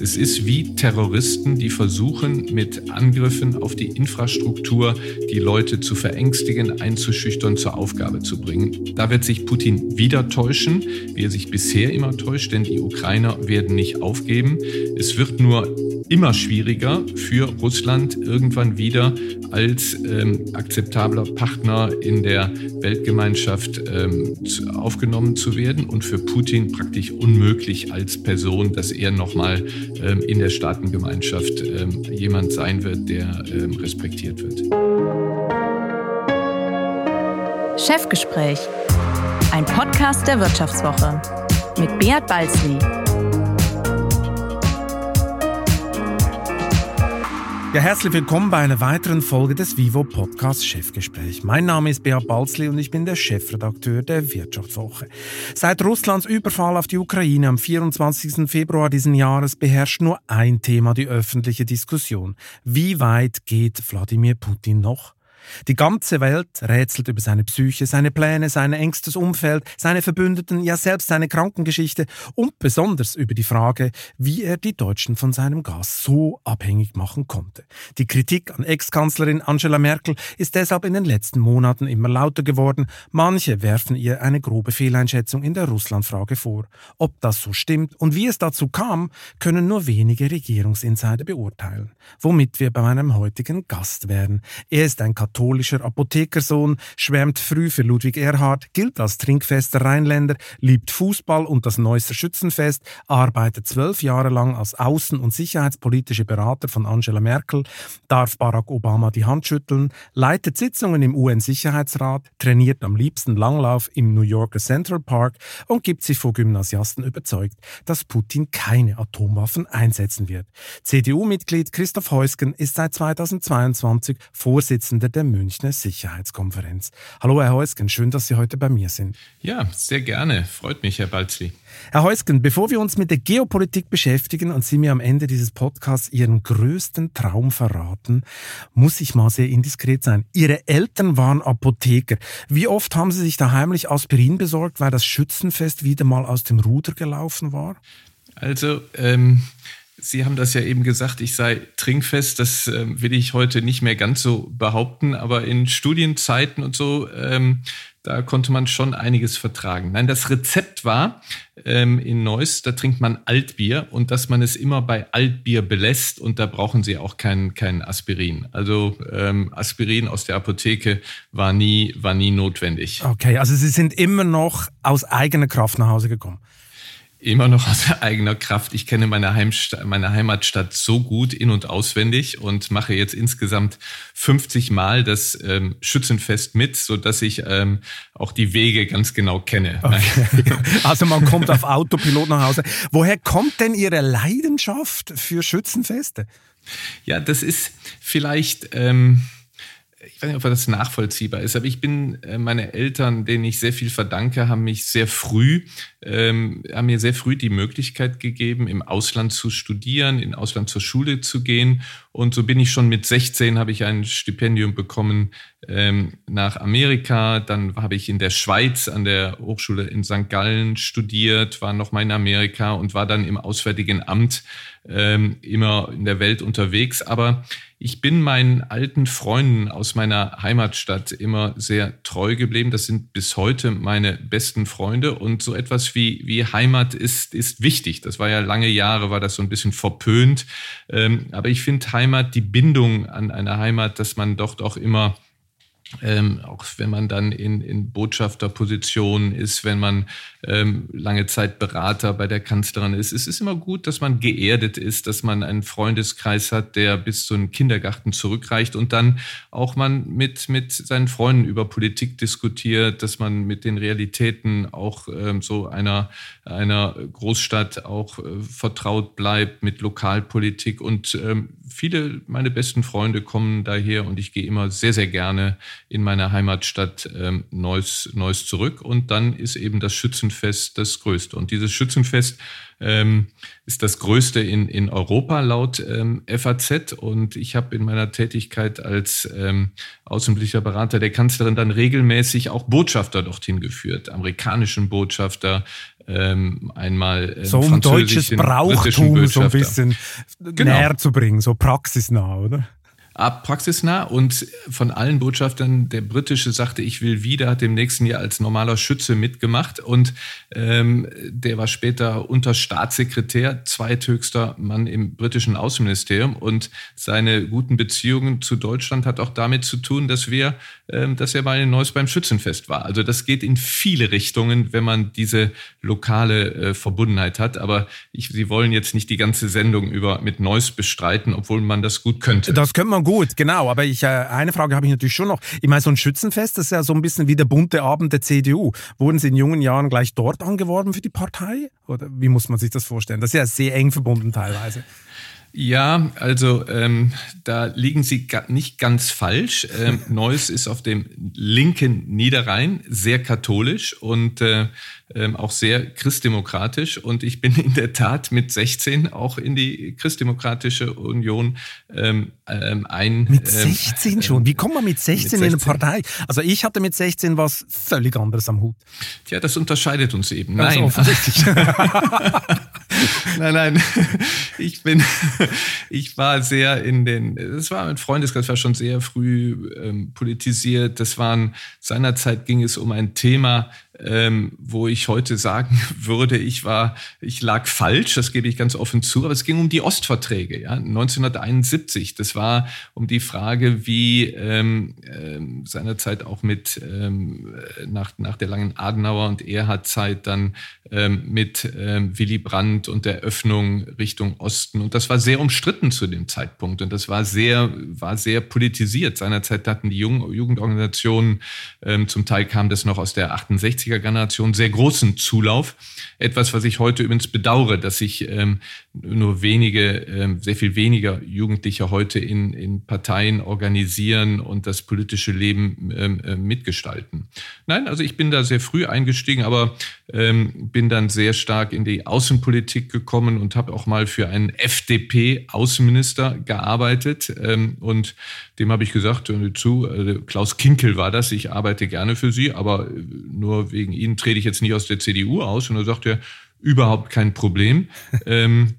Es ist wie Terroristen, die versuchen, mit Angriffen auf die Infrastruktur die Leute zu verängstigen, einzuschüchtern, zur Aufgabe zu bringen. Da wird sich Putin wieder täuschen, wie er sich bisher immer täuscht, denn die Ukrainer werden nicht aufgeben. Es wird nur immer schwieriger für Russland irgendwann wieder als ähm, akzeptabler Partner in der Weltgemeinschaft ähm, aufgenommen zu werden und für Putin praktisch unmöglich als Person, dass er nochmal ähm, in der Staatengemeinschaft ähm, jemand sein wird, der ähm, respektiert wird. Chefgespräch, ein Podcast der Wirtschaftswoche mit Beat Balzli. Ja, herzlich willkommen bei einer weiteren Folge des Vivo Podcast Chefgespräch. Mein Name ist Beat Balzli und ich bin der Chefredakteur der Wirtschaftswoche. Seit Russlands Überfall auf die Ukraine am 24. Februar diesen Jahres beherrscht nur ein Thema die öffentliche Diskussion. Wie weit geht Wladimir Putin noch? Die ganze Welt rätselt über seine Psyche, seine Pläne, sein engstes Umfeld, seine Verbündeten, ja selbst seine Krankengeschichte und besonders über die Frage, wie er die Deutschen von seinem Gas so abhängig machen konnte. Die Kritik an Ex-Kanzlerin Angela Merkel ist deshalb in den letzten Monaten immer lauter geworden. Manche werfen ihr eine grobe Fehleinschätzung in der Russlandfrage vor. Ob das so stimmt und wie es dazu kam, können nur wenige Regierungsinsider beurteilen. Womit wir bei meinem heutigen Gast wären. Er ist ein Katholik katholischer Apothekersohn, schwärmt früh für Ludwig Erhard, gilt als trinkfester Rheinländer, liebt Fußball und das Neusser Schützenfest, arbeitet zwölf Jahre lang als außen- und sicherheitspolitischer Berater von Angela Merkel, darf Barack Obama die Hand schütteln, leitet Sitzungen im UN-Sicherheitsrat, trainiert am liebsten Langlauf im New Yorker Central Park und gibt sich vor Gymnasiasten überzeugt, dass Putin keine Atomwaffen einsetzen wird. CDU-Mitglied Christoph Heusgen ist seit 2022 Vorsitzender der Münchner Sicherheitskonferenz. Hallo Herr Heusgen, schön, dass Sie heute bei mir sind. Ja, sehr gerne. Freut mich, Herr Balzli. Herr Heusgen, bevor wir uns mit der Geopolitik beschäftigen und Sie mir am Ende dieses Podcasts Ihren größten Traum verraten, muss ich mal sehr indiskret sein. Ihre Eltern waren Apotheker. Wie oft haben Sie sich da heimlich Aspirin besorgt, weil das Schützenfest wieder mal aus dem Ruder gelaufen war? Also, ähm, Sie haben das ja eben gesagt, ich sei trinkfest. Das äh, will ich heute nicht mehr ganz so behaupten, aber in Studienzeiten und so, ähm, da konnte man schon einiges vertragen. Nein, das Rezept war ähm, in Neuss, da trinkt man Altbier und dass man es immer bei Altbier belässt und da brauchen Sie auch kein, kein Aspirin. Also ähm, Aspirin aus der Apotheke war nie, war nie notwendig. Okay, also Sie sind immer noch aus eigener Kraft nach Hause gekommen immer noch aus eigener Kraft. Ich kenne meine, Heimstadt, meine Heimatstadt so gut in- und auswendig und mache jetzt insgesamt 50 Mal das ähm, Schützenfest mit, so dass ich ähm, auch die Wege ganz genau kenne. Okay. Also man kommt auf Autopilot nach Hause. Woher kommt denn Ihre Leidenschaft für Schützenfeste? Ja, das ist vielleicht... Ähm, ich weiß nicht, ob das nachvollziehbar ist, aber ich bin, äh, meine Eltern, denen ich sehr viel verdanke, haben mich sehr früh, ähm, haben mir sehr früh die Möglichkeit gegeben, im Ausland zu studieren, in Ausland zur Schule zu gehen. Und so bin ich schon mit 16, habe ich ein Stipendium bekommen ähm, nach Amerika. Dann habe ich in der Schweiz an der Hochschule in St. Gallen studiert, war noch mal in Amerika und war dann im Auswärtigen Amt ähm, immer in der Welt unterwegs. Aber ich bin meinen alten Freunden aus meiner Heimatstadt immer sehr treu geblieben. Das sind bis heute meine besten Freunde. Und so etwas wie, wie Heimat ist, ist wichtig. Das war ja lange Jahre, war das so ein bisschen verpönt. Ähm, aber ich finde Heimat, die Bindung an eine Heimat, dass man dort auch immer ähm, auch wenn man dann in, in Botschafterpositionen ist, wenn man ähm, lange Zeit Berater bei der Kanzlerin ist. Es ist immer gut, dass man geerdet ist, dass man einen Freundeskreis hat, der bis zu einem Kindergarten zurückreicht und dann auch man mit, mit seinen Freunden über Politik diskutiert, dass man mit den Realitäten auch ähm, so einer, einer Großstadt auch äh, vertraut bleibt, mit Lokalpolitik und ähm, viele meine besten Freunde kommen daher und ich gehe immer sehr, sehr gerne in meiner Heimatstadt ähm, Neuss, Neuss zurück. Und dann ist eben das Schützenfest das größte. Und dieses Schützenfest ähm, ist das größte in, in Europa laut ähm, FAZ. Und ich habe in meiner Tätigkeit als ähm, außenpolitischer Berater der Kanzlerin dann regelmäßig auch Botschafter dorthin geführt, amerikanischen Botschafter, ähm, einmal ähm, so ein deutsches Brauchtum so ein bisschen genau. näher zu bringen, so praxisnah, oder? Praxisnah und von allen Botschaftern, der britische sagte, ich will wieder, hat im nächsten Jahr als normaler Schütze mitgemacht und ähm, der war später Unterstaatssekretär, zweithöchster Mann im britischen Außenministerium und seine guten Beziehungen zu Deutschland hat auch damit zu tun, dass wir, ähm, dass er mal in Neuss beim Schützenfest war. Also das geht in viele Richtungen, wenn man diese lokale äh, Verbundenheit hat. Aber ich, Sie wollen jetzt nicht die ganze Sendung über mit Neuss bestreiten, obwohl man das gut könnte. Das könnte man gut, genau. Aber ich, äh, eine Frage habe ich natürlich schon noch. Ich meine, so ein Schützenfest, das ist ja so ein bisschen wie der bunte Abend der CDU. Wurden Sie in jungen Jahren gleich dort angeworben für die Partei? Oder wie muss man sich das vorstellen? Das ist ja sehr eng verbunden teilweise. Ja, also ähm, da liegen Sie nicht ganz falsch. Ähm, Neuss ist auf dem linken Niederrhein sehr katholisch und äh, ähm, auch sehr christdemokratisch. Und ich bin in der Tat mit 16 auch in die christdemokratische Union ähm, ähm, ein. Mit 16 ähm, schon? Wie kommt man mit 16, mit 16 in eine Partei? Also ich hatte mit 16 was völlig anderes am Hut. Tja, das unterscheidet uns eben. Nein. offensichtlich. nein, nein. Ich bin, ich war sehr in den, es war ein Freundeskreis, war schon sehr früh ähm, politisiert. Das waren, seinerzeit ging es um ein Thema, ähm, wo ich heute sagen würde, ich war, ich lag falsch, das gebe ich ganz offen zu, aber es ging um die Ostverträge, ja, 1971. Das war um die Frage, wie ähm, ähm, seinerzeit auch mit ähm, nach, nach der langen Adenauer und Erhard-Zeit dann ähm, mit ähm, Willy Brandt und der Öffnung Richtung Osten. Und das war sehr umstritten zu dem Zeitpunkt und das war sehr, war sehr politisiert. Seinerzeit hatten die Jugendorganisationen, ähm, zum Teil kam das noch aus der 68 60er-Generation sehr großen Zulauf. Etwas, was ich heute übrigens bedauere, dass sich ähm, nur wenige, ähm, sehr viel weniger Jugendliche heute in, in Parteien organisieren und das politische Leben ähm, äh, mitgestalten. Nein, also ich bin da sehr früh eingestiegen, aber ähm, bin dann sehr stark in die Außenpolitik gekommen und habe auch mal für einen FDP-Außenminister gearbeitet. Ähm, und dem habe ich gesagt, zu, äh, Klaus Kinkel war das, ich arbeite gerne für Sie, aber nur wegen Ihnen trete ich jetzt nicht aus der CDU aus. Und er sagte, überhaupt kein Problem. ähm,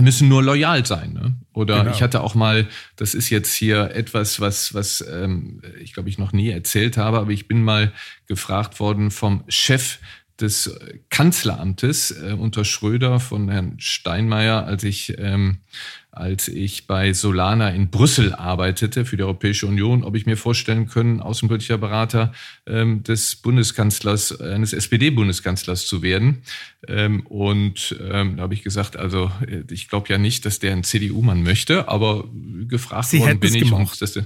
müssen nur loyal sein. Ne? Oder genau. ich hatte auch mal, das ist jetzt hier etwas, was, was ähm, ich glaube ich noch nie erzählt habe, aber ich bin mal gefragt worden vom Chef des Kanzleramtes äh, unter Schröder von Herrn Steinmeier, als ich ähm, als ich bei Solana in Brüssel arbeitete für die Europäische Union, ob ich mir vorstellen können, außenpolitischer Berater ähm, des Bundeskanzlers, eines SPD-Bundeskanzlers zu werden. Ähm, und ähm, da habe ich gesagt, also äh, ich glaube ja nicht, dass der ein CDU-Mann möchte, aber gefragt Sie worden bin ich. Gemacht. Und,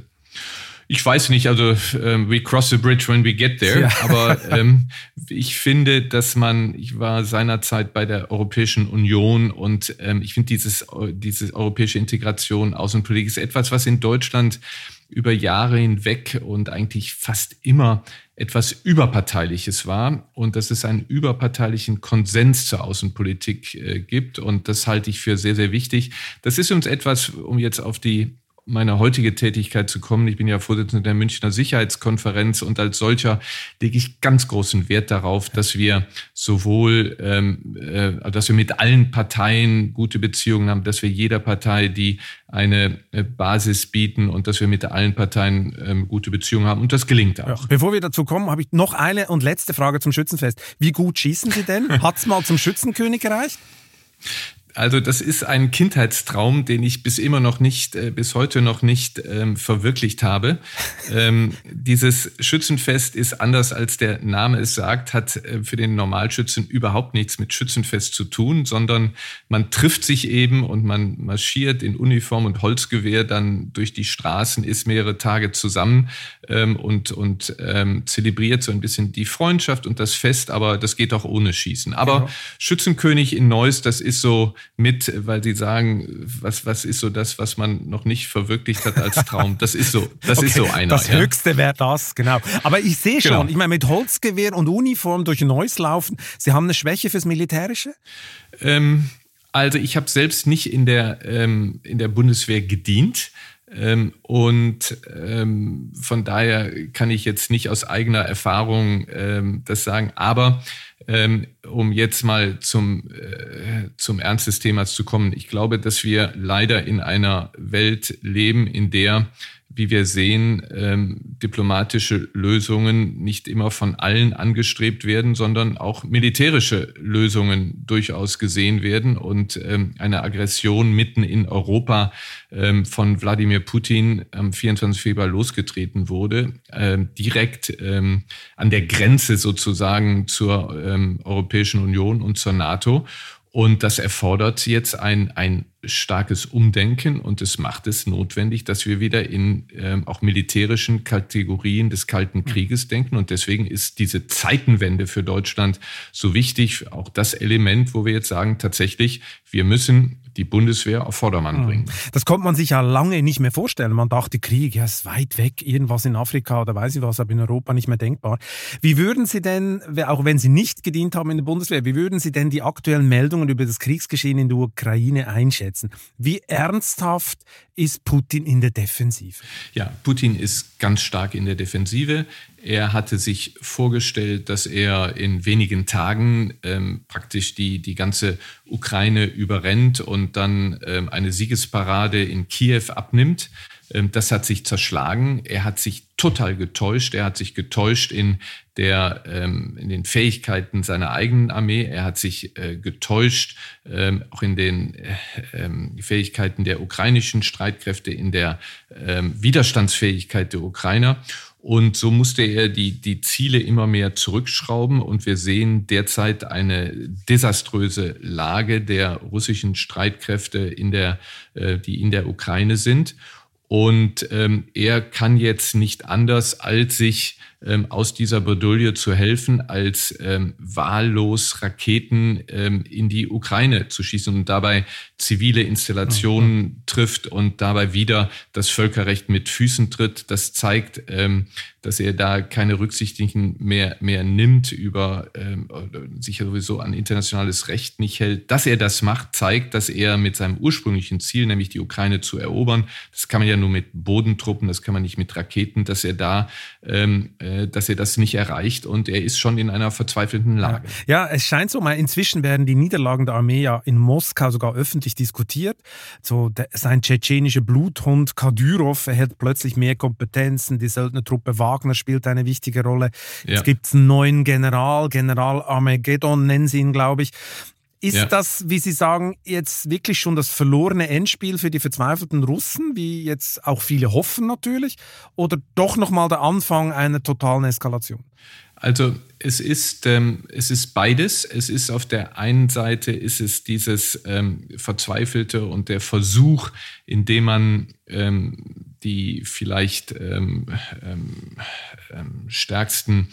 ich weiß nicht, also ähm, we cross the bridge when we get there. Ja. Aber ähm, ich finde, dass man, ich war seinerzeit bei der Europäischen Union und ähm, ich finde dieses, diese europäische Integration, Außenpolitik ist etwas, was in Deutschland über Jahre hinweg und eigentlich fast immer etwas Überparteiliches war und dass es einen überparteilichen Konsens zur Außenpolitik äh, gibt. Und das halte ich für sehr, sehr wichtig. Das ist uns etwas, um jetzt auf die meine heutige Tätigkeit zu kommen. Ich bin ja Vorsitzender der Münchner Sicherheitskonferenz und als solcher lege ich ganz großen Wert darauf, dass wir sowohl, ähm, äh, dass wir mit allen Parteien gute Beziehungen haben, dass wir jeder Partei, die eine äh, Basis bieten und dass wir mit allen Parteien ähm, gute Beziehungen haben und das gelingt auch. Ja, bevor wir dazu kommen, habe ich noch eine und letzte Frage zum Schützenfest. Wie gut schießen Sie denn? Hat es mal zum Schützenkönig gereicht? Also das ist ein Kindheitstraum, den ich bis immer noch nicht, äh, bis heute noch nicht ähm, verwirklicht habe. ähm, dieses Schützenfest ist anders als der Name es sagt, hat äh, für den Normalschützen überhaupt nichts mit Schützenfest zu tun, sondern man trifft sich eben und man marschiert in Uniform und Holzgewehr dann durch die Straßen, ist mehrere Tage zusammen ähm, und, und ähm, zelebriert so ein bisschen die Freundschaft und das Fest, aber das geht auch ohne Schießen. Aber ja. Schützenkönig in Neuss, das ist so mit, weil sie sagen, was, was ist so das, was man noch nicht verwirklicht hat als Traum? Das ist so, das okay, ist so einer. Das ja. Höchste wäre das, genau. Aber ich sehe schon, genau. ich meine, mit Holzgewehr und Uniform durch ein Neues laufen, Sie haben eine Schwäche fürs Militärische? Ähm, also ich habe selbst nicht in der, ähm, in der Bundeswehr gedient. Ähm, und ähm, von daher kann ich jetzt nicht aus eigener Erfahrung ähm, das sagen. Aber ähm, um jetzt mal zum, äh, zum Ernst des Themas zu kommen, ich glaube, dass wir leider in einer Welt leben, in der wie wir sehen, ähm, diplomatische Lösungen nicht immer von allen angestrebt werden, sondern auch militärische Lösungen durchaus gesehen werden und ähm, eine Aggression mitten in Europa ähm, von Wladimir Putin am 24. Februar losgetreten wurde, ähm, direkt ähm, an der Grenze sozusagen zur ähm, Europäischen Union und zur NATO. Und das erfordert jetzt ein, ein starkes Umdenken und es macht es notwendig, dass wir wieder in ähm, auch militärischen Kategorien des Kalten Krieges denken. Und deswegen ist diese Zeitenwende für Deutschland so wichtig. Auch das Element, wo wir jetzt sagen, tatsächlich, wir müssen die Bundeswehr auf Vordermann hm. bringen. Das konnte man sich ja lange nicht mehr vorstellen. Man dachte, Krieg, ja, ist weit weg, irgendwas in Afrika oder weiß ich was, aber in Europa nicht mehr denkbar. Wie würden Sie denn, auch wenn Sie nicht gedient haben in der Bundeswehr, wie würden Sie denn die aktuellen Meldungen über das Kriegsgeschehen in der Ukraine einschätzen? Wie ernsthaft ist Putin in der Defensive? Ja, Putin ist ganz stark in der Defensive. Er hatte sich vorgestellt, dass er in wenigen Tagen ähm, praktisch die, die ganze Ukraine überrennt und dann ähm, eine Siegesparade in Kiew abnimmt. Ähm, das hat sich zerschlagen. Er hat sich total getäuscht. Er hat sich getäuscht in, der, ähm, in den Fähigkeiten seiner eigenen Armee. Er hat sich äh, getäuscht ähm, auch in den äh, Fähigkeiten der ukrainischen Streitkräfte, in der Widerstandsfähigkeit der Ukrainer. Und so musste er die, die Ziele immer mehr zurückschrauben. Und wir sehen derzeit eine desaströse Lage der russischen Streitkräfte, in der, äh, die in der Ukraine sind. Und ähm, er kann jetzt nicht anders, als sich ähm, aus dieser Bredouille zu helfen, als ähm, wahllos Raketen ähm, in die Ukraine zu schießen und dabei zivile Installationen mhm. trifft und dabei wieder das Völkerrecht mit Füßen tritt. Das zeigt, ähm, dass er da keine Rücksichtigen mehr, mehr nimmt über ähm, sich sowieso an internationales Recht nicht hält. Dass er das macht, zeigt, dass er mit seinem ursprünglichen Ziel, nämlich die Ukraine zu erobern, das kann man ja nur mit Bodentruppen, das kann man nicht mit Raketen, dass er da ähm, äh, dass er das nicht erreicht und er ist schon in einer verzweifelten Lage. Ja, es scheint so, mal inzwischen werden die Niederlagen der Armee ja in Moskau sogar öffentlich diskutiert. So der, sein tschetschenischer Bluthund Kadyrov erhält plötzlich mehr Kompetenzen, die Söldnertruppe Wagner spielt eine wichtige Rolle. Ja. Es gibt einen neuen General, General Armageddon nennen sie ihn, glaube ich. Ist ja. das, wie Sie sagen, jetzt wirklich schon das verlorene Endspiel für die verzweifelten Russen, wie jetzt auch viele hoffen natürlich, oder doch nochmal der Anfang einer totalen Eskalation? Also es ist, ähm, es ist beides. Es ist auf der einen Seite ist es dieses ähm, Verzweifelte und der Versuch, indem man ähm, die vielleicht ähm, ähm, ähm, stärksten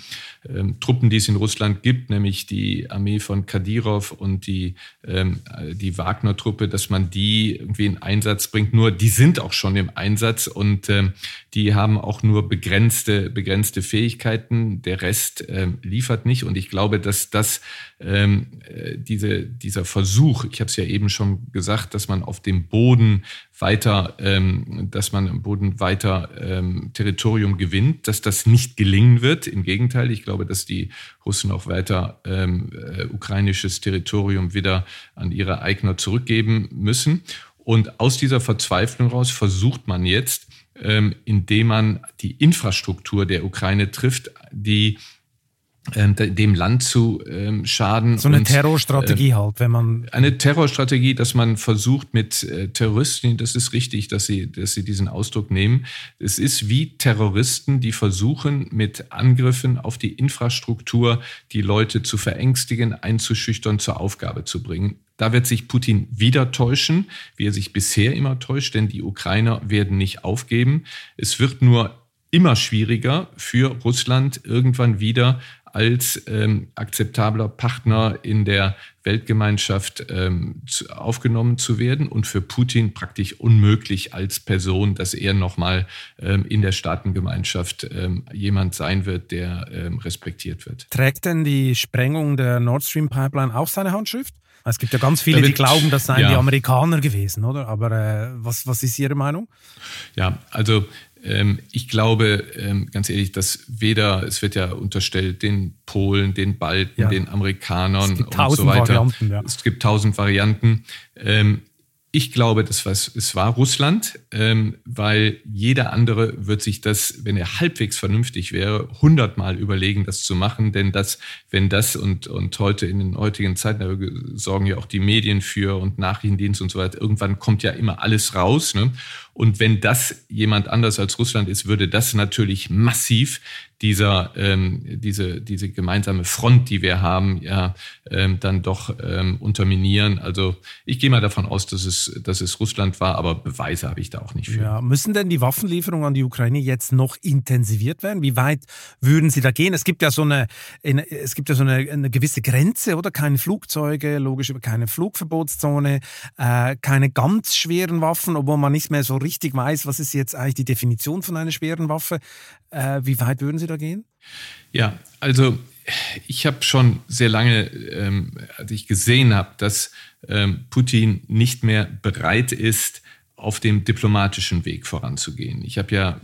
ähm, Truppen, die es in Russland gibt, nämlich die Armee von Kadyrov und die, ähm, die Wagner-Truppe, dass man die irgendwie in Einsatz bringt. Nur die sind auch schon im Einsatz und ähm, die haben auch nur begrenzte, begrenzte Fähigkeiten. Der Rest ähm, liefert nicht. Und ich glaube, dass das ähm, äh, diese, dieser Versuch, ich habe es ja eben schon gesagt, dass man auf dem Boden weiter, ähm, dass man im Boden weiter ähm, Territorium gewinnt, dass das nicht gelingen wird. Im Gegenteil, ich glaube, dass die Russen auch weiter ähm, äh, ukrainisches Territorium wieder an ihre Eigner zurückgeben müssen. Und aus dieser Verzweiflung raus versucht man jetzt, ähm, indem man die Infrastruktur der Ukraine trifft, die dem Land zu ähm, schaden. So eine und, Terrorstrategie äh, halt, wenn man. Eine Terrorstrategie, dass man versucht mit äh, Terroristen, das ist richtig, dass sie, dass sie diesen Ausdruck nehmen. Es ist wie Terroristen, die versuchen, mit Angriffen auf die Infrastruktur die Leute zu verängstigen, einzuschüchtern, zur Aufgabe zu bringen. Da wird sich Putin wieder täuschen, wie er sich bisher immer täuscht, denn die Ukrainer werden nicht aufgeben. Es wird nur immer schwieriger für Russland, irgendwann wieder als ähm, akzeptabler Partner in der Weltgemeinschaft ähm, zu, aufgenommen zu werden und für Putin praktisch unmöglich als Person, dass er nochmal ähm, in der Staatengemeinschaft ähm, jemand sein wird, der ähm, respektiert wird. Trägt denn die Sprengung der Nord Stream Pipeline auch seine Handschrift? Es gibt ja ganz viele, wird, die glauben, das seien ja. die Amerikaner gewesen, oder? Aber äh, was, was ist Ihre Meinung? Ja, also ich glaube, ähm, ganz ehrlich, dass weder, es wird ja unterstellt, den Polen, den Balten, ja. den Amerikanern und so weiter. Ja. Es gibt tausend Varianten. Ähm, ich glaube, das war, es war Russland, ähm, weil jeder andere wird sich das, wenn er halbwegs vernünftig wäre, hundertmal überlegen, das zu machen. Denn das, wenn das und, und heute in den heutigen Zeiten, da sorgen ja auch die Medien für und Nachrichtendienst und so weiter, irgendwann kommt ja immer alles raus. Ne? Und wenn das jemand anders als Russland ist, würde das natürlich massiv dieser ähm, diese diese gemeinsame Front, die wir haben, ja ähm, dann doch ähm, unterminieren. Also ich gehe mal davon aus, dass es dass es Russland war, aber Beweise habe ich da auch nicht für. Ja, müssen denn die Waffenlieferungen an die Ukraine jetzt noch intensiviert werden? Wie weit würden sie da gehen? Es gibt ja so eine es gibt ja so eine, eine gewisse Grenze, oder? Keine Flugzeuge, logisch keine Flugverbotszone, äh, keine ganz schweren Waffen, obwohl man nicht mehr so richtig weiß, was ist jetzt eigentlich die Definition von einer schweren Waffe. Äh, wie weit würden Sie da gehen? Ja, also ich habe schon sehr lange, ähm, als ich gesehen habe, dass ähm, Putin nicht mehr bereit ist, auf dem diplomatischen Weg voranzugehen. Ich habe ja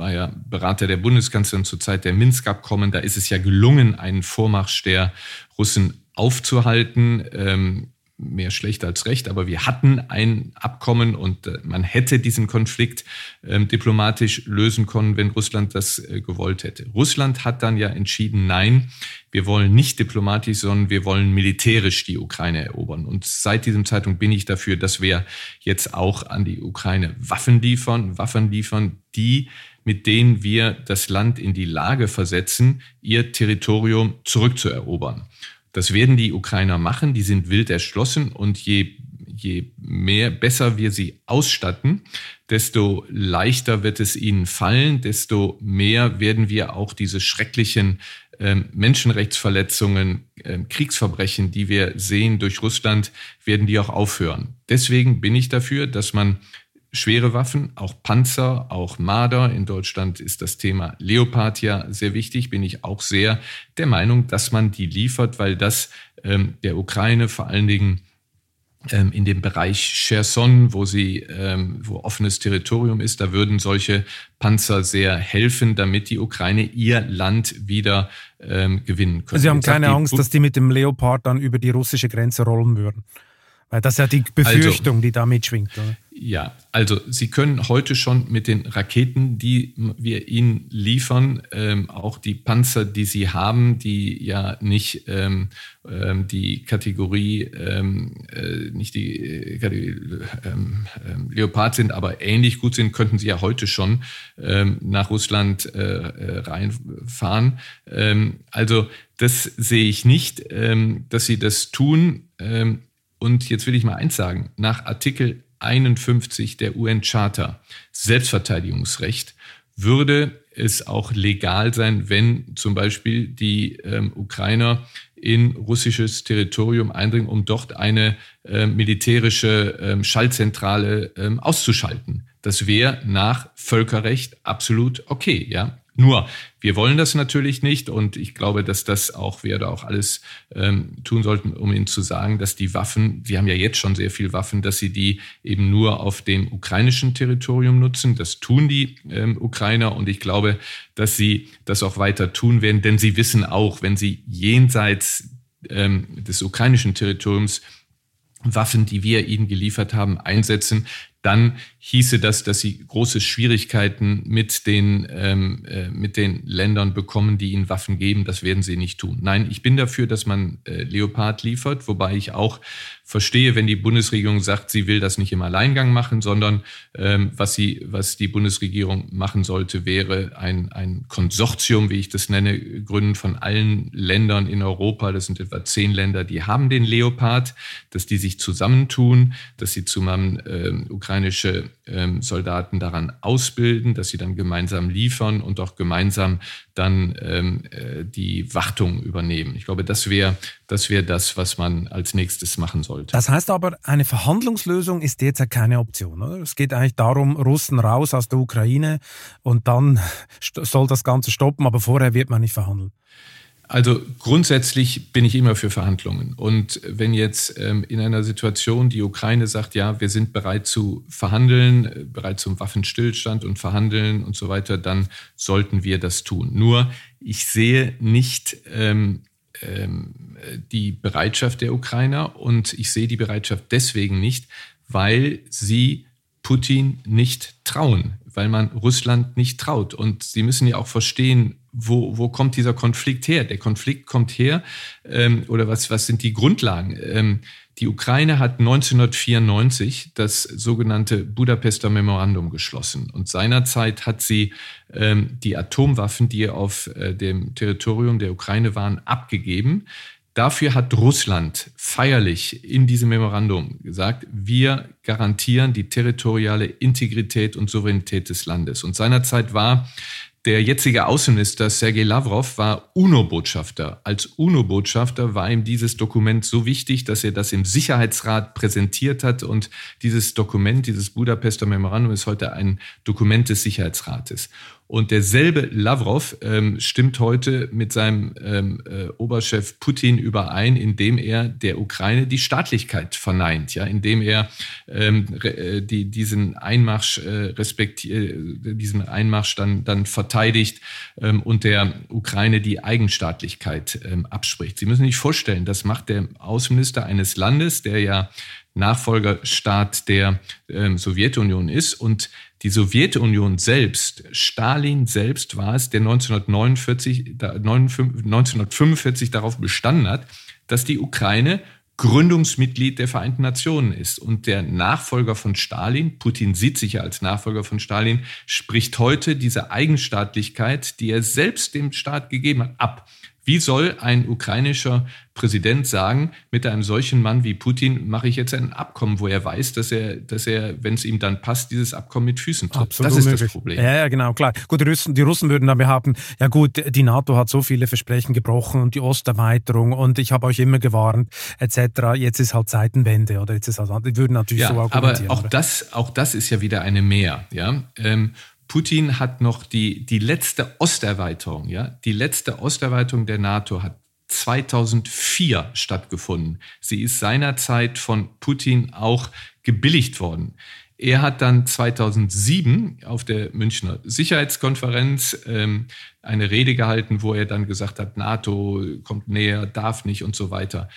war ja Berater der Bundeskanzlerin zur Zeit der Minsk-Abkommen. Da ist es ja gelungen, einen Vormarsch der Russen aufzuhalten. Ähm, mehr schlecht als recht, aber wir hatten ein Abkommen und äh, man hätte diesen Konflikt ähm, diplomatisch lösen können, wenn Russland das äh, gewollt hätte. Russland hat dann ja entschieden, nein, wir wollen nicht diplomatisch, sondern wir wollen militärisch die Ukraine erobern. Und seit diesem Zeitpunkt bin ich dafür, dass wir jetzt auch an die Ukraine Waffen liefern, Waffen liefern, die mit denen wir das Land in die Lage versetzen, ihr Territorium zurückzuerobern. Das werden die Ukrainer machen, die sind wild erschlossen. Und je, je mehr besser wir sie ausstatten, desto leichter wird es ihnen fallen, desto mehr werden wir auch diese schrecklichen äh, Menschenrechtsverletzungen, äh, Kriegsverbrechen, die wir sehen durch Russland, werden die auch aufhören. Deswegen bin ich dafür, dass man schwere Waffen, auch Panzer, auch Marder. In Deutschland ist das Thema Leopard ja sehr wichtig. Bin ich auch sehr der Meinung, dass man die liefert, weil das ähm, der Ukraine vor allen Dingen ähm, in dem Bereich Cherson, wo sie, ähm, wo offenes Territorium ist, da würden solche Panzer sehr helfen, damit die Ukraine ihr Land wieder ähm, gewinnen können. Sie haben keine Angst, dass die mit dem Leopard dann über die russische Grenze rollen würden? Weil das ist ja die Befürchtung, also, die da mitschwingt. Oder? Ja, also Sie können heute schon mit den Raketen, die wir Ihnen liefern, ähm, auch die Panzer, die Sie haben, die ja nicht ähm, ähm, die Kategorie, ähm, äh, nicht die äh, Kategorie ähm, ähm, Leopard sind, aber ähnlich gut sind, könnten Sie ja heute schon nach Russland äh, äh reinfahren. also das sehe ich nicht, dass Sie das tun. und jetzt will ich mal eins sagen. Nach Artikel 51 der UN-Charta, Selbstverteidigungsrecht, würde es auch legal sein, wenn zum Beispiel die ähm, Ukrainer in russisches Territorium eindringen, um dort eine äh, militärische ähm, Schaltzentrale ähm, auszuschalten. Das wäre nach Völkerrecht absolut okay, ja. Nur, wir wollen das natürlich nicht und ich glaube, dass das auch, wir da auch alles ähm, tun sollten, um Ihnen zu sagen, dass die Waffen, wir haben ja jetzt schon sehr viel Waffen, dass sie die eben nur auf dem ukrainischen Territorium nutzen. Das tun die ähm, Ukrainer und ich glaube, dass sie das auch weiter tun werden, denn sie wissen auch, wenn sie jenseits ähm, des ukrainischen Territoriums Waffen, die wir ihnen geliefert haben, einsetzen, dann hieße das, dass sie große Schwierigkeiten mit den, ähm, äh, mit den Ländern bekommen, die ihnen Waffen geben. Das werden sie nicht tun. Nein, ich bin dafür, dass man äh, Leopard liefert, wobei ich auch verstehe, wenn die Bundesregierung sagt, sie will das nicht im Alleingang machen, sondern ähm, was, sie, was die Bundesregierung machen sollte, wäre ein, ein Konsortium, wie ich das nenne, gründen von allen Ländern in Europa. Das sind etwa zehn Länder, die haben den Leopard, dass die sich zusammentun, dass sie zusammen äh, ukrainische ähm, Soldaten daran ausbilden, dass sie dann gemeinsam liefern und auch gemeinsam dann ähm, äh, die Wartung übernehmen. Ich glaube, das wäre das, wär das, was man als nächstes machen sollte. Das heißt aber, eine Verhandlungslösung ist derzeit keine Option. Oder? Es geht eigentlich darum, Russen raus aus der Ukraine und dann soll das Ganze stoppen, aber vorher wird man nicht verhandeln. Also grundsätzlich bin ich immer für Verhandlungen. Und wenn jetzt ähm, in einer Situation die Ukraine sagt, ja, wir sind bereit zu verhandeln, bereit zum Waffenstillstand und verhandeln und so weiter, dann sollten wir das tun. Nur ich sehe nicht ähm, ähm, die Bereitschaft der Ukrainer und ich sehe die Bereitschaft deswegen nicht, weil sie Putin nicht trauen, weil man Russland nicht traut. Und Sie müssen ja auch verstehen, wo, wo kommt dieser Konflikt her? Der Konflikt kommt her, ähm, oder was, was sind die Grundlagen? Ähm, die Ukraine hat 1994 das sogenannte Budapester Memorandum geschlossen. Und seinerzeit hat sie ähm, die Atomwaffen, die auf äh, dem Territorium der Ukraine waren, abgegeben. Dafür hat Russland feierlich in diesem Memorandum gesagt, wir garantieren die territoriale Integrität und Souveränität des Landes. Und seinerzeit war der jetzige Außenminister Sergei Lavrov war UNO-Botschafter. Als UNO-Botschafter war ihm dieses Dokument so wichtig, dass er das im Sicherheitsrat präsentiert hat. Und dieses Dokument, dieses Budapester Memorandum, ist heute ein Dokument des Sicherheitsrates. Und derselbe Lavrov ähm, stimmt heute mit seinem ähm, äh, Oberchef Putin überein, indem er der Ukraine die Staatlichkeit verneint, ja, indem er ähm, äh, die, diesen Einmarsch äh, respektiert, äh, diesen Einmarsch dann, dann verteidigt ähm, und der Ukraine die Eigenstaatlichkeit ähm, abspricht. Sie müssen sich vorstellen, das macht der Außenminister eines Landes, der ja Nachfolgerstaat der ähm, Sowjetunion ist und die Sowjetunion selbst, Stalin selbst war es, der 1949, 1945 darauf bestanden hat, dass die Ukraine Gründungsmitglied der Vereinten Nationen ist. Und der Nachfolger von Stalin, Putin sieht sich ja als Nachfolger von Stalin, spricht heute diese Eigenstaatlichkeit, die er selbst dem Staat gegeben hat, ab. Wie soll ein ukrainischer Präsident sagen, mit einem solchen Mann wie Putin mache ich jetzt ein Abkommen, wo er weiß, dass er, dass er, wenn es ihm dann passt, dieses Abkommen mit Füßen tritt. Absolut das ist möglich. das Problem. Ja, ja, genau, klar. Gut, die Russen, die Russen würden dann behaupten, ja gut, die NATO hat so viele Versprechen gebrochen und die Osterweiterung und ich habe euch immer gewarnt, etc. Jetzt ist halt Zeitenwende oder jetzt ist halt, die würden natürlich ja, so argumentieren. Aber auch das, auch das ist ja wieder eine Mehr, ja. Ähm, Putin hat noch die, die letzte Osterweiterung, ja, die letzte Osterweiterung der NATO hat 2004 stattgefunden. Sie ist seinerzeit von Putin auch gebilligt worden. Er hat dann 2007 auf der Münchner Sicherheitskonferenz ähm, eine Rede gehalten, wo er dann gesagt hat, NATO kommt näher, darf nicht und so weiter.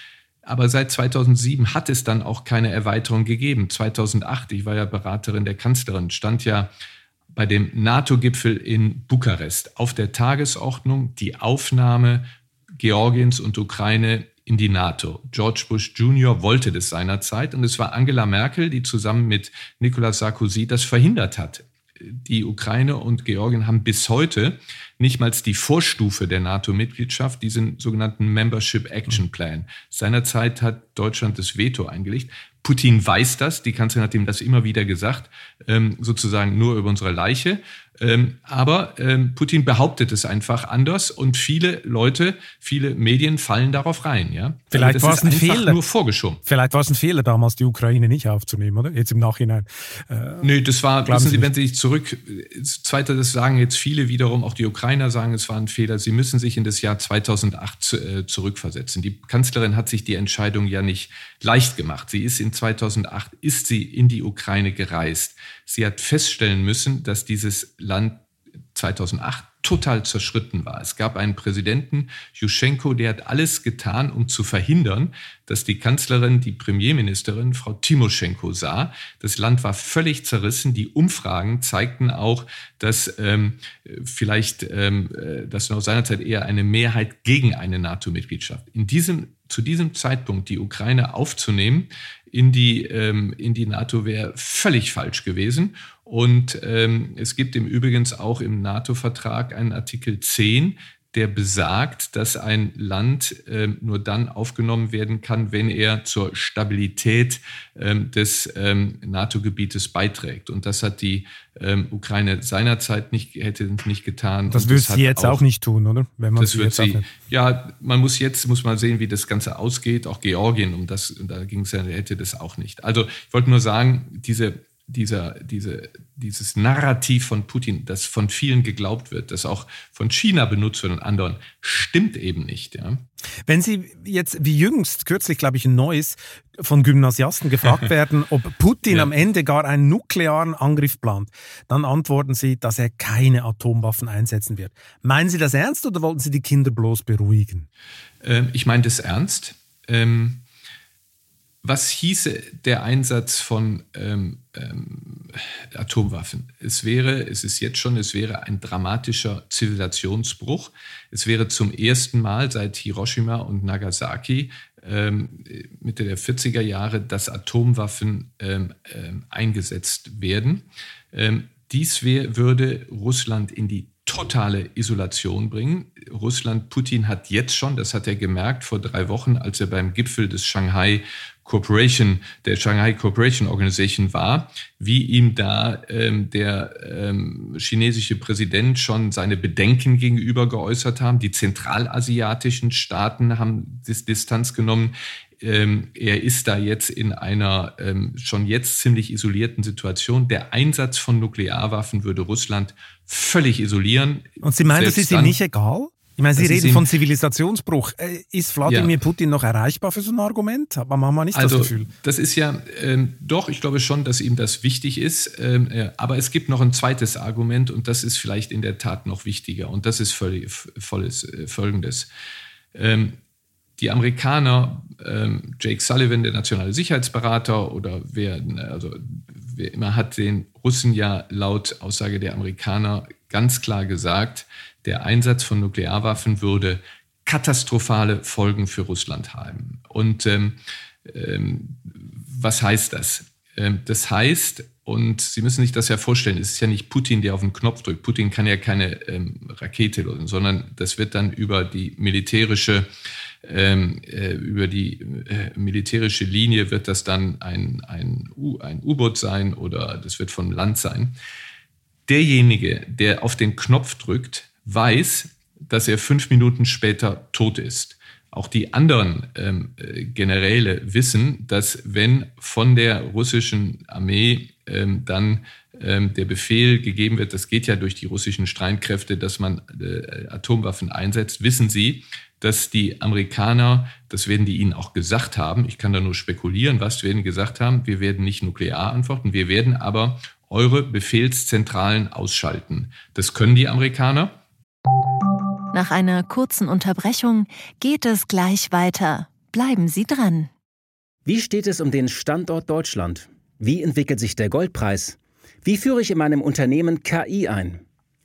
Aber seit 2007 hat es dann auch keine Erweiterung gegeben. 2008, ich war ja Beraterin der Kanzlerin, stand ja bei dem NATO-Gipfel in Bukarest auf der Tagesordnung die Aufnahme Georgiens und Ukraine in die NATO. George Bush Jr. wollte das seinerzeit und es war Angela Merkel, die zusammen mit Nicolas Sarkozy das verhindert hat. Die Ukraine und Georgien haben bis heute nicht mal die Vorstufe der NATO-Mitgliedschaft, diesen sogenannten Membership Action Plan. Seinerzeit hat Deutschland das Veto eingelegt. Putin weiß das, die Kanzlerin hat ihm das immer wieder gesagt, ähm, sozusagen nur über unsere Leiche. Ähm, aber ähm, Putin behauptet es einfach anders und viele Leute, viele Medien fallen darauf rein. Ja? Vielleicht also war es ein Fehler. Nur vorgeschoben. Vielleicht war es ein Fehler, damals die Ukraine nicht aufzunehmen, oder? Jetzt im Nachhinein. Äh, Nö, das war, wissen Sie, wenn Sie sich zurück, zweiter, das sagen jetzt viele wiederum, auch die Ukrainer sagen, es war ein Fehler. Sie müssen sich in das Jahr 2008 äh, zurückversetzen. Die Kanzlerin hat sich die Entscheidung ja nicht leicht gemacht. Sie ist in 2008, ist sie in die Ukraine gereist. Sie hat feststellen müssen, dass dieses Land 2008 total zerschritten war. Es gab einen Präsidenten, Juschenko, der hat alles getan, um zu verhindern, dass die Kanzlerin, die Premierministerin, Frau Timoschenko sah. Das Land war völlig zerrissen. Die Umfragen zeigten auch, dass ähm, vielleicht, ähm, äh, dass noch seinerzeit eher eine Mehrheit gegen eine NATO-Mitgliedschaft. In diesem, zu diesem Zeitpunkt die Ukraine aufzunehmen in die, ähm, in die NATO wäre völlig falsch gewesen. Und ähm, es gibt im Übrigen auch im NATO-Vertrag einen Artikel 10, der besagt, dass ein Land äh, nur dann aufgenommen werden kann, wenn er zur Stabilität ähm, des ähm, NATO-Gebietes beiträgt. Und das hat die ähm, Ukraine seinerzeit nicht, hätte nicht getan. Das würde sie jetzt auch, auch, nicht tun, oder? Wenn man das wird sie, ja, man muss jetzt, muss mal sehen, wie das Ganze ausgeht. Auch Georgien, um das, da ging es ja, hätte das auch nicht. Also ich wollte nur sagen, diese dieser, diese, dieses Narrativ von Putin, das von vielen geglaubt wird, das auch von China benutzt wird und anderen, stimmt eben nicht. Ja. Wenn Sie jetzt, wie jüngst, kürzlich glaube ich ein neues, von Gymnasiasten gefragt werden, ob Putin ja. am Ende gar einen nuklearen Angriff plant, dann antworten Sie, dass er keine Atomwaffen einsetzen wird. Meinen Sie das ernst oder wollten Sie die Kinder bloß beruhigen? Ähm, ich meine das ernst. Ähm, was hieße der Einsatz von ähm, ähm, Atomwaffen? Es wäre, es ist jetzt schon, es wäre ein dramatischer Zivilisationsbruch. Es wäre zum ersten Mal seit Hiroshima und Nagasaki ähm, Mitte der 40er Jahre, dass Atomwaffen ähm, ähm, eingesetzt werden. Ähm, dies wär, würde Russland in die totale Isolation bringen. Russland, Putin hat jetzt schon, das hat er gemerkt vor drei Wochen, als er beim Gipfel des Shanghai Corporation, der Shanghai Cooperation Organization war, wie ihm da ähm, der ähm, chinesische Präsident schon seine Bedenken gegenüber geäußert haben. Die zentralasiatischen Staaten haben Distanz genommen. Ähm, er ist da jetzt in einer ähm, schon jetzt ziemlich isolierten Situation. Der Einsatz von Nuklearwaffen würde Russland völlig isolieren. Und Sie meinen, das ist ihm nicht egal? Ich meine, Sie reden von Zivilisationsbruch. Äh, ist Wladimir ja. Putin noch erreichbar für so ein Argument? Aber man hat nicht also, das Gefühl. Das ist ja ähm, doch, ich glaube schon, dass ihm das wichtig ist. Ähm, äh, aber es gibt noch ein zweites Argument und das ist vielleicht in der Tat noch wichtiger. Und das ist völlig, volles, äh, folgendes. Ähm, die Amerikaner, ähm, Jake Sullivan, der nationale Sicherheitsberater oder wer, also wer immer hat den Russen ja laut Aussage der Amerikaner ganz klar gesagt, der Einsatz von Nuklearwaffen würde katastrophale Folgen für Russland haben. Und ähm, ähm, was heißt das? Ähm, das heißt, und Sie müssen sich das ja vorstellen, es ist ja nicht Putin, der auf den Knopf drückt. Putin kann ja keine ähm, Rakete lösen, sondern das wird dann über die militärische ähm, äh, über die äh, militärische Linie wird das dann ein, ein, ein U-Boot sein oder das wird vom Land sein. Derjenige, der auf den Knopf drückt, weiß, dass er fünf Minuten später tot ist. Auch die anderen ähm, äh, Generäle wissen, dass wenn von der russischen Armee ähm, dann ähm, der Befehl gegeben wird, das geht ja durch die russischen Streitkräfte, dass man äh, Atomwaffen einsetzt, wissen sie, dass die Amerikaner, das werden die ihnen auch gesagt haben, ich kann da nur spekulieren, was werden gesagt haben, wir werden nicht nuklear antworten, wir werden aber eure Befehlszentralen ausschalten. Das können die Amerikaner. Nach einer kurzen Unterbrechung geht es gleich weiter. Bleiben Sie dran. Wie steht es um den Standort Deutschland? Wie entwickelt sich der Goldpreis? Wie führe ich in meinem Unternehmen KI ein?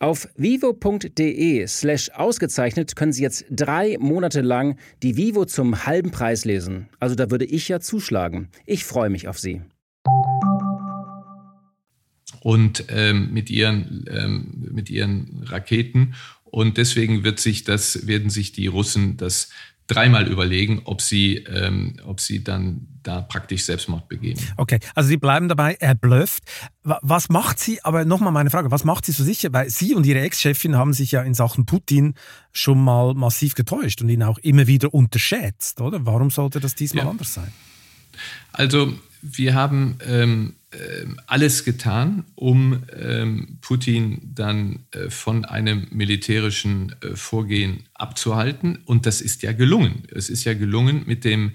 Auf vivo.de slash ausgezeichnet können Sie jetzt drei Monate lang die Vivo zum halben Preis lesen. Also da würde ich ja zuschlagen. Ich freue mich auf Sie. Und ähm, mit, ihren, ähm, mit ihren Raketen und deswegen wird sich das, werden sich die Russen das dreimal überlegen, ob sie, ähm, ob sie dann da praktisch Selbstmord begehen. Okay, also Sie bleiben dabei, er blufft. Was macht Sie, aber nochmal meine Frage, was macht Sie so sicher? Weil Sie und Ihre Ex-Chefin haben sich ja in Sachen Putin schon mal massiv getäuscht und ihn auch immer wieder unterschätzt, oder? Warum sollte das diesmal ja. anders sein? Also wir haben ähm, ähm, alles getan, um ähm, Putin dann äh, von einem militärischen äh, Vorgehen abzuhalten. Und das ist ja gelungen. Es ist ja gelungen mit dem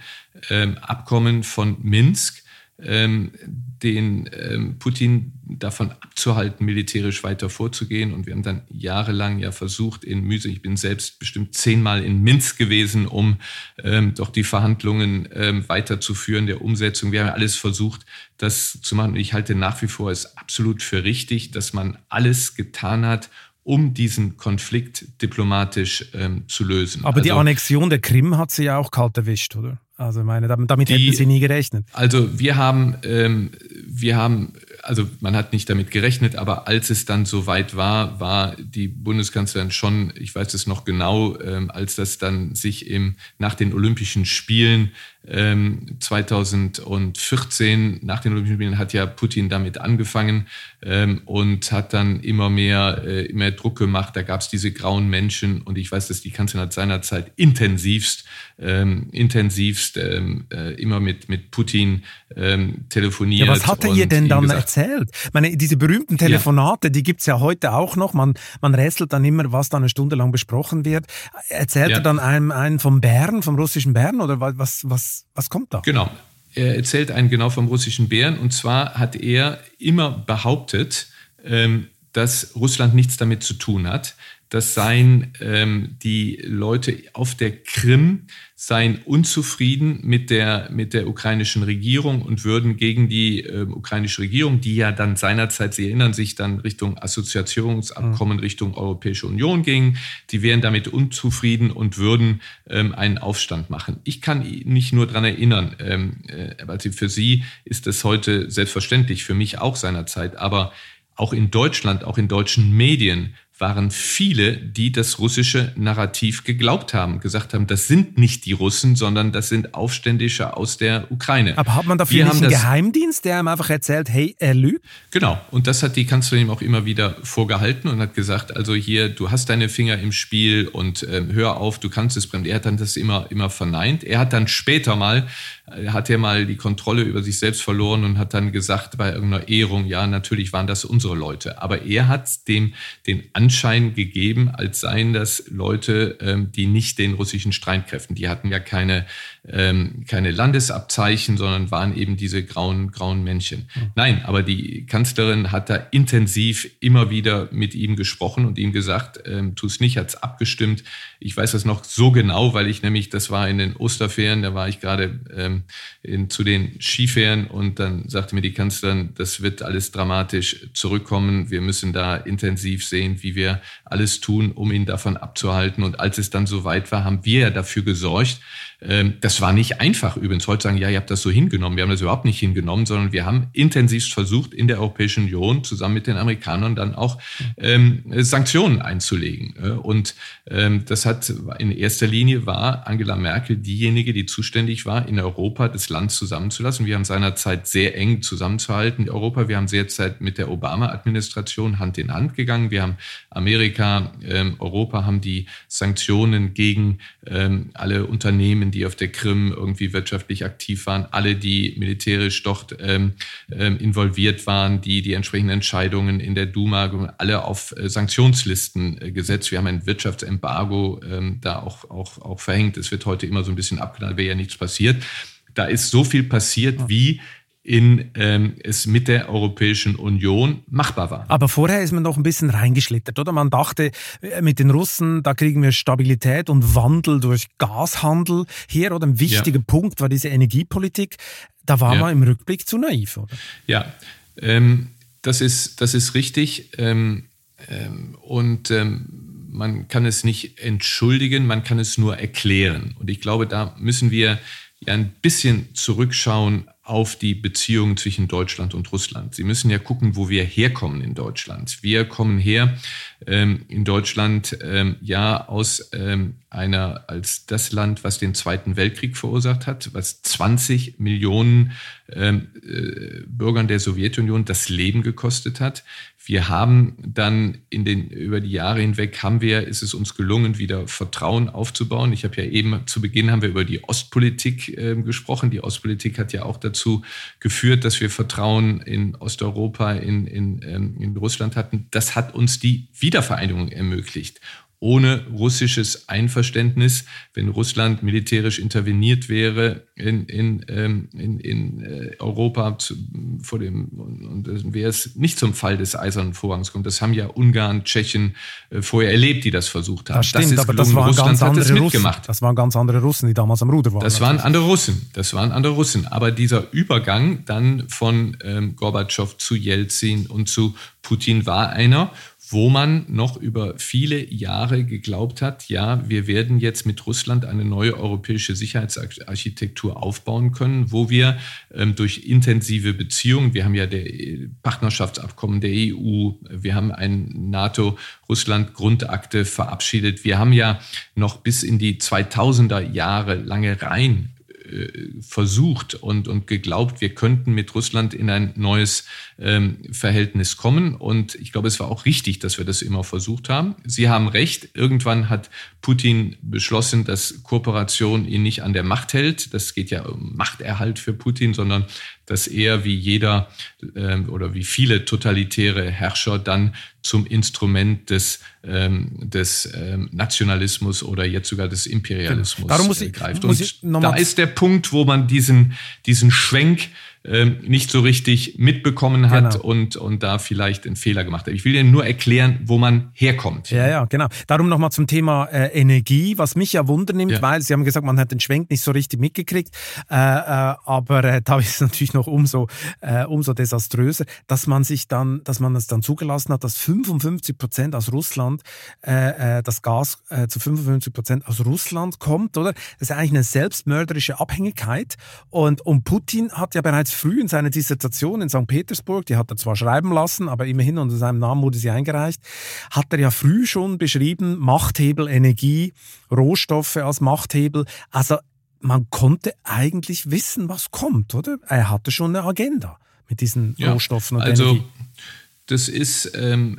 ähm, Abkommen von Minsk, den Putin davon abzuhalten, militärisch weiter vorzugehen. Und wir haben dann jahrelang ja versucht, in Müse, ich bin selbst bestimmt zehnmal in Minsk gewesen, um ähm, doch die Verhandlungen ähm, weiterzuführen, der Umsetzung. Wir haben ja alles versucht, das zu machen. Und ich halte nach wie vor es absolut für richtig, dass man alles getan hat, um diesen Konflikt diplomatisch ähm, zu lösen. Aber also, die Annexion der Krim hat sie ja auch kalt erwischt, oder? Also meine, damit die, hätten sie nie gerechnet. Also wir haben, ähm, wir haben also man hat nicht damit gerechnet, aber als es dann soweit war, war die Bundeskanzlerin schon, ich weiß es noch genau, ähm, als das dann sich im, nach den Olympischen Spielen ähm, 2014, nach den Olympischen Spielen, hat ja Putin damit angefangen ähm, und hat dann immer mehr, äh, immer mehr Druck gemacht. Da gab es diese grauen Menschen und ich weiß, dass die Kanzlerin hat seinerzeit intensivst, ähm, intensivst ähm, äh, immer mit, mit Putin ähm, telefoniert. Ja, was hat er ihr denn dann gesagt, erzählt? Ich meine, diese berühmten Telefonate, ja. die gibt's ja heute auch noch. Man, man rätselt dann immer, was da eine Stunde lang besprochen wird. Erzählt ja. er dann einem, einen vom Bären, vom russischen Bären oder was, was, was kommt da? Genau. Er erzählt einen genau vom russischen Bären und zwar hat er immer behauptet, ähm, dass Russland nichts damit zu tun hat das seien ähm, die Leute auf der Krim seien unzufrieden mit der, mit der ukrainischen Regierung und würden gegen die äh, ukrainische Regierung, die ja dann seinerzeit, Sie erinnern sich, dann Richtung Assoziationsabkommen, mhm. Richtung Europäische Union ging, die wären damit unzufrieden und würden ähm, einen Aufstand machen. Ich kann nicht nur daran erinnern, ähm, äh, also für Sie ist das heute selbstverständlich, für mich auch seinerzeit, aber auch in Deutschland, auch in deutschen Medien waren viele, die das russische Narrativ geglaubt haben, gesagt haben, das sind nicht die Russen, sondern das sind Aufständische aus der Ukraine. Aber hat man dafür Wir nicht einen Geheimdienst, der ihm einfach erzählt, hey, er lügt? Genau. Und das hat die Kanzlerin auch immer wieder vorgehalten und hat gesagt, also hier, du hast deine Finger im Spiel und äh, hör auf, du kannst es bremsen. Er hat dann das immer, immer verneint. Er hat dann später mal, äh, hat er mal die Kontrolle über sich selbst verloren und hat dann gesagt bei irgendeiner Ehrung, ja, natürlich waren das unsere Leute. Aber er hat dem den Anspruch Anschein gegeben, als seien das Leute, ähm, die nicht den russischen Streitkräften, die hatten ja keine, ähm, keine Landesabzeichen, sondern waren eben diese grauen, grauen Männchen. Mhm. Nein, aber die Kanzlerin hat da intensiv immer wieder mit ihm gesprochen und ihm gesagt, ähm, tu es nicht, hat es abgestimmt. Ich weiß das noch so genau, weil ich nämlich, das war in den Osterferien, da war ich gerade ähm, in, zu den Skiferien und dann sagte mir die Kanzlerin, das wird alles dramatisch zurückkommen. Wir müssen da intensiv sehen, wie wir alles tun, um ihn davon abzuhalten. Und als es dann soweit war, haben wir ja dafür gesorgt, das war nicht einfach übrigens. Heute sagen, ja, ihr habt das so hingenommen. Wir haben das überhaupt nicht hingenommen, sondern wir haben intensivst versucht, in der Europäischen Union zusammen mit den Amerikanern dann auch ähm, Sanktionen einzulegen. Und ähm, das hat in erster Linie war Angela Merkel diejenige, die zuständig war, in Europa das Land zusammenzulassen. Wir haben seinerzeit sehr eng zusammenzuhalten in Europa. Wir haben sehr Zeit mit der Obama-Administration Hand in Hand gegangen. Wir haben Amerika, ähm, Europa haben die Sanktionen gegen ähm, alle Unternehmen, die auf der Krim irgendwie wirtschaftlich aktiv waren, alle, die militärisch dort ähm, ähm, involviert waren, die die entsprechenden Entscheidungen in der Duma, alle auf äh, Sanktionslisten äh, gesetzt. Wir haben ein Wirtschaftsembargo ähm, da auch, auch, auch verhängt. Es wird heute immer so ein bisschen abgenannt, wäre ja nichts passiert. Da ist so viel passiert, wie in ähm, es mit der Europäischen Union machbar war. Aber vorher ist man noch ein bisschen reingeschlittert, oder? Man dachte, äh, mit den Russen, da kriegen wir Stabilität und Wandel durch Gashandel her, oder? Ein wichtiger ja. Punkt war diese Energiepolitik. Da war ja. man im Rückblick zu naiv, oder? Ja, ähm, das, ist, das ist richtig. Ähm, ähm, und ähm, man kann es nicht entschuldigen, man kann es nur erklären. Und ich glaube, da müssen wir ja ein bisschen zurückschauen auf die Beziehungen zwischen Deutschland und Russland. Sie müssen ja gucken, wo wir herkommen in Deutschland. Wir kommen her ähm, in Deutschland ähm, ja aus ähm, einer als das Land, was den Zweiten Weltkrieg verursacht hat, was 20 Millionen ähm, äh, Bürgern der Sowjetunion das Leben gekostet hat. Wir haben dann in den, über die Jahre hinweg haben wir, ist es uns gelungen, wieder Vertrauen aufzubauen. Ich habe ja eben zu Beginn haben wir über die Ostpolitik äh, gesprochen. Die Ostpolitik hat ja auch dazu geführt, dass wir Vertrauen in Osteuropa, in, in, ähm, in Russland hatten. Das hat uns die Wiedervereinigung ermöglicht. ohne russisches Einverständnis, wenn Russland militärisch interveniert wäre in, in, ähm, in, in äh, Europa zu, vor dem, und, und wäre es nicht zum Fall des Eisernen Vorhangs kommt. Das haben ja Ungarn, Tschechien äh, vorher erlebt, die das versucht haben. Das stimmt, das aber das waren Russland ganz andere Russen. Das waren ganz andere Russen, die damals am Ruder waren. Das waren andere Russen. Das waren andere Russen. Aber dieser Übergang dann von ähm, Gorbatschow zu Jelzin und zu Putin war einer, wo man noch über viele Jahre geglaubt hat, ja, wir werden jetzt mit Russland eine neue europäische Sicherheitsarchitektur aufbauen können, wo wir ähm, durch intensive Beziehungen, wir haben ja der äh, Partnerschaftsabkommen der EU, wir haben ein NATO-Russland-Grundakte verabschiedet, wir haben ja noch bis in die 2000er Jahre lange rein versucht und, und geglaubt, wir könnten mit Russland in ein neues ähm, Verhältnis kommen. Und ich glaube, es war auch richtig, dass wir das immer versucht haben. Sie haben recht. Irgendwann hat Putin beschlossen, dass Kooperation ihn nicht an der Macht hält. Das geht ja um Machterhalt für Putin, sondern dass er wie jeder ähm, oder wie viele totalitäre Herrscher dann zum Instrument des, ähm, des ähm, Nationalismus oder jetzt sogar des Imperialismus Darum muss ich, greift. Und da ist der Punkt, wo man diesen, diesen Schwenk ähm, nicht so richtig mitbekommen hat genau. und, und da vielleicht einen Fehler gemacht hat. Ich will Ihnen nur erklären, wo man herkommt. Ja, ja, genau. Darum nochmal zum Thema äh, Energie, was mich ja wundernimmt, ja. weil Sie haben gesagt, man hat den Schwenk nicht so richtig mitgekriegt, äh, äh, aber äh, da ist es natürlich noch umso, äh, umso desaströser, dass man sich dann, dass man es dann zugelassen hat, dass 55 Prozent aus Russland, äh, das Gas zu 55 Prozent aus Russland kommt, oder? Das ist eigentlich eine selbstmörderische Abhängigkeit und, und Putin hat ja bereits früh in seiner Dissertation in St. Petersburg, die hat er zwar schreiben lassen, aber immerhin unter seinem Namen wurde sie eingereicht, hat er ja früh schon beschrieben, Machthebel, Energie, Rohstoffe als Machthebel. Also man konnte eigentlich wissen, was kommt, oder? Er hatte schon eine Agenda mit diesen ja, Rohstoffen und also, Energie. Das ist, ähm,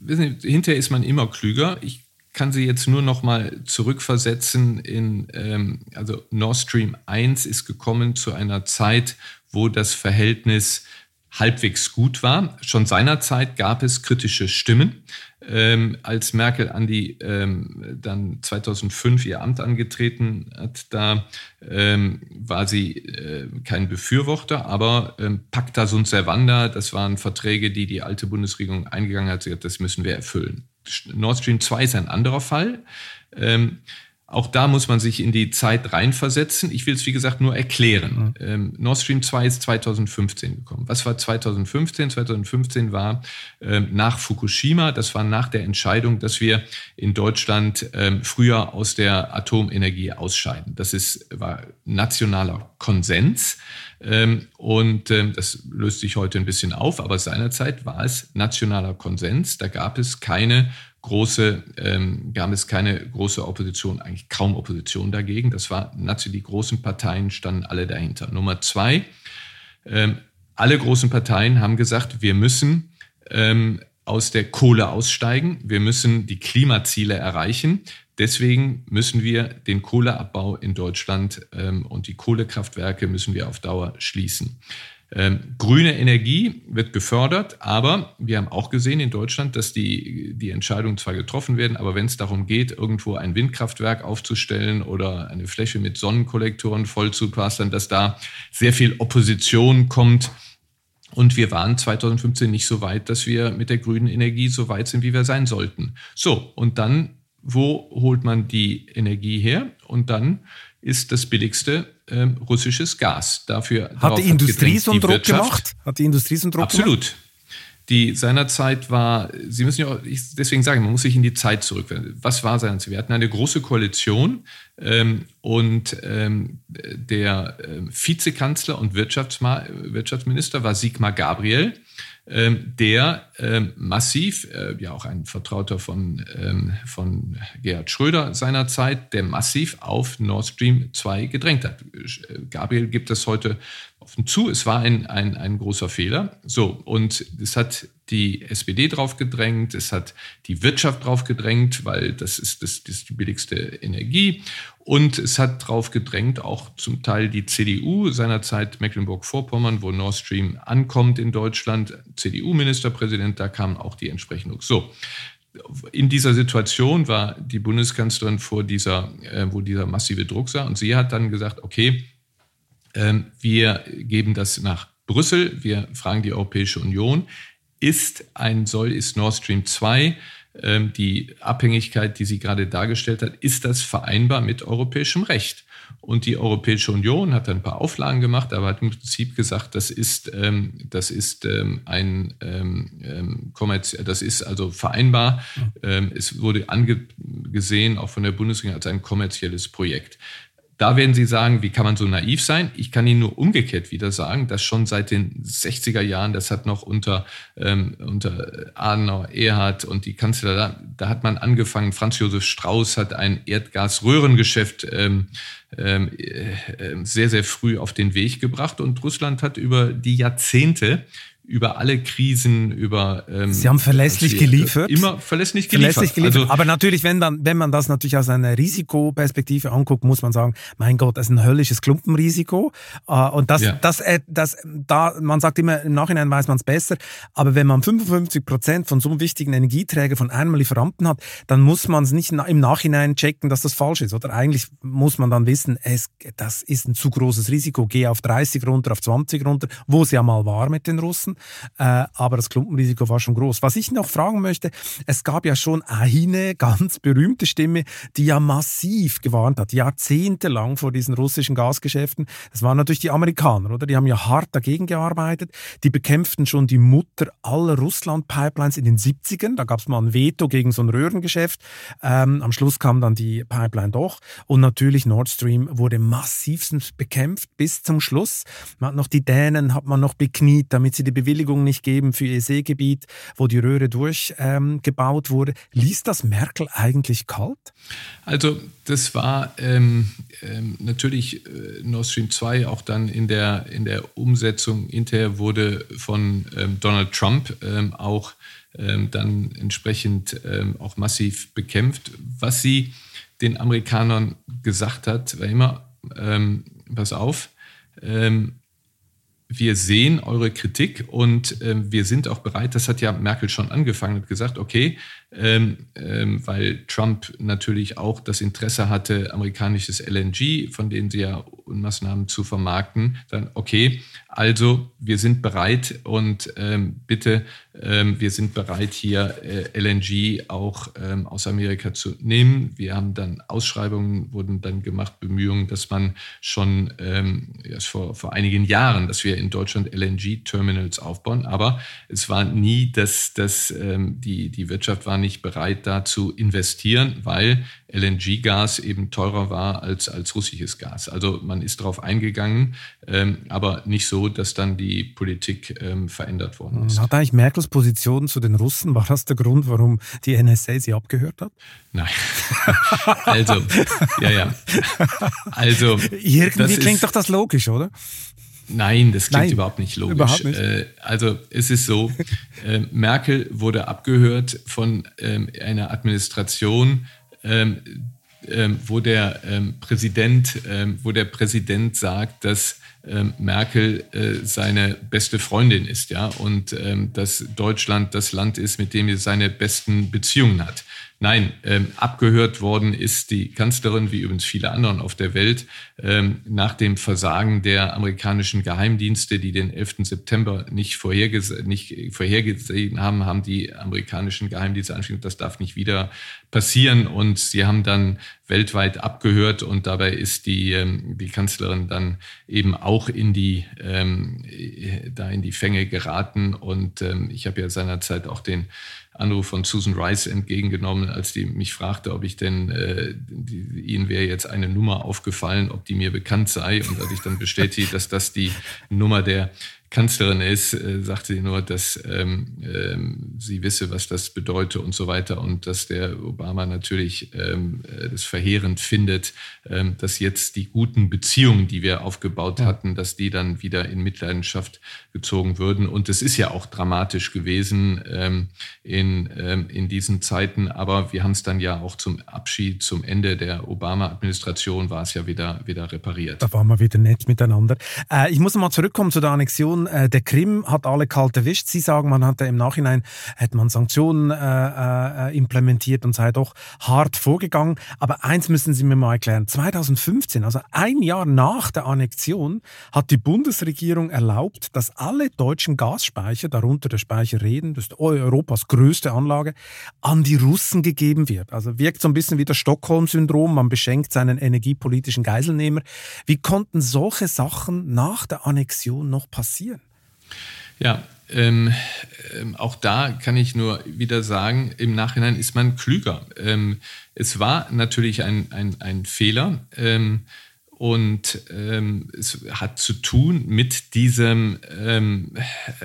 wissen Sie, hinterher ist man immer klüger. Ich kann sie jetzt nur noch mal zurückversetzen in, ähm, also Nord Stream 1 ist gekommen zu einer Zeit, wo das Verhältnis halbwegs gut war. Schon seinerzeit gab es kritische Stimmen. Ähm, als Merkel an die ähm, dann 2005 ihr Amt angetreten hat, da ähm, war sie äh, kein Befürworter, aber ähm, Pacta sunt servanda, das waren Verträge, die die alte Bundesregierung eingegangen hat, sie hat, das müssen wir erfüllen. Nord Stream 2 ist ein anderer Fall. Auch da muss man sich in die Zeit reinversetzen. Ich will es, wie gesagt, nur erklären. Mhm. Ähm, Nord Stream 2 ist 2015 gekommen. Was war 2015? 2015 war ähm, nach Fukushima, das war nach der Entscheidung, dass wir in Deutschland ähm, früher aus der Atomenergie ausscheiden. Das ist, war nationaler Konsens. Ähm, und ähm, das löst sich heute ein bisschen auf, aber seinerzeit war es nationaler Konsens. Da gab es keine große, ähm, gab es keine große Opposition, eigentlich kaum Opposition dagegen. Das war die großen Parteien standen alle dahinter. Nummer zwei, ähm, alle großen Parteien haben gesagt, wir müssen ähm, aus der Kohle aussteigen, wir müssen die Klimaziele erreichen. Deswegen müssen wir den Kohleabbau in Deutschland ähm, und die Kohlekraftwerke müssen wir auf Dauer schließen. Ähm, grüne Energie wird gefördert, aber wir haben auch gesehen in Deutschland, dass die, die Entscheidungen zwar getroffen werden, aber wenn es darum geht, irgendwo ein Windkraftwerk aufzustellen oder eine Fläche mit Sonnenkollektoren voll zu plastern, dass da sehr viel Opposition kommt. Und wir waren 2015 nicht so weit, dass wir mit der grünen Energie so weit sind, wie wir sein sollten. So, und dann, wo holt man die Energie her? Und dann ist das billigste ähm, russisches Gas. Dafür hat die Industrie so einen Druck gemacht? Hat die Industrie so einen Druck Absolut. Gemacht? Die seinerzeit war, Sie müssen ja auch, ich deswegen sagen, man muss sich in die Zeit zurückwenden. Was war seinerzeit? Wir hatten eine große Koalition ähm, und ähm, der äh, Vizekanzler und Wirtschaftsminister war Sigmar Gabriel ähm, der ähm, massiv, äh, ja auch ein Vertrauter von, ähm, von Gerhard Schröder seinerzeit, der massiv auf Nord Stream 2 gedrängt hat. Äh, Gabriel gibt das heute offen zu, es war ein, ein, ein großer Fehler. So, und es hat die SPD drauf gedrängt, es hat die Wirtschaft drauf gedrängt, weil das ist, das, das ist die billigste Energie. Und es hat drauf gedrängt, auch zum Teil die CDU, seinerzeit Mecklenburg-Vorpommern, wo Nord Stream ankommt in Deutschland, CDU-Ministerpräsident, da kam auch die Entsprechung. So, in dieser Situation war die Bundeskanzlerin vor dieser, äh, wo dieser massive Druck sah und sie hat dann gesagt, okay, wir geben das nach Brüssel, wir fragen die Europäische Union, ist ein Soll, ist Nord Stream 2 ähm, die Abhängigkeit, die sie gerade dargestellt hat, ist das vereinbar mit europäischem Recht? Und die Europäische Union hat ein paar Auflagen gemacht, aber hat im Prinzip gesagt, das ist, ähm, das ist ähm, ein ähm, ähm das ist also vereinbar. Ähm, es wurde angesehen, auch von der Bundesregierung, als ein kommerzielles Projekt. Da werden Sie sagen, wie kann man so naiv sein? Ich kann Ihnen nur umgekehrt wieder sagen, dass schon seit den 60er Jahren, das hat noch unter, ähm, unter Adenauer, Erhard und die Kanzler, da, da hat man angefangen, Franz Josef Strauß hat ein Erdgasröhrengeschäft ähm, ähm, äh, sehr, sehr früh auf den Weg gebracht und Russland hat über die Jahrzehnte über alle Krisen, über ähm, Sie haben verlässlich geliefert. Immer verlässlich geliefert. Verlässlich geliefert. Also, Aber natürlich, wenn, dann, wenn man das natürlich aus einer Risikoperspektive anguckt, muss man sagen, mein Gott, das ist ein höllisches Klumpenrisiko. Äh, und das, ja. das, äh, das, da, man sagt immer, im Nachhinein weiß man es besser. Aber wenn man 55 Prozent von so einem wichtigen Energieträger von einem Lieferanten hat, dann muss man es nicht im Nachhinein checken, dass das falsch ist. Oder eigentlich muss man dann wissen, es, das ist ein zu großes Risiko. Geh auf 30 runter, auf 20 runter, wo es ja mal war mit den Russen. Äh, aber das Klumpenrisiko war schon groß. Was ich noch fragen möchte, es gab ja schon eine ganz berühmte Stimme, die ja massiv gewarnt hat, jahrzehntelang vor diesen russischen Gasgeschäften. Das waren natürlich die Amerikaner, oder? Die haben ja hart dagegen gearbeitet. Die bekämpften schon die Mutter aller Russland-Pipelines in den 70ern. Da gab es mal ein Veto gegen so ein Röhrengeschäft. Ähm, am Schluss kam dann die Pipeline doch. Und natürlich Nord Stream wurde massivstens bekämpft bis zum Schluss. Man hat noch die Dänen hat man noch bekniet, damit sie die Bewegung Bewilligung nicht geben für ihr Seegebiet, wo die Röhre durchgebaut ähm, wurde. Ließ das Merkel eigentlich kalt? Also das war ähm, ähm, natürlich äh, Nord Stream 2 auch dann in der, in der Umsetzung hinterher wurde von ähm, Donald Trump ähm, auch ähm, dann entsprechend auch massiv bekämpft. Was sie den Amerikanern gesagt hat, war immer, pass auf, ähm, wir sehen eure Kritik und äh, wir sind auch bereit, das hat ja Merkel schon angefangen und gesagt, okay, ähm, ähm, weil Trump natürlich auch das Interesse hatte, amerikanisches LNG, von denen sie ja Maßnahmen zu vermarkten, dann okay, also wir sind bereit und ähm, bitte, ähm, wir sind bereit, hier äh, LNG auch ähm, aus Amerika zu nehmen. Wir haben dann Ausschreibungen, wurden dann gemacht, Bemühungen, dass man schon ähm, erst vor, vor einigen Jahren, dass wir in Deutschland LNG-Terminals aufbauen, aber es war nie, dass, dass die, die Wirtschaft war nicht bereit, da zu investieren, weil LNG-Gas eben teurer war als, als russisches Gas. Also man ist darauf eingegangen, ähm, aber nicht so, dass dann die Politik ähm, verändert worden ist. Hat eigentlich Merkels Position zu den Russen, war das der Grund, warum die NSA sie abgehört hat? Nein. also, ja, ja. Also, Irgendwie klingt doch das logisch, oder? Nein, das klingt Nein, überhaupt nicht logisch. Überhaupt nicht. Äh, also es ist so, äh, Merkel wurde abgehört von ähm, einer Administration, ähm, ähm, wo der ähm, Präsident, ähm, wo der Präsident sagt, dass ähm, Merkel äh, seine beste Freundin ist, ja, und dass Deutschland das Land ist, mit dem er seine besten Beziehungen hat. Nein, ähm, abgehört worden ist die Kanzlerin, wie übrigens viele anderen auf der Welt, ähm, nach dem Versagen der amerikanischen Geheimdienste, die den 11. September nicht, vorhergese nicht vorhergesehen haben, haben die amerikanischen Geheimdienste angeschrieben, das darf nicht wieder passieren. Und sie haben dann weltweit abgehört und dabei ist die, ähm, die Kanzlerin dann eben auch in die, ähm, da in die Fänge geraten. Und ähm, ich habe ja seinerzeit auch den Anruf von Susan Rice entgegengenommen, als die mich fragte, ob ich denn, äh, die, ihnen wäre jetzt eine Nummer aufgefallen, ob die mir bekannt sei. Und als ich dann bestätige, dass das die Nummer der Kanzlerin ist, äh, sagte sie nur, dass ähm, ähm, sie wisse, was das bedeutet und so weiter und dass der Obama natürlich ähm, äh, das verheerend findet, ähm, dass jetzt die guten Beziehungen, die wir aufgebaut ja. hatten, dass die dann wieder in Mitleidenschaft gezogen würden. Und es ist ja auch dramatisch gewesen ähm, in, ähm, in diesen Zeiten, aber wir haben es dann ja auch zum Abschied, zum Ende der Obama-Administration war es ja wieder, wieder repariert. Da waren wir wieder nett miteinander. Äh, ich muss mal zurückkommen zu der Annexion Annexion äh, der Krim hat alle kalt erwischt. Sie sagen, man hatte im Nachhinein hätte man Sanktionen äh, äh, implementiert und sei doch hart vorgegangen. Aber eins müssen Sie mir mal erklären. 2015, also ein Jahr nach der Annexion, hat die Bundesregierung erlaubt, dass alle deutschen Gasspeicher, darunter der Speicher Reden, das ist Europas größte Anlage, an die Russen gegeben wird. Also wirkt so ein bisschen wie das Stockholm-Syndrom. Man beschenkt seinen energiepolitischen Geiselnehmer. Wie konnten solche Sachen nach der Annexion noch passieren? Ja, ähm, ähm, auch da kann ich nur wieder sagen, im Nachhinein ist man klüger. Ähm, es war natürlich ein, ein, ein Fehler. Ähm, und ähm, es hat zu tun mit, diesem, ähm,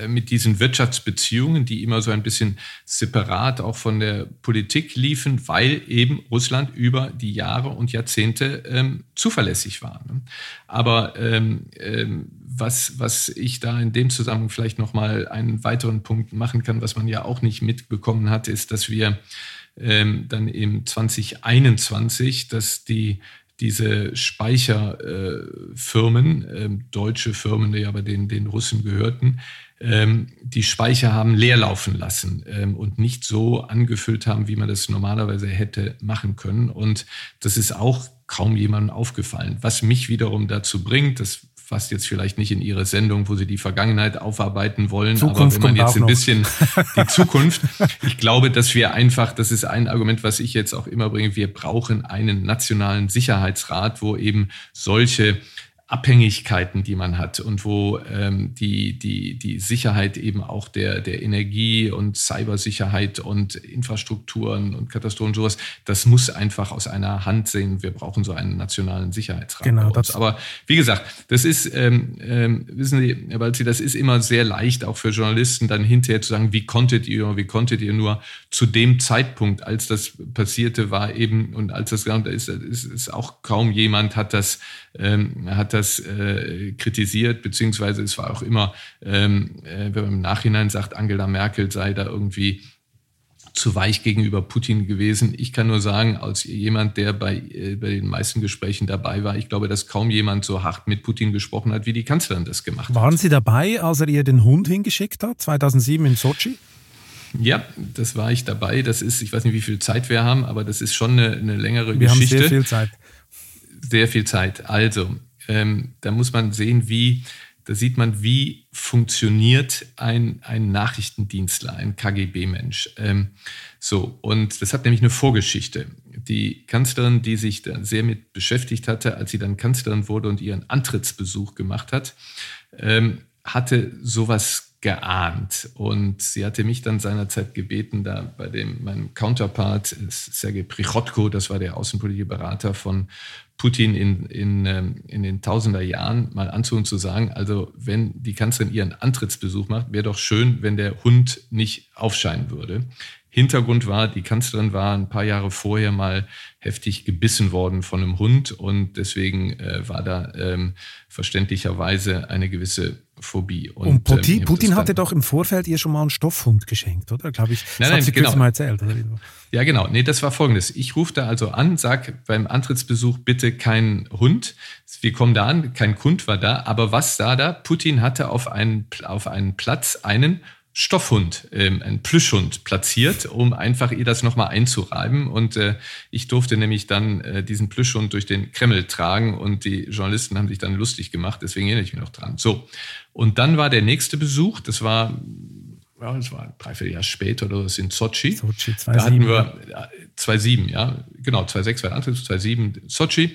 mit diesen Wirtschaftsbeziehungen, die immer so ein bisschen separat auch von der Politik liefen, weil eben Russland über die Jahre und Jahrzehnte zuverlässig war. Ne? Aber was, was ich da in dem Zusammenhang vielleicht nochmal einen weiteren Punkt machen kann, was man ja auch nicht mitbekommen hat, ist, dass wir ähm, dann im 2021, dass die diese Speicherfirmen, äh, äh, deutsche Firmen, die aber den, den Russen gehörten, ähm, die Speicher haben leer laufen lassen ähm, und nicht so angefüllt haben, wie man das normalerweise hätte machen können. Und das ist auch kaum jemandem aufgefallen. Was mich wiederum dazu bringt, das fast jetzt vielleicht nicht in Ihre Sendung, wo Sie die Vergangenheit aufarbeiten wollen, Zukunft aber wenn man jetzt ein bisschen die Zukunft, ich glaube, dass wir einfach, das ist ein Argument, was ich jetzt auch immer bringe, wir brauchen einen nationalen Sicherheitsrat, wo eben solche Abhängigkeiten, die man hat und wo ähm, die, die, die Sicherheit eben auch der, der Energie und Cybersicherheit und Infrastrukturen und Katastrophen sowas, das muss einfach aus einer Hand sehen. Wir brauchen so einen nationalen Sicherheitsrat. Genau, das Aber wie gesagt, das ist, ähm, ähm, wissen Sie, Herr Balzi, das ist immer sehr leicht, auch für Journalisten dann hinterher zu sagen, wie konntet ihr, wie konntet ihr nur zu dem Zeitpunkt, als das passierte, war eben, und als das da ist, ist, ist auch kaum jemand hat das, ähm, hat das äh, kritisiert, beziehungsweise es war auch immer, ähm, äh, wenn man im Nachhinein sagt, Angela Merkel sei da irgendwie zu weich gegenüber Putin gewesen. Ich kann nur sagen, als jemand, der bei, äh, bei den meisten Gesprächen dabei war, ich glaube, dass kaum jemand so hart mit Putin gesprochen hat, wie die Kanzlerin das gemacht Waren hat. Waren Sie dabei, als er ihr den Hund hingeschickt hat, 2007 in Sochi? Ja, das war ich dabei. Das ist, ich weiß nicht, wie viel Zeit wir haben, aber das ist schon eine, eine längere wir Geschichte. Wir haben sehr viel Zeit. Sehr viel Zeit. Also, ähm, da muss man sehen, wie, da sieht man, wie funktioniert ein, ein Nachrichtendienstler, ein KGB-Mensch. Ähm, so, und das hat nämlich eine Vorgeschichte. Die Kanzlerin, die sich da sehr mit beschäftigt hatte, als sie dann Kanzlerin wurde und ihren Antrittsbesuch gemacht hat, ähm, hatte sowas geahnt. Und sie hatte mich dann seinerzeit gebeten, da bei dem, meinem Counterpart, Sergei Prichotko, das war der außenpolitische Berater von Putin in, in, ähm, in den tausender Jahren, mal anzuhören zu sagen, also wenn die Kanzlerin ihren Antrittsbesuch macht, wäre doch schön, wenn der Hund nicht aufscheinen würde. Hintergrund war, die Kanzlerin war ein paar Jahre vorher mal heftig gebissen worden von einem Hund und deswegen äh, war da ähm, verständlicherweise eine gewisse Phobie. Und, und Putin, ähm, Putin hatte doch im Vorfeld ihr schon mal einen Stoffhund geschenkt, oder? Glaube ich. Das nein, hat nein, sie genau. mal erzählt. Oder? Ja, genau. Nee, das war folgendes. Ich rufe da also an, sag beim Antrittsbesuch bitte kein Hund. Wir kommen da an, kein Hund war da. Aber was sah da? Putin hatte auf einen, auf einen Platz einen Stoffhund, ähm, ein Plüschhund platziert, um einfach ihr das nochmal einzureiben. Und äh, ich durfte nämlich dann äh, diesen Plüschhund durch den Kreml tragen und die Journalisten haben sich dann lustig gemacht, deswegen erinnere ich mich noch dran. So, und dann war der nächste Besuch, das war, ja, das war ein Dreivierteljahr später oder was in Sochi. Sochi, 2007. Da hatten wir, 2007, ja, genau, 2006 war der Antritt, 2007 Sochi.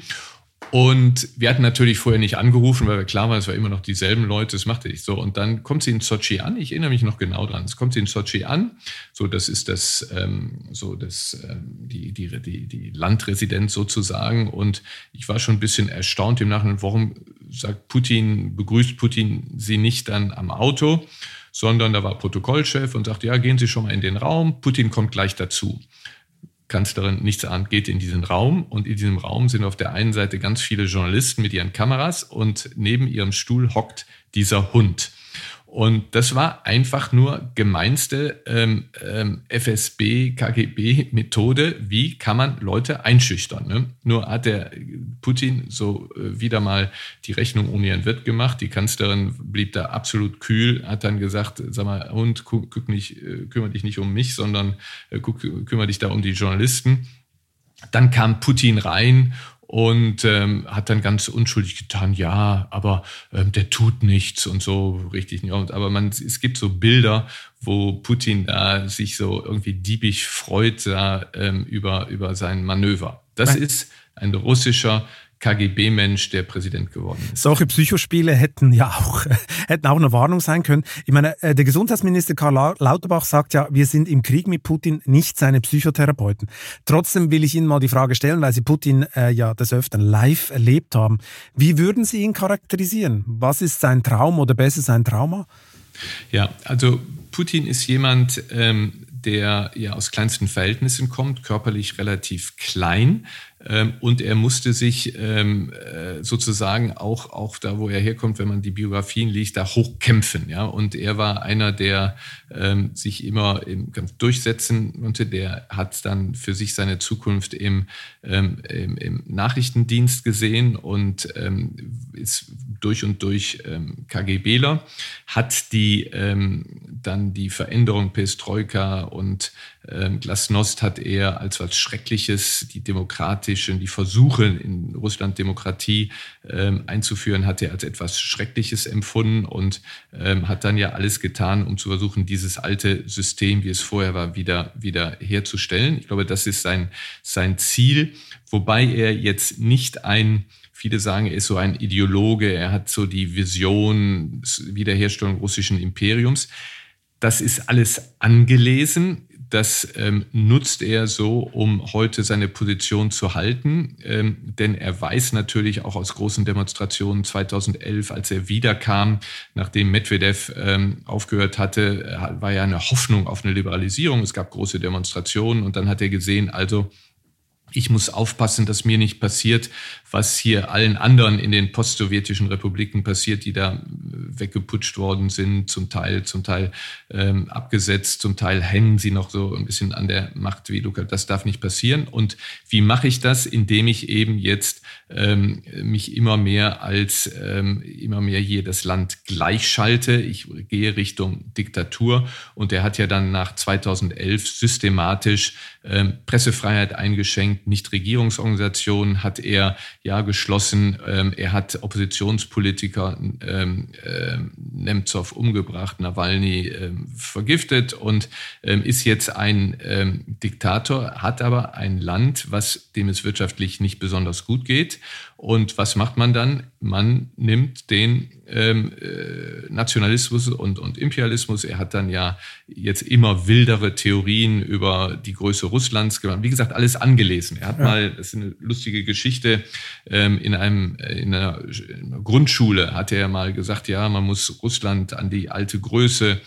Und wir hatten natürlich vorher nicht angerufen, weil wir klar waren, es war immer noch dieselben Leute, das machte ich so. Und dann kommt sie in Sochi an, ich erinnere mich noch genau dran, es kommt sie in Sochi an, so das ist das, ähm, so das, ähm, die, die, die, die Landresidenz sozusagen. Und ich war schon ein bisschen erstaunt im Nachhinein, warum sagt Putin, begrüßt Putin sie nicht dann am Auto, sondern da war Protokollchef und sagt, ja, gehen Sie schon mal in den Raum, Putin kommt gleich dazu. Kanzlerin nichts ahnt, geht in diesen Raum und in diesem Raum sind auf der einen Seite ganz viele Journalisten mit ihren Kameras und neben ihrem Stuhl hockt dieser Hund. Und das war einfach nur gemeinste ähm, ähm, FSB, KGB-Methode. Wie kann man Leute einschüchtern? Ne? Nur hat der Putin so äh, wieder mal die Rechnung ohne ihren Wirt gemacht. Die Kanzlerin blieb da absolut kühl, hat dann gesagt, sag mal, Hund, guck nicht, äh, kümmere dich nicht um mich, sondern äh, guck, kümmere dich da um die Journalisten. Dann kam Putin rein und ähm, hat dann ganz unschuldig getan, ja, aber ähm, der tut nichts und so richtig. Ja, aber man, es gibt so Bilder, wo Putin da sich so irgendwie diebig freut da, ähm, über, über sein Manöver. Das ist ein russischer KGB-Mensch, der Präsident geworden ist. Solche Psychospiele hätten ja auch, hätten auch eine Warnung sein können. Ich meine, äh, der Gesundheitsminister Karl Lauterbach sagt ja, wir sind im Krieg mit Putin nicht seine Psychotherapeuten. Trotzdem will ich Ihnen mal die Frage stellen, weil Sie Putin äh, ja des Öfteren live erlebt haben. Wie würden Sie ihn charakterisieren? Was ist sein Traum oder besser sein Trauma? Ja, also Putin ist jemand, ähm, der ja aus kleinsten Verhältnissen kommt, körperlich relativ klein, ähm, und er musste sich ähm, äh, sozusagen auch, auch da, wo er herkommt, wenn man die Biografien liest, da hochkämpfen. Ja? Und er war einer, der ähm, sich immer im Kampf durchsetzen konnte. Der hat dann für sich seine Zukunft im, im, im Nachrichtendienst gesehen und ist durch und durch KGBler, hat die dann die Veränderung Perestroika und ähm, Glasnost hat er als was Schreckliches die demokratischen, die Versuche in Russland Demokratie ähm, einzuführen, hat er als etwas Schreckliches empfunden und ähm, hat dann ja alles getan, um zu versuchen, dieses alte System, wie es vorher war, wieder, wieder herzustellen. Ich glaube, das ist sein, sein Ziel, wobei er jetzt nicht ein Viele sagen, er ist so ein Ideologe, er hat so die Vision Wiederherstellung russischen Imperiums. Das ist alles angelesen. Das ähm, nutzt er so, um heute seine Position zu halten. Ähm, denn er weiß natürlich auch aus großen Demonstrationen 2011, als er wiederkam, nachdem Medvedev ähm, aufgehört hatte, äh, war ja eine Hoffnung auf eine Liberalisierung. Es gab große Demonstrationen und dann hat er gesehen, also ich muss aufpassen, dass mir nicht passiert, was hier allen anderen in den postsowjetischen Republiken passiert, die da äh, weggeputscht worden sind, zum Teil, zum Teil ähm, abgesetzt, zum Teil hängen sie noch so ein bisschen an der Macht wie Luca. Das darf nicht passieren. Und wie mache ich das? Indem ich eben jetzt ähm, mich immer mehr als ähm, immer mehr hier das Land gleichschalte. Ich gehe Richtung Diktatur. Und er hat ja dann nach 2011 systematisch ähm, Pressefreiheit eingeschränkt, Nichtregierungsorganisationen hat er ja geschlossen. Ähm, er hat Oppositionspolitiker ähm, äh, Nemtsov umgebracht, Nawalny ähm, vergiftet und ähm, ist jetzt ein ähm, Diktator, hat aber ein Land, was dem es wirtschaftlich nicht besonders gut geht. Und was macht man dann? Man nimmt den ähm, äh, Nationalismus und, und Imperialismus. Er hat dann ja jetzt immer wildere Theorien über die Größe Russlands gemacht. Wie gesagt, alles angelesen. Er hat ja. mal, das ist eine lustige Geschichte, ähm, in, einem, äh, in einer, in, einer, Grundschule hat er mal gesagt, ja, man muss Russland an die alte Größe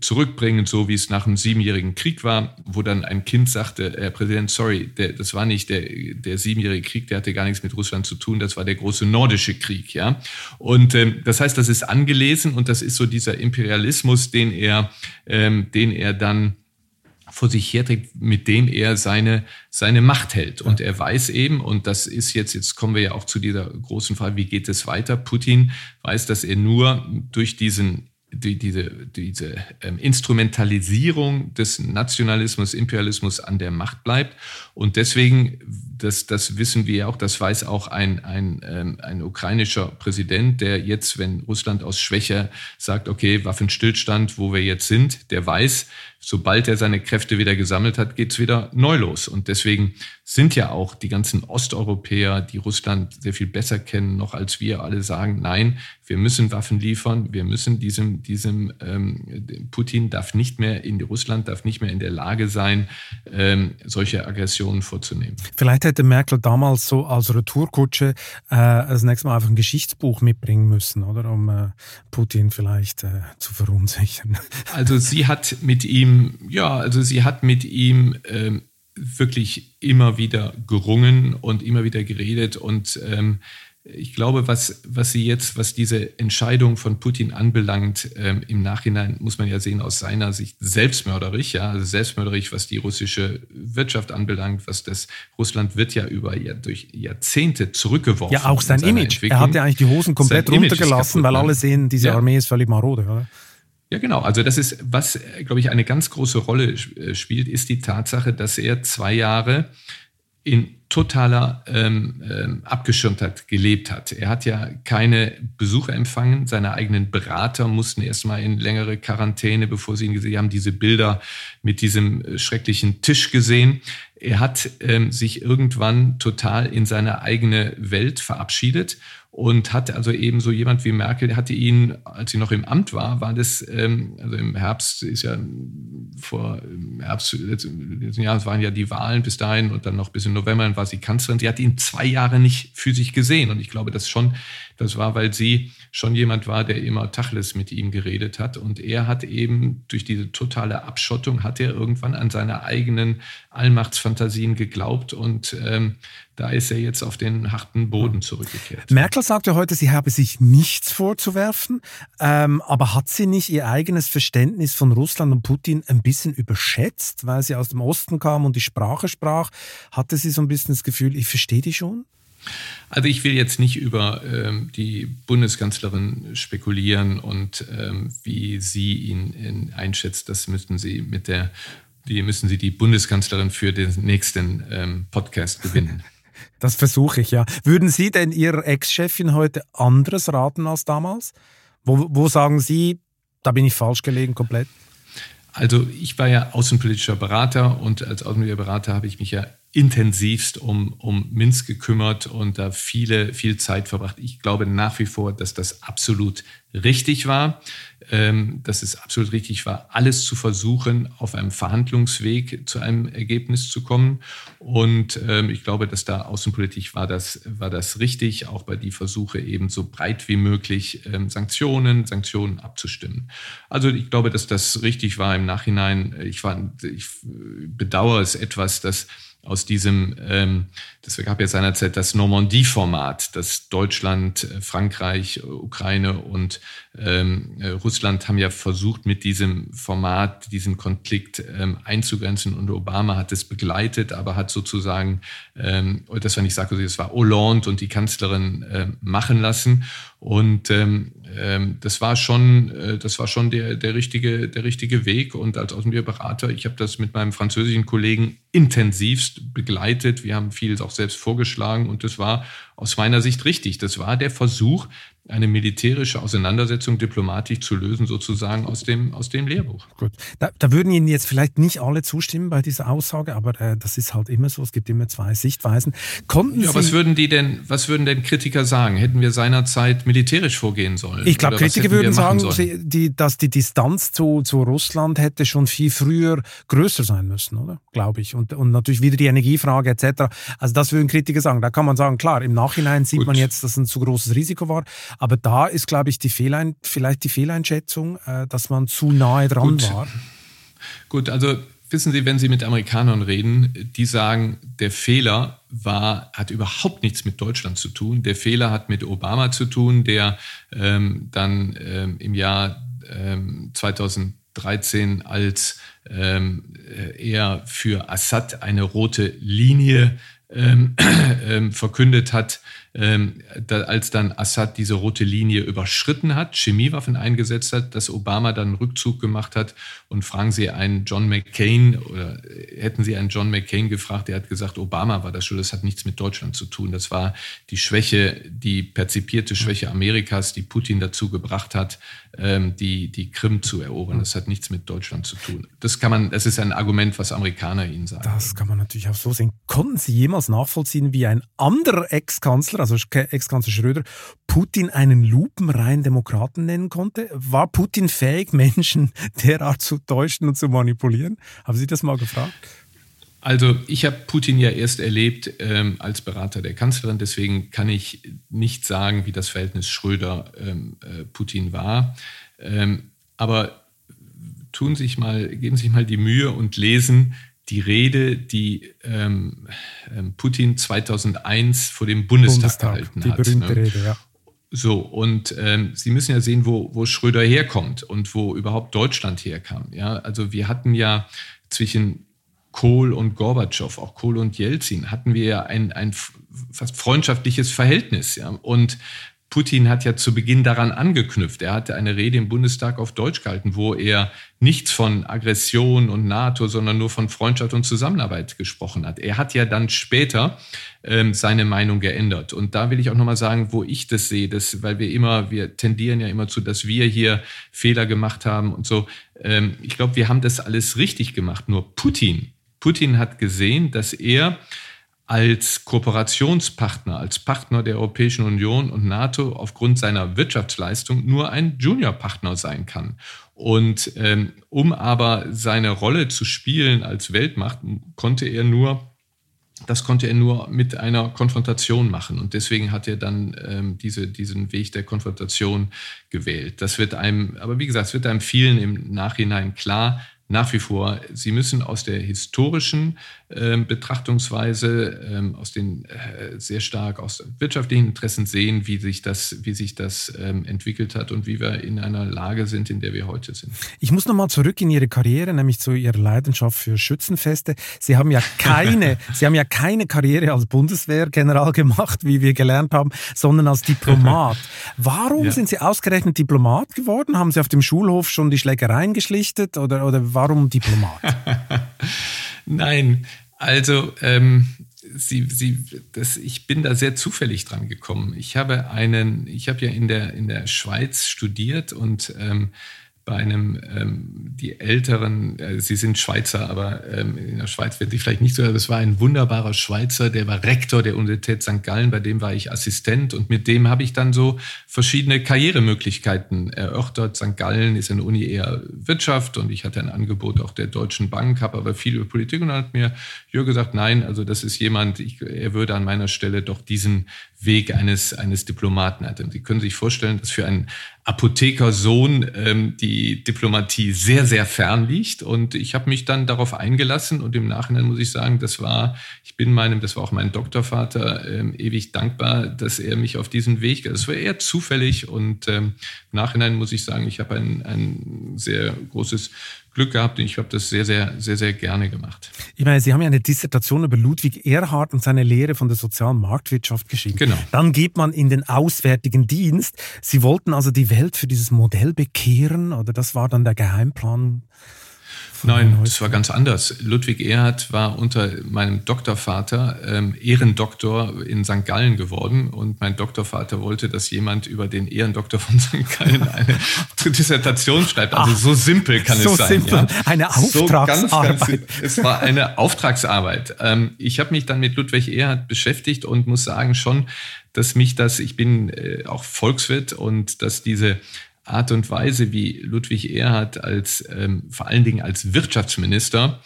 zurückbringen, so wie es nach dem Siebenjährigen Krieg war, wo dann ein Kind sagte, Herr Präsident, sorry, der, das war nicht der, der Siebenjährige Krieg, der hatte gar nichts mit Russland zu tun, das war der große nordische Krieg. Ja? Und ähm, das heißt, das ist angelesen und das ist so dieser Imperialismus, den er, ähm, den er dann vor sich herträgt, mit dem er seine, seine Macht hält. Und er weiß eben, und das ist jetzt, jetzt kommen wir ja auch zu dieser großen Frage, wie geht es weiter? Putin weiß, dass er nur durch diesen die, diese, diese ähm, Instrumentalisierung des Nationalismus, Imperialismus an der Macht bleibt. Und deswegen, das, das wissen wir auch, das weiß auch ein, ein, ein ukrainischer Präsident, der jetzt, wenn Russland aus Schwäche sagt, okay, Waffenstillstand, wo wir jetzt sind, der weiß, sobald er seine Kräfte wieder gesammelt hat, geht's wieder neu los. Und deswegen sind ja auch die ganzen Osteuropäer, die Russland sehr viel besser kennen, noch als wir alle sagen, nein, wir müssen Waffen liefern, wir müssen diesem, diesem ähm, Putin darf nicht mehr in Russland, darf nicht mehr in der Lage sein, ähm, solche Aggressionen vorzunehmen. Vielleicht hätte Merkel damals so als Retourkutsche äh, das nächste Mal einfach ein Geschichtsbuch mitbringen müssen, oder? Um äh, Putin vielleicht äh, zu verunsichern. Also sie hat mit ihm, ja, also sie hat mit ihm ähm, wirklich immer wieder gerungen und immer wieder geredet und ähm, ich glaube, was, was sie jetzt, was diese Entscheidung von Putin anbelangt, ähm, im Nachhinein muss man ja sehen aus seiner Sicht selbstmörderisch, ja, also selbstmörderisch, was die russische Wirtschaft anbelangt, was das Russland wird ja über ja, durch Jahrzehnte zurückgeworfen. Ja, auch sein Image. Er hat ja eigentlich die Hosen komplett runtergelassen, kaputt, weil ne? alle sehen, diese ja. Armee ist völlig marode, oder? Ja, genau. Also das ist, was, glaube ich, eine ganz große Rolle äh, spielt, ist die Tatsache, dass er zwei Jahre in totaler ähm, ähm, Abgeschirmtheit gelebt hat. Er hat ja keine Besucher empfangen. Seine eigenen Berater mussten erstmal in längere Quarantäne, bevor sie ihn gesehen haben, diese Bilder mit diesem äh, schrecklichen Tisch gesehen. Er hat ähm, sich irgendwann total in seine eigene Welt verabschiedet und hat also eben so jemand wie Merkel, hatte ihn, als sie noch im Amt war, war das, ähm, also im Herbst ist ja vor im Herbst letzten Jahres waren ja die Wahlen bis dahin und dann noch bis im November, war sie Kanzlerin. Sie hat ihn zwei Jahre nicht für sich gesehen und ich glaube, das schon, das war, weil sie schon jemand war, der immer Tachles mit ihm geredet hat und er hat eben durch diese totale Abschottung hat er irgendwann an seine eigenen Allmachtsfantasien geglaubt und ähm, da ist er jetzt auf den harten Boden zurückgekehrt. Merkel sagte heute, sie habe sich nichts vorzuwerfen, ähm, aber hat sie nicht ihr eigenes Verständnis von Russland und Putin ein bisschen überschätzt, weil sie aus dem Osten kam und die Sprache sprach? Hatte sie so ein bisschen das Gefühl, ich verstehe die schon? Also ich will jetzt nicht über ähm, die Bundeskanzlerin spekulieren und ähm, wie sie ihn in, einschätzt. Das müssten Sie mit der, die müssen Sie die Bundeskanzlerin für den nächsten ähm, Podcast gewinnen. Das versuche ich ja. Würden Sie denn Ihrer Ex-Chefin heute anderes raten als damals? Wo, wo sagen Sie, da bin ich falsch gelegen komplett? Also ich war ja außenpolitischer Berater und als außenpolitischer Berater habe ich mich ja intensivst um, um Minsk gekümmert und da viele, viel Zeit verbracht. Ich glaube nach wie vor, dass das absolut richtig war, ähm, dass es absolut richtig war, alles zu versuchen, auf einem Verhandlungsweg zu einem Ergebnis zu kommen. Und ähm, ich glaube, dass da außenpolitisch war das, war das richtig, auch bei die Versuche eben so breit wie möglich ähm, Sanktionen, Sanktionen abzustimmen. Also ich glaube, dass das richtig war im Nachhinein. Ich, war, ich bedauere es etwas, dass aus diesem, ähm, das gab ja seinerzeit das Normandie-Format, das Deutschland, äh, Frankreich, Ukraine und ähm, äh, Russland haben ja versucht, mit diesem Format diesen Konflikt ähm, einzugrenzen und Obama hat es begleitet, aber hat sozusagen, ähm, das war nicht Sarkozy, das war Hollande und die Kanzlerin äh, machen lassen. Und ähm, ähm, das war schon, äh, das war schon der, der, richtige, der richtige Weg. Und als Außenberater, ich habe das mit meinem französischen Kollegen intensivst begleitet. Wir haben vieles auch selbst vorgeschlagen und das war aus meiner Sicht richtig. Das war der Versuch, eine militärische Auseinandersetzung diplomatisch zu lösen, sozusagen aus dem, aus dem Lehrbuch. Gut. Da, da würden Ihnen jetzt vielleicht nicht alle zustimmen bei dieser Aussage, aber äh, das ist halt immer so. Es gibt immer zwei Sichtweisen. Konnten ja, Sie was würden die denn, was würden denn Kritiker sagen? Hätten wir seinerzeit militärisch vorgehen sollen? Ich glaube, Kritiker würden sagen, die, dass die Distanz zu, zu Russland hätte schon viel früher größer sein müssen, oder? Glaube ich. Und, und natürlich wieder die Energiefrage etc. Also das würden Kritiker sagen. Da kann man sagen, klar, im Nachhinein sieht Gut. man jetzt, dass es ein zu großes Risiko war. Aber da ist, glaube ich, die Fehlein vielleicht die Fehleinschätzung, äh, dass man zu nahe dran Gut. war. Gut, also wissen Sie, wenn Sie mit Amerikanern reden, die sagen, der Fehler war, hat überhaupt nichts mit Deutschland zu tun. Der Fehler hat mit Obama zu tun, der ähm, dann ähm, im Jahr ähm, 2013 als ähm, äh, er für Assad eine rote Linie ähm, ähm, verkündet hat, ähm, da, als dann Assad diese rote Linie überschritten hat, Chemiewaffen eingesetzt hat, dass Obama dann einen Rückzug gemacht hat. Und fragen Sie einen John McCain oder hätten Sie einen John McCain gefragt, der hat gesagt, Obama war das schon, das hat nichts mit Deutschland zu tun. Das war die Schwäche, die perzipierte Schwäche Amerikas, die Putin dazu gebracht hat, ähm, die, die Krim zu erobern. Das hat nichts mit Deutschland zu tun. Das kann man, das ist ein Argument, was Amerikaner Ihnen sagen. Das kann man natürlich auch so sehen. Konnten Sie jemals nachvollziehen, wie ein anderer Ex-Kanzler, also Ex-Kanzler Schröder, Putin einen lupenreinen Demokraten nennen konnte? War Putin fähig, Menschen derart zu täuschen und zu manipulieren? Haben Sie das mal gefragt? Also ich habe Putin ja erst erlebt ähm, als Berater der Kanzlerin, deswegen kann ich nicht sagen, wie das Verhältnis Schröder-Putin ähm, äh, war. Ähm, aber tun sich mal, geben sich mal die Mühe und lesen die Rede, die ähm, ähm Putin 2001 vor dem Bundestag, Bundestag gehalten die hat. Die berühmte ne? Rede, ja. So, und ähm, Sie müssen ja sehen, wo, wo Schröder herkommt und wo überhaupt Deutschland herkam. Ja, also wir hatten ja zwischen Kohl und Gorbatschow, auch Kohl und Jelzin, hatten wir ja ein, ein fast freundschaftliches Verhältnis. Ja, und Putin hat ja zu Beginn daran angeknüpft. Er hatte eine Rede im Bundestag auf Deutsch gehalten, wo er nichts von Aggression und NATO, sondern nur von Freundschaft und Zusammenarbeit gesprochen hat. Er hat ja dann später ähm, seine Meinung geändert. Und da will ich auch nochmal sagen, wo ich das sehe, dass, weil wir immer, wir tendieren ja immer zu, dass wir hier Fehler gemacht haben und so. Ähm, ich glaube, wir haben das alles richtig gemacht. Nur Putin, Putin hat gesehen, dass er als Kooperationspartner, als Partner der Europäischen Union und NATO aufgrund seiner Wirtschaftsleistung nur ein Juniorpartner sein kann. Und ähm, um aber seine Rolle zu spielen als Weltmacht, konnte er nur das konnte er nur mit einer Konfrontation machen. Und deswegen hat er dann ähm, diese, diesen Weg der Konfrontation gewählt. Das wird einem, aber wie gesagt, es wird einem vielen im Nachhinein klar, nach wie vor, Sie müssen aus der historischen Betrachtungsweise, ähm, aus den äh, sehr stark aus wirtschaftlichen Interessen sehen, wie sich das, wie sich das ähm, entwickelt hat und wie wir in einer Lage sind, in der wir heute sind. Ich muss nochmal zurück in Ihre Karriere, nämlich zu Ihrer Leidenschaft für Schützenfeste. Sie haben ja keine, Sie haben ja keine Karriere als Bundeswehrgeneral gemacht, wie wir gelernt haben, sondern als Diplomat. Warum ja. sind Sie ausgerechnet Diplomat geworden? Haben Sie auf dem Schulhof schon die Schlägereien geschlichtet oder, oder warum Diplomat? Nein, also ähm, sie, sie, das, ich bin da sehr zufällig dran gekommen. Ich habe einen, ich habe ja in der, in der Schweiz studiert und ähm, bei einem, ähm, die Älteren, äh, sie sind Schweizer, aber ähm, in der Schweiz wird sie vielleicht nicht so, das war ein wunderbarer Schweizer, der war Rektor der Universität St. Gallen, bei dem war ich Assistent und mit dem habe ich dann so verschiedene Karrieremöglichkeiten erörtert. St. Gallen ist eine Uni eher Wirtschaft und ich hatte ein Angebot auch der Deutschen Bank, habe aber viel über Politik und dann hat mir Jürgen gesagt, nein, also das ist jemand, ich, er würde an meiner Stelle doch diesen Weg eines, eines Diplomaten hat. Und Sie können sich vorstellen, dass für einen Apothekersohn ähm, die Diplomatie sehr, sehr fern liegt. Und ich habe mich dann darauf eingelassen und im Nachhinein muss ich sagen, das war, ich bin meinem, das war auch mein Doktorvater, ähm, ewig dankbar, dass er mich auf diesen Weg, das war eher zufällig und ähm, im Nachhinein muss ich sagen, ich habe ein, ein sehr großes Glück gehabt und ich habe das sehr, sehr, sehr, sehr gerne gemacht. Ich meine, Sie haben ja eine Dissertation über Ludwig Erhard und seine Lehre von der sozialen Marktwirtschaft geschrieben. Genau. Dann geht man in den Auswärtigen Dienst. Sie wollten also die Welt für dieses Modell bekehren oder das war dann der Geheimplan Nein, es war ganz anders. Ludwig Erhard war unter meinem Doktorvater ähm, Ehrendoktor in St. Gallen geworden und mein Doktorvater wollte, dass jemand über den Ehrendoktor von St. Gallen eine Dissertation schreibt. Also Ach, so simpel kann so es sein. Simpel. Ja. Eine Auftragsarbeit. So ganz, ganz, es war eine Auftragsarbeit. Ähm, ich habe mich dann mit Ludwig Erhard beschäftigt und muss sagen schon, dass mich das, ich bin äh, auch Volkswirt und dass diese Art und Weise, wie Ludwig Erhard als ähm, vor allen Dingen als Wirtschaftsminister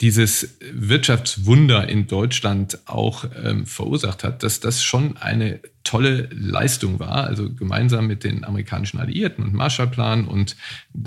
dieses Wirtschaftswunder in Deutschland auch ähm, verursacht hat, dass das schon eine tolle Leistung war, also gemeinsam mit den amerikanischen Alliierten und Marshallplan und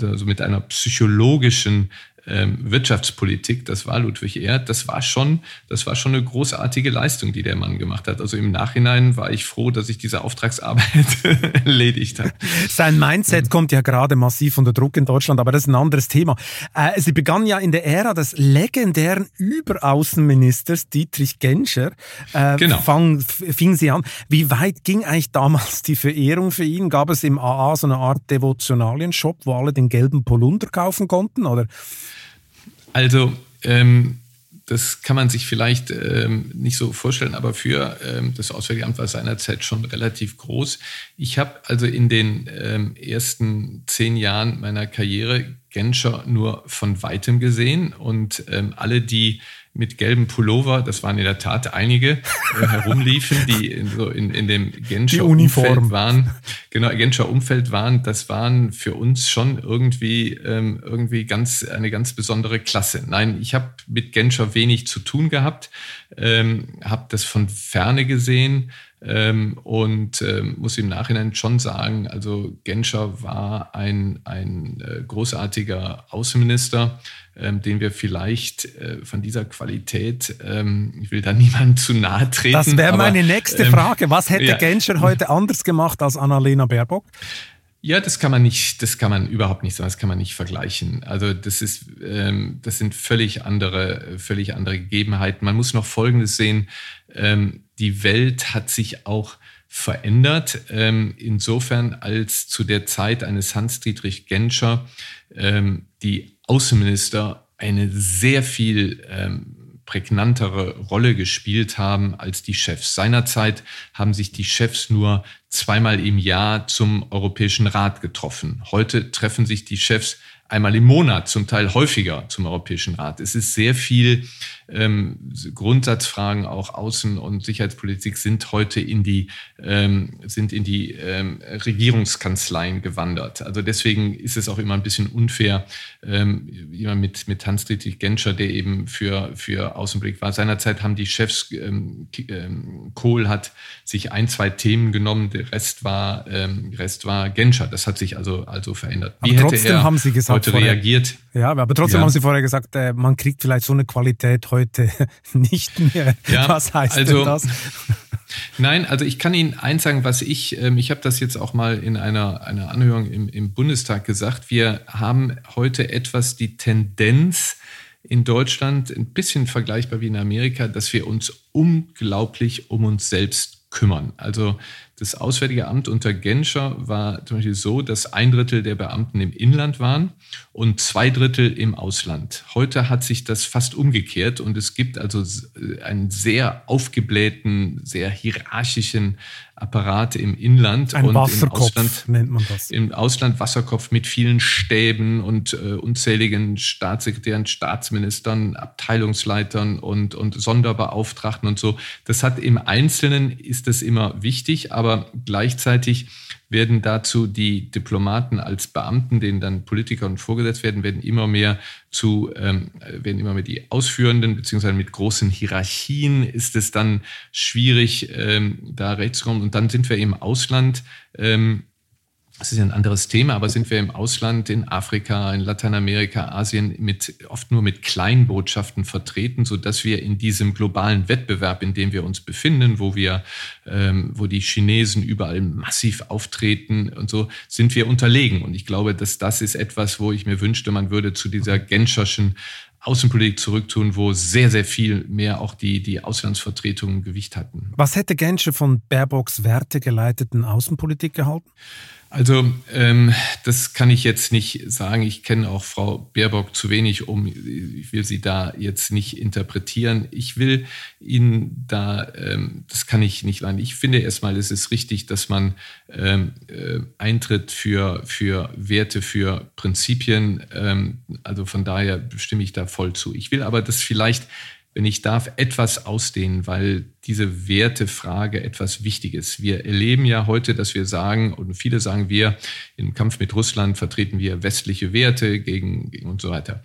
also mit einer psychologischen ähm, Wirtschaftspolitik, das war Ludwig Erhard, das war schon, das war schon eine großartige Leistung, die der Mann gemacht hat. Also im Nachhinein war ich froh, dass ich diese Auftragsarbeit erledigt habe. Sein Mindset kommt ja gerade massiv unter Druck in Deutschland, aber das ist ein anderes Thema. Äh, sie begann ja in der Ära des legendären Überaußenministers Dietrich Genscher. Äh, genau. Fang, fing sie an. Wie weit ging eigentlich damals die Verehrung für ihn? Gab es im AA so eine Art Devotionalien-Shop, wo alle den gelben Polunder kaufen konnten? Oder? Also, ähm, das kann man sich vielleicht ähm, nicht so vorstellen, aber für ähm, das Auswärtige Amt war seinerzeit schon relativ groß. Ich habe also in den ähm, ersten zehn Jahren meiner Karriere Genscher nur von weitem gesehen und ähm, alle, die mit gelben Pullover, das waren in der Tat einige, äh, herumliefen, die in, so in, in dem Genscher Umfeld waren. Genau, Genscher Umfeld waren, das waren für uns schon irgendwie, ähm, irgendwie ganz, eine ganz besondere Klasse. Nein, ich habe mit Genscher wenig zu tun gehabt, ähm, habe das von ferne gesehen, Ähm, und ähm, muss im Nachhinein schon sagen, also Genscher war ein, ein äh, großartiger Außenminister, ähm, den wir vielleicht äh, von dieser Qualität, ähm, ich will da niemandem zu nahe treten. Das wäre meine nächste ähm, Frage. Was hätte ja. Genscher heute anders gemacht als Annalena Baerbock? Ja, das kann man nicht, das kann man überhaupt nicht sagen, das kann man nicht vergleichen. Also das ist, ähm, das sind völlig andere, völlig andere Gegebenheiten. Man muss noch Folgendes sehen: ähm, Die Welt hat sich auch verändert. Ähm, insofern, als zu der Zeit eines Hans-Dietrich Genscher ähm, die Außenminister eine sehr viel ähm, prägnantere Rolle gespielt haben als die Chefs. Seinerzeit haben sich die Chefs nur zweimal im Jahr zum Europäischen Rat getroffen. Heute treffen sich die Chefs einmal im Monat, zum Teil häufiger zum Europäischen Rat. Es ist sehr viel ähm, Grundsatzfragen, auch Außen- und Sicherheitspolitik sind heute in die, ähm, sind in die ähm, Regierungskanzleien gewandert. Also deswegen ist es auch immer ein bisschen unfair, ähm, jemand mit, mit Hans-Dietrich Genscher, der eben für, für Außenblick war. Seinerzeit haben die Chefs, ähm, ähm, Kohl hat sich ein, zwei Themen genommen, der Rest war, ähm, Rest war Genscher. Das hat sich also, also verändert. Wie aber er haben Sie gesagt, heute vorher, reagiert? Ja, aber trotzdem ja. haben Sie vorher gesagt, äh, man kriegt vielleicht so eine Qualität heute nicht mehr. Ja, was heißt also, denn das? Nein, also ich kann Ihnen eins sagen, was ich, ähm, ich habe das jetzt auch mal in einer, einer Anhörung im, im Bundestag gesagt, wir haben heute etwas die Tendenz, in Deutschland ein bisschen vergleichbar wie in Amerika, dass wir uns unglaublich um uns selbst kümmern. Also das Auswärtige Amt unter Genscher war zum Beispiel so, dass ein Drittel der Beamten im Inland waren und zwei Drittel im Ausland. Heute hat sich das fast umgekehrt und es gibt also einen sehr aufgeblähten, sehr hierarchischen Apparat im Inland Ein und Wasserkopf im Ausland nennt man das. Im Ausland Wasserkopf mit vielen Stäben und äh, unzähligen Staatssekretären, Staatsministern, Abteilungsleitern und, und Sonderbeauftragten und so. Das hat im Einzelnen ist das immer wichtig, aber gleichzeitig werden dazu die Diplomaten als Beamten, denen dann Politiker und vorgesetzt werden, werden immer mehr zu, ähm, werden immer mehr die Ausführenden, beziehungsweise mit großen Hierarchien ist es dann schwierig, ähm, da recht zu kommen. Und dann sind wir im Ausland ähm, das ist ein anderes Thema, aber sind wir im Ausland, in Afrika, in Lateinamerika, Asien mit, oft nur mit Kleinbotschaften vertreten, so dass wir in diesem globalen Wettbewerb, in dem wir uns befinden, wo wir, ähm, wo die Chinesen überall massiv auftreten und so, sind wir unterlegen. Und ich glaube, dass das ist etwas, wo ich mir wünschte, man würde zu dieser Genscherschen Außenpolitik zurücktun, wo sehr, sehr viel mehr auch die, die Auslandsvertretungen Gewicht hatten. Was hätte Genscher von Baerbocks wertegeleiteten Außenpolitik gehalten? Also ähm, das kann ich jetzt nicht sagen. Ich kenne auch Frau Baerbock zu wenig, um ich will sie da jetzt nicht interpretieren. Ich will Ihnen da, ähm, das kann ich nicht sagen. Ich finde erstmal, es ist richtig, dass man ähm, äh, eintritt für, für Werte, für Prinzipien. Ähm, also von daher stimme ich da voll zu. Ich will aber das vielleicht wenn ich darf, etwas ausdehnen, weil diese Wertefrage etwas wichtig ist. Wir erleben ja heute, dass wir sagen, und viele sagen wir, im Kampf mit Russland vertreten wir westliche Werte gegen, gegen und so weiter.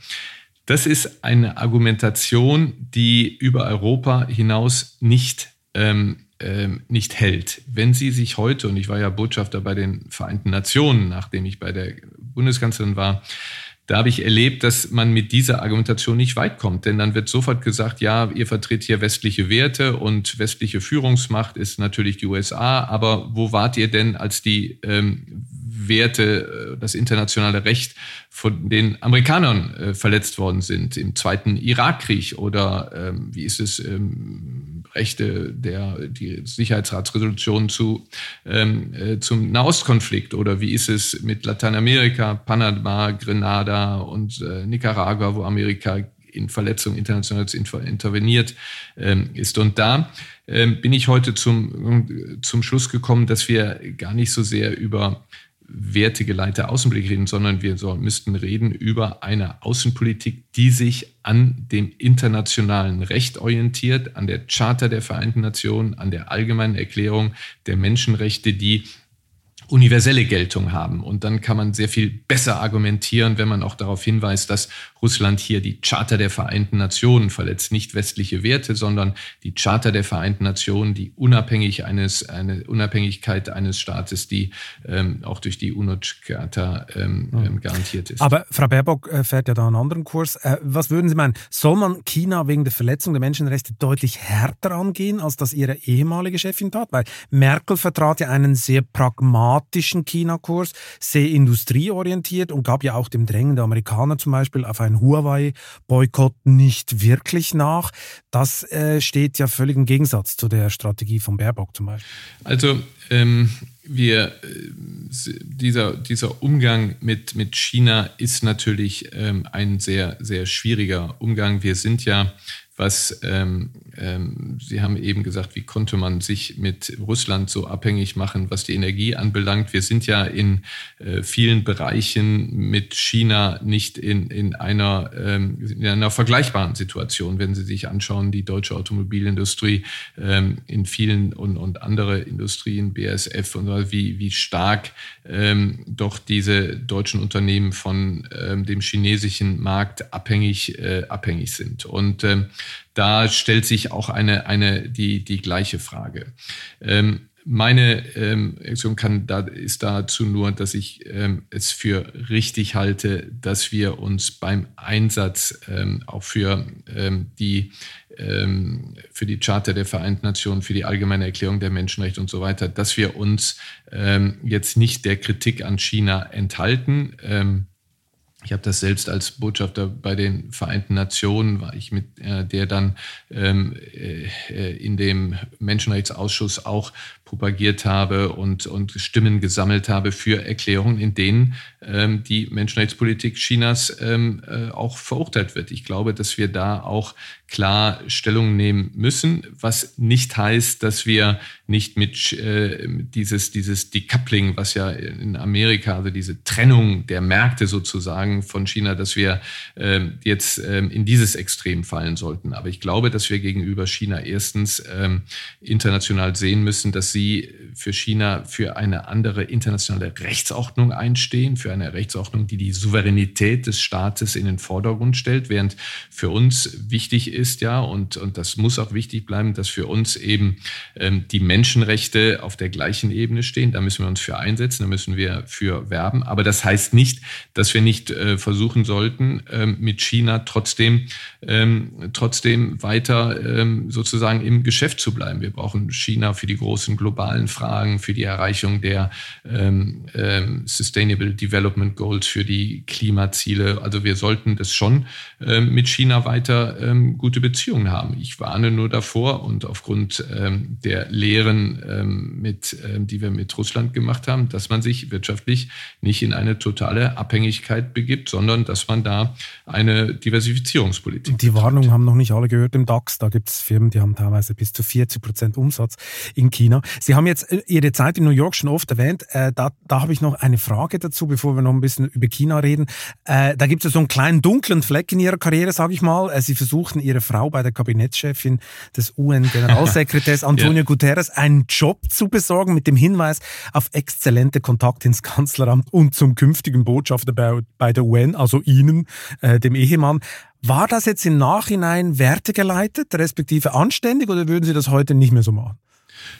Das ist eine Argumentation, die über Europa hinaus nicht, ähm, ähm, nicht hält. Wenn Sie sich heute, und ich war ja Botschafter bei den Vereinten Nationen, nachdem ich bei der Bundeskanzlerin war, da habe ich erlebt, dass man mit dieser Argumentation nicht weit kommt. Denn dann wird sofort gesagt, ja, ihr vertritt hier westliche Werte und westliche Führungsmacht ist natürlich die USA. Aber wo wart ihr denn, als die ähm, Werte, äh, das internationale Recht von den Amerikanern äh, verletzt worden sind im zweiten Irakkrieg oder ähm, wie ist es ähm, Rechte der die Sicherheitsratsresolution zu ähm, äh, zum Nahostkonflikt oder wie ist es mit Lateinamerika, Panama, Grenada und äh, Nicaragua, wo Amerika in Verletzung international interveniert ähm, ist. Und da ähm, bin ich heute zum, zum Schluss gekommen, dass wir gar nicht so sehr über wertegeleitete Außenpolitik reden, sondern wir so, müssten reden über eine Außenpolitik, die sich an dem internationalen Recht orientiert, an der Charta der Vereinten Nationen, an der allgemeinen Erklärung der Menschenrechte, die universelle Geltung haben. Und dann kann man sehr viel besser argumentieren, wenn man auch darauf hinweist, dass Russland hier die Charta der Vereinten Nationen verletzt, nicht westliche Werte, sondern die Charta der Vereinten Nationen, die unabhängig eines, eine Unabhängigkeit eines Staates, die ähm, auch durch die UNO-Charta ähm, ähm, garantiert ist. Aber Frau Baerbock äh, fährt ja da einen anderen Kurs. Äh, was würden Sie meinen? Soll man China wegen der Verletzung der Menschenrechte deutlich härter angehen, als das Ihre ehemalige Chefin tat? Weil Merkel vertrat ja einen sehr pragmatischen pragmatischen China-Kurs, sehr industrieorientiert und gab ja auch dem Drängen der Amerikaner zum Beispiel auf einen Huawei-Boykott nicht wirklich nach. Das äh, steht ja völlig im Gegensatz zu der Strategie von Baerbock zum Beispiel. Also ähm, wir, äh, dieser, dieser Umgang mit, mit China ist natürlich ähm, ein sehr, sehr schwieriger Umgang. Wir sind ja was ähm, Sie haben eben gesagt, wie konnte man sich mit Russland so abhängig machen, was die Energie anbelangt. Wir sind ja in äh, vielen Bereichen mit China nicht in, in, einer, ähm, in einer vergleichbaren Situation. Wenn Sie sich anschauen, die deutsche Automobilindustrie ähm, in vielen und, und andere Industrien, BSF und so, wie, wie stark ähm, doch diese deutschen Unternehmen von ähm, dem chinesischen Markt abhängig, äh, abhängig sind. Und ähm, da stellt sich auch eine, eine, die, die gleiche Frage. Ähm, meine ähm, Reaktion kann, da, ist dazu nur, dass ich ähm, es für richtig halte, dass wir uns beim Einsatz ähm, auch für ähm, die ähm, für die Charta der Vereinten Nationen, für die Allgemeine Erklärung der Menschenrechte und so weiter, dass wir uns ähm, jetzt nicht der Kritik an China enthalten. Ich habe das selbst als Botschafter bei den Vereinten Nationen, war ich mit äh, der dann ähm, äh, in dem Menschenrechtsausschuss auch propagiert habe und, und Stimmen gesammelt habe für Erklärungen, in denen ähm, die Menschenrechtspolitik Chinas ähm, äh, auch verurteilt wird. Ich glaube, dass wir da auch klar Stellung nehmen müssen, was nicht heißt, dass wir nicht mit äh, dieses, dieses Decoupling, was ja in Amerika, also diese Trennung der Märkte sozusagen von China, dass wir äh, jetzt äh, in dieses Extrem fallen sollten. Aber ich glaube, dass wir gegenüber China erstens ähm, international sehen müssen, dass sie sie für China für eine andere internationale Rechtsordnung einstehen, für eine Rechtsordnung, die die Souveränität des Staates in den Vordergrund stellt, während für uns wichtig ist, ja, und, und das muss auch wichtig bleiben, dass für uns eben ähm, die Menschenrechte auf der gleichen Ebene stehen. Da müssen wir uns für einsetzen, da müssen wir für werben. Aber das heißt nicht, dass wir nicht äh, versuchen sollten, ähm, mit China trotzdem, ähm, trotzdem weiter ähm, sozusagen im Geschäft zu bleiben. Wir brauchen China für die großen globalen globalen Fragen, für die Erreichung der ähm, ähm, Sustainable Development Goals, für die Klimaziele. Also wir sollten das schon ähm, mit China weiter ähm, gute Beziehungen haben. Ich warne nur davor und aufgrund ähm, der Lehren, ähm, mit, die wir mit Russland gemacht haben, dass man sich wirtschaftlich nicht in eine totale Abhängigkeit begibt, sondern dass man da eine Diversifizierungspolitik. Die Warnung haben noch nicht alle gehört im DAX. Da gibt es Firmen, die haben teilweise bis zu 40 Prozent Umsatz in China. Sie haben jetzt äh, Ihre Zeit in New York schon oft erwähnt. Äh, da, da habe ich noch eine Frage dazu, bevor wir noch ein bisschen über China reden. Äh, da gibt es so einen kleinen dunklen Fleck in Ihrer Karriere, sage ich mal. Äh, Sie versuchten Ihre Frau bei der Kabinettschefin des UN-Generalsekretärs Antonio ja. Guterres einen Job zu besorgen mit dem Hinweis auf exzellente Kontakte ins Kanzleramt und zum künftigen Botschafter bei, bei der UN, also Ihnen, äh, dem Ehemann. War das jetzt im Nachhinein wertegeleitet, respektive anständig, oder würden Sie das heute nicht mehr so machen?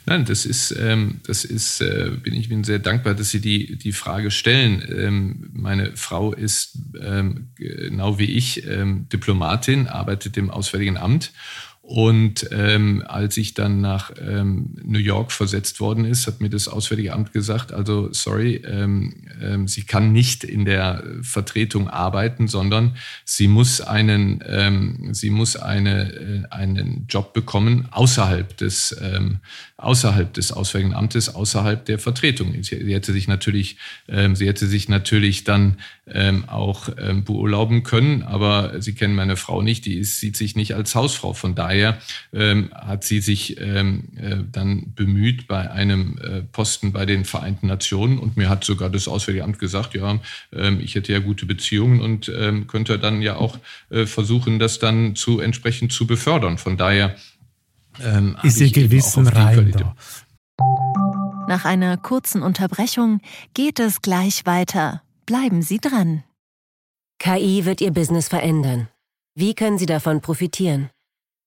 Nein, das ist, ähm, das ist, äh, bin ich bin sehr dankbar, dass Sie die, die Frage stellen. Ähm, meine Frau ist ähm, genau wie ich ähm, Diplomatin, arbeitet im Auswärtigen Amt und ähm, als ich dann nach ähm, New York versetzt worden ist, hat mir das Auswärtige Amt gesagt, also sorry, ähm, ähm, sie kann nicht in der Vertretung arbeiten, sondern sie muss einen, ähm, sie muss eine, äh, einen Job bekommen außerhalb des, ähm, außerhalb des Auswärtigen Amtes, außerhalb der Vertretung. Sie, hätte sich natürlich, sie hätte sich natürlich dann auch beurlauben können, aber Sie kennen meine Frau nicht, die ist, sieht sich nicht als Hausfrau. Von daher ähm, hat sie sich ähm, äh, dann bemüht bei einem äh, Posten bei den Vereinten Nationen und mir hat sogar das Auswärtige Amt gesagt, ja, ähm, ich hätte ja gute Beziehungen und ähm, könnte dann ja auch äh, versuchen, das dann zu entsprechend zu befördern. Von daher ähm, ist ihr Gewissen rein da. Nach einer kurzen Unterbrechung geht es gleich weiter. Bleiben Sie dran. KI wird Ihr Business verändern. Wie können Sie davon profitieren?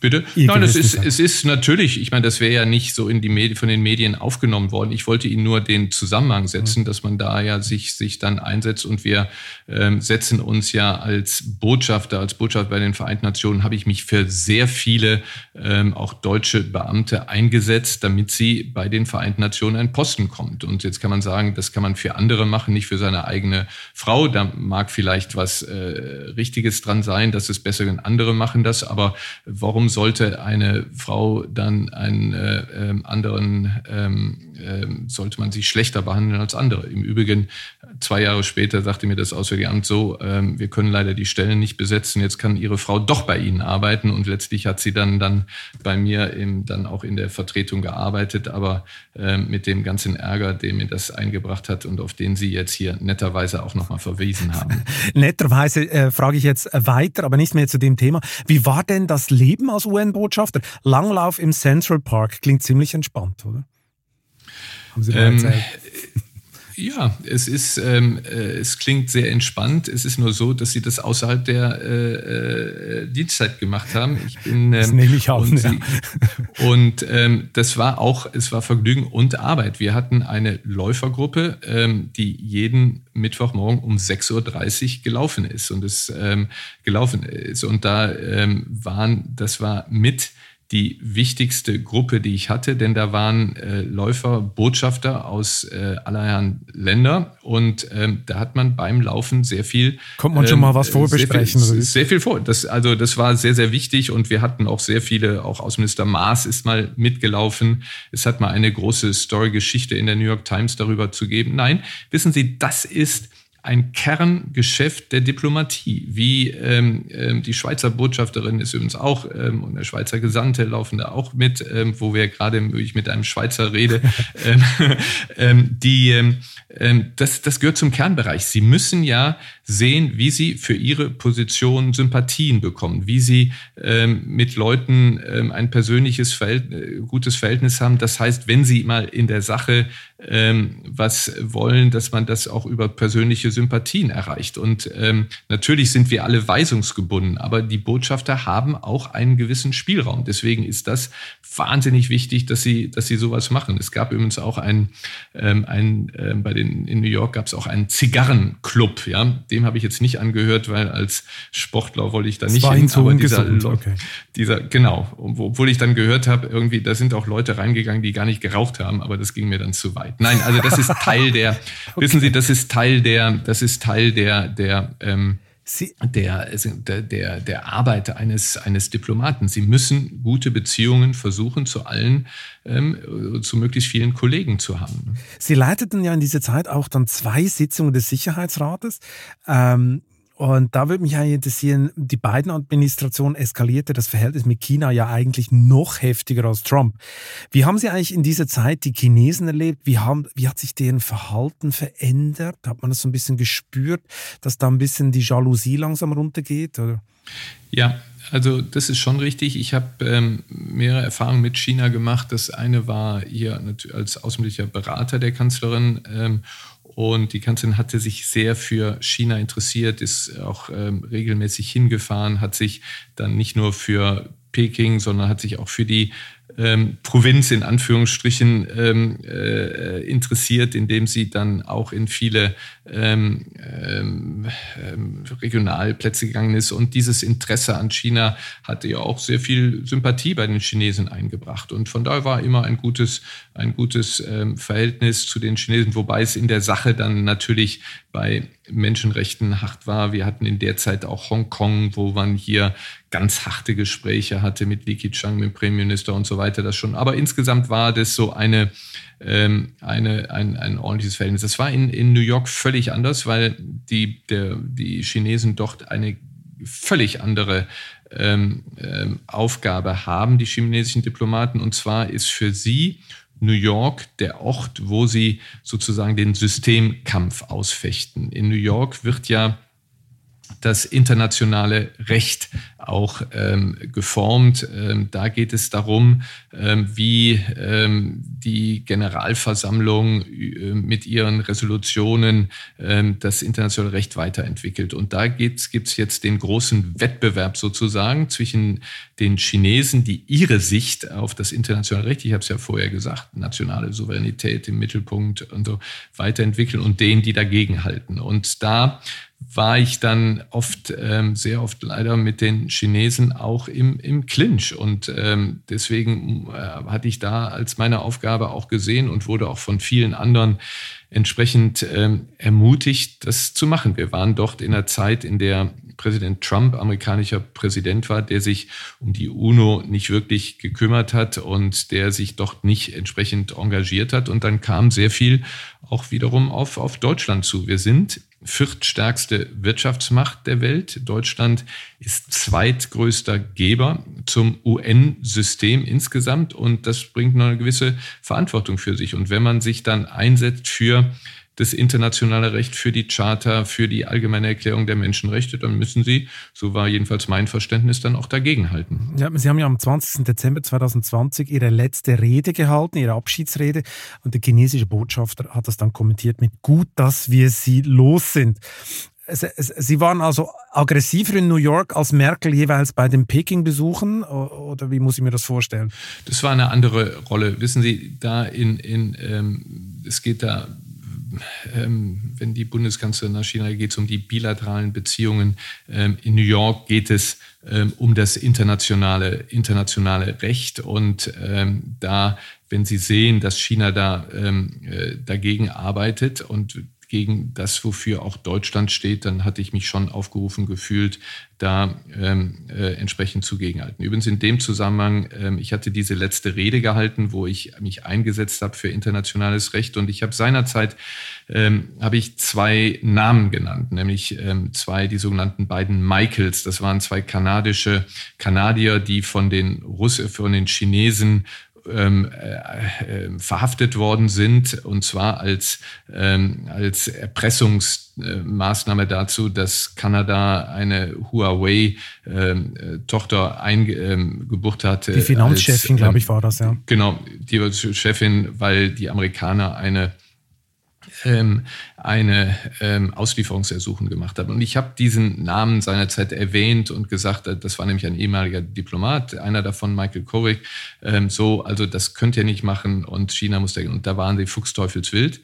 Bitte? Nein, es ist, es ist natürlich, ich meine, das wäre ja nicht so in die Medien, von den Medien aufgenommen worden. Ich wollte Ihnen nur den Zusammenhang setzen, mhm. dass man da ja sich, sich dann einsetzt und wir ähm, setzen uns ja als Botschafter, als Botschafter bei den Vereinten Nationen, habe ich mich für sehr viele ähm, auch deutsche Beamte eingesetzt, damit sie bei den Vereinten Nationen ein Posten kommt. Und jetzt kann man sagen, das kann man für andere machen, nicht für seine eigene Frau. Da mag vielleicht was äh, Richtiges dran sein, dass es besser, wenn andere machen das, aber warum sollte eine Frau dann einen äh, ähm, anderen, ähm, äh, sollte man sie schlechter behandeln als andere? Im Übrigen, zwei Jahre später sagte mir das Auswärtige Amt so, ähm, wir können leider die Stellen nicht besetzen, jetzt kann Ihre Frau doch bei Ihnen arbeiten und letztlich hat sie dann, dann bei mir im, dann auch in der Vertretung gearbeitet, aber äh, mit dem ganzen Ärger, den mir das eingebracht hat und auf den Sie jetzt hier netterweise auch nochmal verwiesen haben. netterweise äh, frage ich jetzt weiter, aber nicht mehr zu dem Thema. Wie war denn das Leben als UN-Botschafter? Langlauf im Central Park klingt ziemlich entspannt, oder? Haben Sie mal ähm, erzählt? Ja, es ist, ähm, äh, es klingt sehr entspannt. Es ist nur so, dass sie das außerhalb der äh, äh, Dienstzeit gemacht haben. Ich bin, ähm, das nehme ich auch. Und, ja. und ähm, das war auch, es war Vergnügen und Arbeit. Wir hatten eine Läufergruppe, ähm, die jeden Mittwochmorgen um 6.30 Uhr gelaufen ist und es ähm, gelaufen ist. Und da ähm, waren, das war mit die wichtigste Gruppe, die ich hatte, denn da waren äh, Läufer, Botschafter aus äh, allerhand Länder und ähm, da hat man beim Laufen sehr viel. Kommt man schon mal was ähm, vorbesprechen? Sehr viel, sehr viel vor. Das, also das war sehr, sehr wichtig und wir hatten auch sehr viele, auch Außenminister Maas ist mal mitgelaufen. Es hat mal eine große Story-Geschichte in der New York Times darüber zu geben. Nein, wissen Sie, das ist ein Kerngeschäft der Diplomatie. Wie ähm, ähm, die Schweizer Botschafterin ist übrigens auch ähm, und der Schweizer Gesandte laufen da auch mit, ähm, wo wir gerade ich mit einem Schweizer rede. ähm, ähm, die, das, das gehört zum Kernbereich. Sie müssen ja sehen, wie sie für ihre Position Sympathien bekommen, wie sie ähm, mit Leuten ähm, ein persönliches Verhält äh, gutes Verhältnis haben. Das heißt, wenn sie mal in der Sache ähm, was wollen, dass man das auch über persönliche Sympathien erreicht. Und ähm, natürlich sind wir alle weisungsgebunden, aber die Botschafter haben auch einen gewissen Spielraum. Deswegen ist das wahnsinnig wichtig, dass sie, dass sie sowas machen. Es gab übrigens auch einen, ähm, einen äh, bei den in New York gab es auch einen Zigarrenclub. Ja, dem habe ich jetzt nicht angehört, weil als Sportler wollte ich da das nicht hin. Aber dieser, okay. dieser, genau, obwohl ich dann gehört habe, irgendwie, da sind auch Leute reingegangen, die gar nicht geraucht haben, aber das ging mir dann zu weit. Nein, also das ist Teil der, okay. wissen Sie, das ist Teil der, das ist Teil der, der ähm, der, der, der, der Arbeit eines, eines Diplomaten. Sie müssen gute Beziehungen versuchen, zu allen, ähm, zu möglichst vielen Kollegen zu haben. Sie leiteten ja in dieser Zeit auch dann zwei Sitzungen des Sicherheitsrates. Ähm, und da würde mich eigentlich interessieren, die beiden Administrationen eskalierte das Verhältnis mit China ja eigentlich noch heftiger als Trump. Wie haben Sie eigentlich in dieser Zeit die Chinesen erlebt? Wie, haben, wie hat sich deren Verhalten verändert? Hat man das so ein bisschen gespürt, dass da ein bisschen die Jalousie langsam runtergeht? Oder? Ja, also das ist schon richtig. Ich habe ähm, mehrere Erfahrungen mit China gemacht. Das eine war hier als außenpolitischer Berater der Kanzlerin ähm, und die Kanzlerin hatte sich sehr für China interessiert, ist auch ähm, regelmäßig hingefahren, hat sich dann nicht nur für Peking, sondern hat sich auch für die ähm, Provinz in Anführungsstrichen ähm, äh, interessiert, indem sie dann auch in viele ähm, ähm, ähm, Regionalplätze gegangen ist. Und dieses Interesse an China hatte ja auch sehr viel Sympathie bei den Chinesen eingebracht. Und von daher war immer ein gutes, ein gutes ähm, Verhältnis zu den Chinesen, wobei es in der Sache dann natürlich bei Menschenrechten hart war. Wir hatten in der Zeit auch Hongkong, wo man hier ganz harte Gespräche hatte mit Li Keqiang, mit dem Premierminister und so weiter. Das schon. Aber insgesamt war das so eine, ähm, eine, ein, ein ordentliches Verhältnis. Das war in, in New York völlig anders, weil die, der, die Chinesen dort eine völlig andere ähm, ähm, Aufgabe haben, die chinesischen Diplomaten. Und zwar ist für sie New York der Ort, wo sie sozusagen den Systemkampf ausfechten. In New York wird ja das internationale Recht auch ähm, geformt. Ähm, da geht es darum, ähm, wie ähm, die Generalversammlung äh, mit ihren Resolutionen ähm, das internationale Recht weiterentwickelt. Und da gibt es jetzt den großen Wettbewerb sozusagen zwischen den Chinesen, die ihre Sicht auf das internationale Recht, ich habe es ja vorher gesagt, nationale Souveränität im Mittelpunkt und so weiterentwickeln und denen, die dagegen halten. Und da war ich dann oft, ähm, sehr oft leider mit den Chinesen auch im, im Clinch. Und ähm, deswegen äh, hatte ich da als meine Aufgabe auch gesehen und wurde auch von vielen anderen entsprechend ähm, ermutigt, das zu machen. Wir waren dort in einer Zeit, in der Präsident Trump amerikanischer Präsident war, der sich um die UNO nicht wirklich gekümmert hat und der sich dort nicht entsprechend engagiert hat. Und dann kam sehr viel auch wiederum auf, auf Deutschland zu. Wir sind viertstärkste Wirtschaftsmacht der Welt. Deutschland ist zweitgrößter Geber zum UN-System insgesamt und das bringt noch eine gewisse Verantwortung für sich. Und wenn man sich dann einsetzt für das internationale Recht, für die Charta, für die allgemeine Erklärung der Menschenrechte, dann müssen Sie, so war jedenfalls mein Verständnis, dann auch dagegenhalten. Ja, Sie haben ja am 20. Dezember 2020 Ihre letzte Rede gehalten, Ihre Abschiedsrede, und der chinesische Botschafter hat das dann kommentiert mit gut, dass wir Sie los sind. Sie waren also aggressiver in New York als Merkel jeweils bei den Peking-Besuchen oder wie muss ich mir das vorstellen? Das war eine andere Rolle. Wissen Sie, da in, in ähm, es geht da ähm, wenn die Bundeskanzlerin nach China geht, es um die bilateralen Beziehungen. Ähm, in New York geht es ähm, um das internationale, internationale Recht. Und ähm, da, wenn Sie sehen, dass China da ähm, äh, dagegen arbeitet und gegen das, wofür auch Deutschland steht, dann hatte ich mich schon aufgerufen gefühlt, da ähm, äh, entsprechend zugegenhalten. Übrigens in dem Zusammenhang, ähm, ich hatte diese letzte Rede gehalten, wo ich mich eingesetzt habe für internationales Recht und ich habe seinerzeit ähm, habe ich zwei Namen genannt, nämlich ähm, zwei die sogenannten beiden Michaels. Das waren zwei kanadische Kanadier, die von den Russ von den Chinesen ähm, äh, äh, verhaftet worden sind, und zwar als, ähm, als Erpressungsmaßnahme dazu, dass Kanada eine Huawei-Tochter ähm, eingebucht hatte. Die Finanzchefin, glaube ich, war das, ja. Genau, die Chefin, weil die Amerikaner eine ähm, eine ähm, Auslieferungsersuchen gemacht hat. Und ich habe diesen Namen seinerzeit erwähnt und gesagt, äh, das war nämlich ein ehemaliger Diplomat, einer davon, Michael Kovic, ähm, so, also das könnt ihr nicht machen und China muss da, und da waren sie fuchsteufelswild.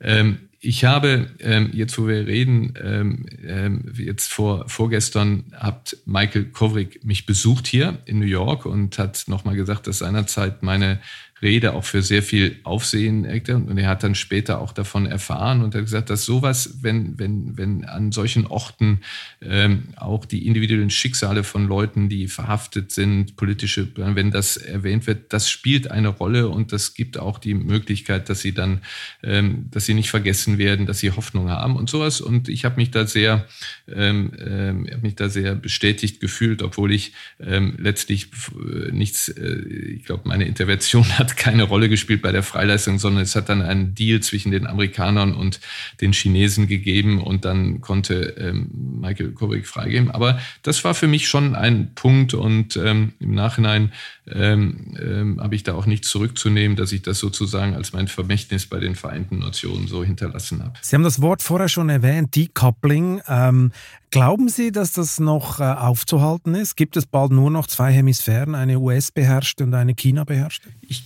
Ähm, ich habe ähm, jetzt, wo wir reden, ähm, ähm, jetzt vor vorgestern hat Michael Kovrig mich besucht hier in New York und hat nochmal gesagt, dass seinerzeit meine Rede auch für sehr viel Aufsehen. Und er hat dann später auch davon erfahren und hat gesagt, dass sowas, wenn, wenn, wenn an solchen Orten ähm, auch die individuellen Schicksale von Leuten, die verhaftet sind, politische, wenn das erwähnt wird, das spielt eine Rolle und das gibt auch die Möglichkeit, dass sie dann, ähm, dass sie nicht vergessen werden, dass sie Hoffnung haben und sowas. Und ich habe mich da sehr, ähm, habe mich da sehr bestätigt gefühlt, obwohl ich ähm, letztlich äh, nichts, äh, ich glaube, meine Intervention hat hat keine Rolle gespielt bei der Freileistung, sondern es hat dann einen Deal zwischen den Amerikanern und den Chinesen gegeben und dann konnte ähm, Michael Kovic freigeben. Aber das war für mich schon ein Punkt und ähm, im Nachhinein ähm, ähm, habe ich da auch nichts zurückzunehmen, dass ich das sozusagen als mein Vermächtnis bei den Vereinten Nationen so hinterlassen habe. Sie haben das Wort vorher schon erwähnt, Decoupling. Ähm, glauben Sie, dass das noch äh, aufzuhalten ist? Gibt es bald nur noch zwei Hemisphären, eine US-beherrschte und eine China-beherrschte? Ich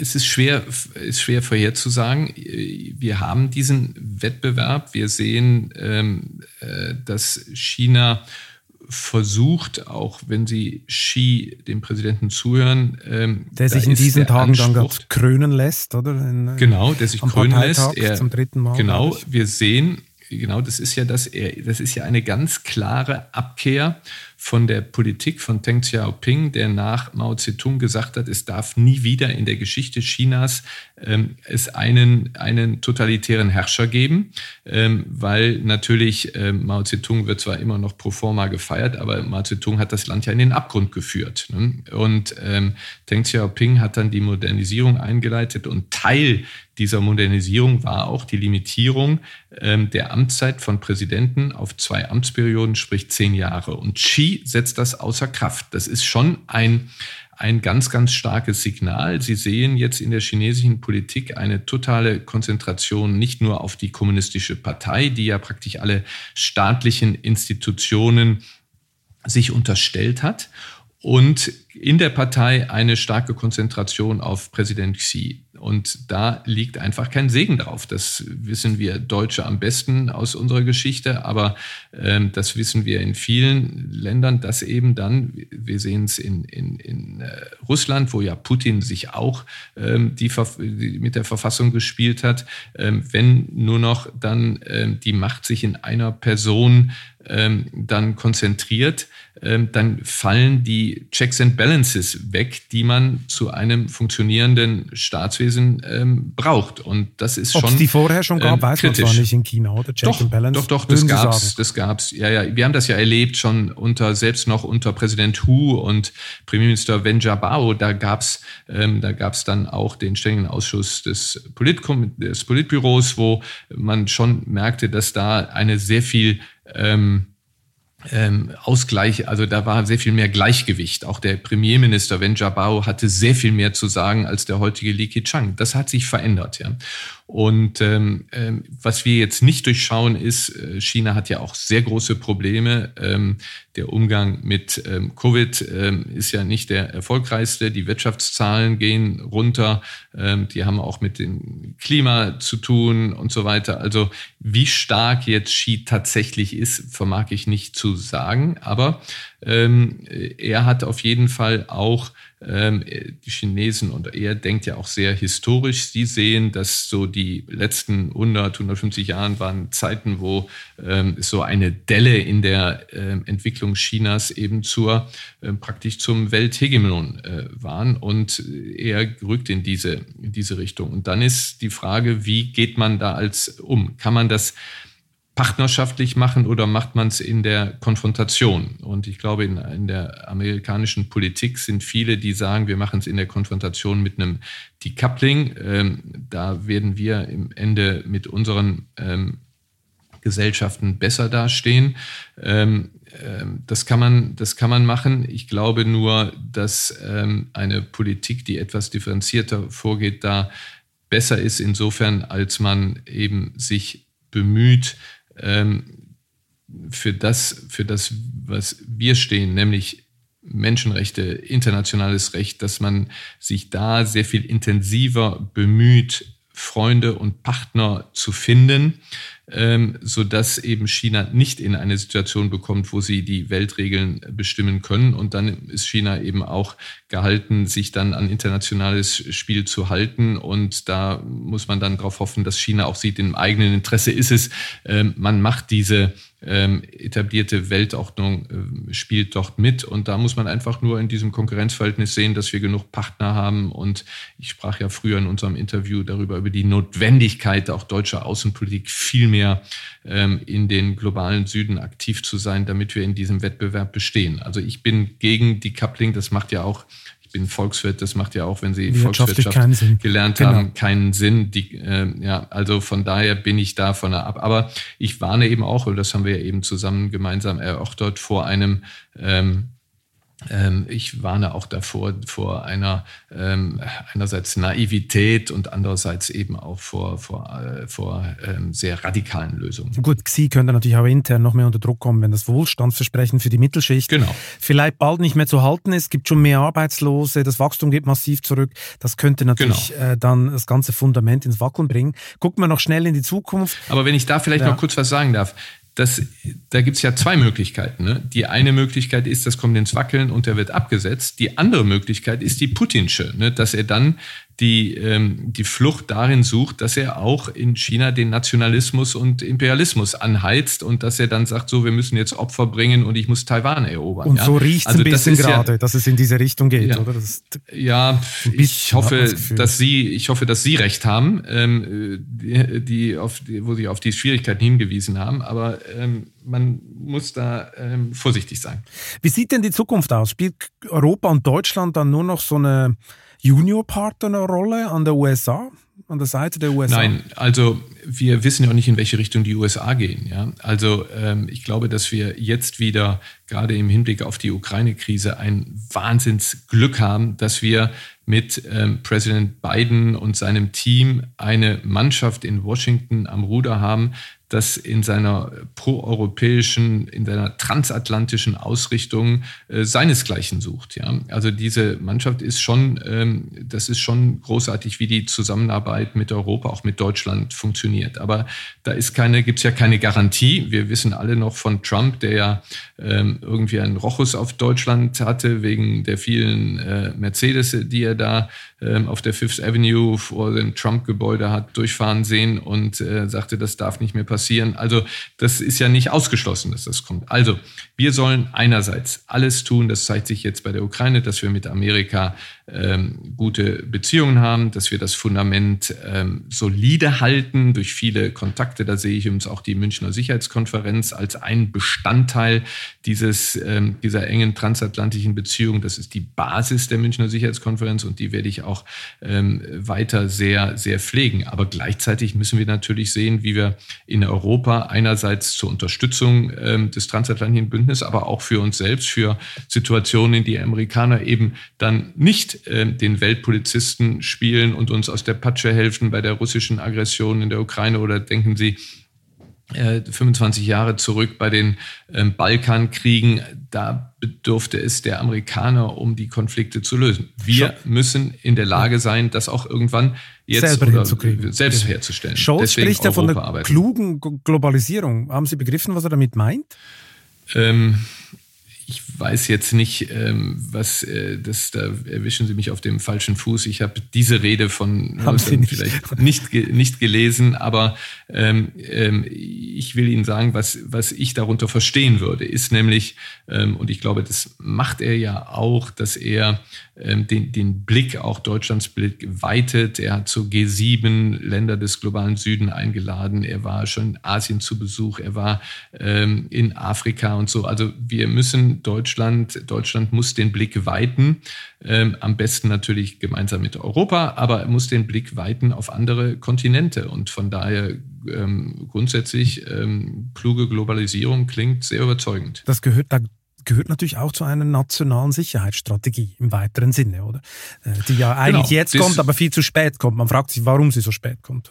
es ist schwer, ist schwer vorherzusagen. Wir haben diesen Wettbewerb. Wir sehen, ähm, äh, dass China versucht, auch wenn sie Xi, dem Präsidenten, zuhören. Ähm, der sich in diesen Tagen Anspruch, dann krönen lässt, oder? In, genau, der sich krönen lässt. Er, zum dritten Mal. Genau, wir sehen, genau, das ist ja das, das ist ja eine ganz klare Abkehr von der Politik von Deng Xiaoping, der nach Mao Zedong gesagt hat, es darf nie wieder in der Geschichte Chinas ähm, es einen, einen totalitären Herrscher geben, ähm, weil natürlich ähm, Mao Zedong wird zwar immer noch pro forma gefeiert, aber Mao Zedong hat das Land ja in den Abgrund geführt. Ne? Und ähm, Deng Xiaoping hat dann die Modernisierung eingeleitet und Teil dieser Modernisierung war auch die Limitierung ähm, der Amtszeit von Präsidenten auf zwei Amtsperioden, sprich zehn Jahre. Und Xi setzt das außer Kraft. Das ist schon ein, ein ganz, ganz starkes Signal. Sie sehen jetzt in der chinesischen Politik eine totale Konzentration nicht nur auf die kommunistische Partei, die ja praktisch alle staatlichen Institutionen sich unterstellt hat und in der Partei eine starke Konzentration auf Präsident Xi. Und da liegt einfach kein Segen drauf. Das wissen wir Deutsche am besten aus unserer Geschichte, aber ähm, das wissen wir in vielen Ländern, dass eben dann, wir sehen es in, in, in äh, Russland, wo ja Putin sich auch ähm, die, die, mit der Verfassung gespielt hat, ähm, wenn nur noch dann ähm, die Macht sich in einer Person ähm, dann konzentriert, ähm, dann fallen die Checks and Balances weg, die man zu einem funktionierenden Staatswesen ähm, braucht. Und das ist Ob's schon. die vorher schon gab, ähm, weiß kritisch. man zwar nicht in China, oder? Check doch, and Balance. Doch, doch, das gab's, das gab's. Ja, ja. Wir haben das ja erlebt schon unter, selbst noch unter Präsident Hu und Premierminister Wen Jiabao. Da gab's, ähm, da gab's dann auch den ständigen Ausschuss des, Politkom des Politbüros, wo man schon merkte, dass da eine sehr viel ähm, ähm, Ausgleich, also da war sehr viel mehr Gleichgewicht. Auch der Premierminister Wen Jiabao hatte sehr viel mehr zu sagen als der heutige Li Keqiang. Das hat sich verändert, ja. Und ähm, ähm, was wir jetzt nicht durchschauen ist, äh, China hat ja auch sehr große Probleme. Ähm, der Umgang mit ähm, Covid ähm, ist ja nicht der erfolgreichste. Die Wirtschaftszahlen gehen runter. Ähm, die haben auch mit dem Klima zu tun und so weiter. Also wie stark jetzt Xi tatsächlich ist, vermag ich nicht zu sagen. Aber ähm, er hat auf jeden Fall auch die Chinesen und er denkt ja auch sehr historisch. Sie sehen, dass so die letzten 100, 150 Jahren waren Zeiten, wo ähm, so eine Delle in der ähm, Entwicklung Chinas eben zur ähm, praktisch zum Welthegemon äh, waren und er rückt in diese, in diese Richtung. Und dann ist die Frage, wie geht man da als um? Kann man das partnerschaftlich machen oder macht man es in der Konfrontation? Und ich glaube, in, in, der amerikanischen Politik sind viele, die sagen, wir machen es in der Konfrontation mit einem Decoupling. Ähm, da werden wir im Ende mit unseren ähm, Gesellschaften besser dastehen. Ähm, ähm das kann, man, das kann man machen. Ich glaube nur, dass ähm, eine Politik, die etwas differenzierter vorgeht, da besser ist insofern, als man eben sich bemüht, ähm, für das, für das, was wir stehen, nämlich Menschenrechte, internationales Recht, dass man sich da sehr viel intensiver bemüht, Freunde und Partner zu finden, ähm, so dass eben China nicht in eine Situation bekommt, wo sie die Weltregeln bestimmen können. Und dann ist China eben auch gehalten, sich dann an internationales Spiel zu halten. Und da muss man dann darauf hoffen, dass China auch sieht, im eigenen Interesse ist es, ähm, man macht diese ähm, etablierte Weltordnung äh, spielt dort mit. Und da muss man einfach nur in diesem Konkurrenzverhältnis sehen, dass wir genug Partner haben. Und ich sprach ja früher in unserem Interview darüber, über die Notwendigkeit auch deutscher Außenpolitik viel mehr ähm, in den globalen Süden aktiv zu sein, damit wir in diesem Wettbewerb bestehen. Also ich bin gegen die Coupling, das macht ja auch ich bin Volkswirt, das macht ja auch, wenn Sie Volkswirtschaft gelernt genau. haben, keinen Sinn. Die, äh, ja, also von daher bin ich davon ab. Aber ich warne eben auch, und das haben wir ja eben zusammen gemeinsam erörtert, vor einem ähm, ich warne auch davor vor einer ähm, einerseits Naivität und andererseits eben auch vor, vor, äh, vor ähm, sehr radikalen Lösungen. Gut, Xi könnte natürlich auch intern noch mehr unter Druck kommen, wenn das Wohlstandsversprechen für die Mittelschicht genau. vielleicht bald nicht mehr zu halten ist. Es gibt schon mehr Arbeitslose, das Wachstum geht massiv zurück. Das könnte natürlich genau. äh, dann das ganze Fundament ins Wackeln bringen. Gucken wir noch schnell in die Zukunft. Aber wenn ich da vielleicht ja. noch kurz was sagen darf das, da gibt es ja zwei Möglichkeiten. Ne? Die eine Möglichkeit ist, das kommt ins Wackeln und der wird abgesetzt. Die andere Möglichkeit ist die Putinsche, ne? dass er dann die, ähm, die Flucht darin sucht, dass er auch in China den Nationalismus und Imperialismus anheizt und dass er dann sagt, so, wir müssen jetzt Opfer bringen und ich muss Taiwan erobern. Und ja? so riecht es also ein bisschen gerade, ja, dass es in diese Richtung geht, ja, oder? ja, ich hoffe, dass Sie, ich hoffe, dass Sie recht haben, ähm, die, die auf, die, wo Sie auf die Schwierigkeiten hingewiesen haben, aber ähm, man muss da ähm, vorsichtig sein. Wie sieht denn die Zukunft aus? Spielt Europa und Deutschland dann nur noch so eine Juniorpartnerrolle an der USA? an der Seite der USA? Nein, also wir wissen ja auch nicht, in welche Richtung die USA gehen. Ja? Also ähm, ich glaube, dass wir jetzt wieder gerade im Hinblick auf die Ukraine-Krise ein Wahnsinnsglück haben, dass wir mit ähm, Präsident Biden und seinem Team eine Mannschaft in Washington am Ruder haben, das in seiner proeuropäischen, in seiner transatlantischen Ausrichtung äh, seinesgleichen sucht. Ja? Also diese Mannschaft ist schon, ähm, das ist schon großartig, wie die Zusammenarbeit mit Europa, auch mit Deutschland funktioniert. Aber da ist keine, gibt's ja keine Garantie. Wir wissen alle noch von Trump, der ja ähm, irgendwie einen Rochus auf Deutschland hatte wegen der vielen äh, Mercedes, die er da auf der Fifth Avenue vor dem Trump-Gebäude hat durchfahren sehen und äh, sagte, das darf nicht mehr passieren. Also das ist ja nicht ausgeschlossen, dass das kommt. Also wir sollen einerseits alles tun, das zeigt sich jetzt bei der Ukraine, dass wir mit Amerika ähm, gute Beziehungen haben, dass wir das Fundament ähm, solide halten durch viele Kontakte. Da sehe ich uns auch die Münchner Sicherheitskonferenz als einen Bestandteil dieses, ähm, dieser engen transatlantischen Beziehung. Das ist die Basis der Münchner Sicherheitskonferenz und die werde ich auch ähm, weiter sehr, sehr pflegen. Aber gleichzeitig müssen wir natürlich sehen, wie wir in Europa einerseits zur Unterstützung ähm, des transatlantischen Bündnisses, aber auch für uns selbst, für Situationen, in die Amerikaner eben dann nicht äh, den Weltpolizisten spielen und uns aus der Patsche helfen bei der russischen Aggression in der Ukraine oder denken Sie, 25 äh, Jahre zurück bei den ähm, Balkankriegen, da bedurfte es der Amerikaner, um die Konflikte zu lösen. Wir Schon. müssen in der Lage sein, das auch irgendwann jetzt selbst herzustellen. Scholz spricht ja von der arbeiten. klugen Globalisierung. Haben Sie begriffen, was er damit meint? Ähm, ich weiß jetzt nicht, ähm, was äh, das, da erwischen Sie mich auf dem falschen Fuß. Ich habe diese Rede von Haben Sie nicht. vielleicht nicht, nicht gelesen, aber ähm, ähm, ich will Ihnen sagen, was, was ich darunter verstehen würde, ist nämlich, ähm, und ich glaube, das macht er ja auch, dass er ähm, den, den Blick, auch Deutschlands Blick weitet. Er hat zu G7 Länder des globalen Süden eingeladen. Er war schon in Asien zu Besuch. Er war ähm, in Afrika und so. Also wir müssen Deutschland, Deutschland muss den Blick weiten. Ähm, am besten natürlich gemeinsam mit Europa, aber er muss den Blick weiten auf andere Kontinente. Und von daher ähm, grundsätzlich ähm, kluge Globalisierung klingt sehr überzeugend. Das gehört da gehört natürlich auch zu einer nationalen Sicherheitsstrategie im weiteren Sinne, oder? Äh, die ja eigentlich genau, jetzt kommt, aber viel zu spät kommt. Man fragt sich, warum sie so spät kommt.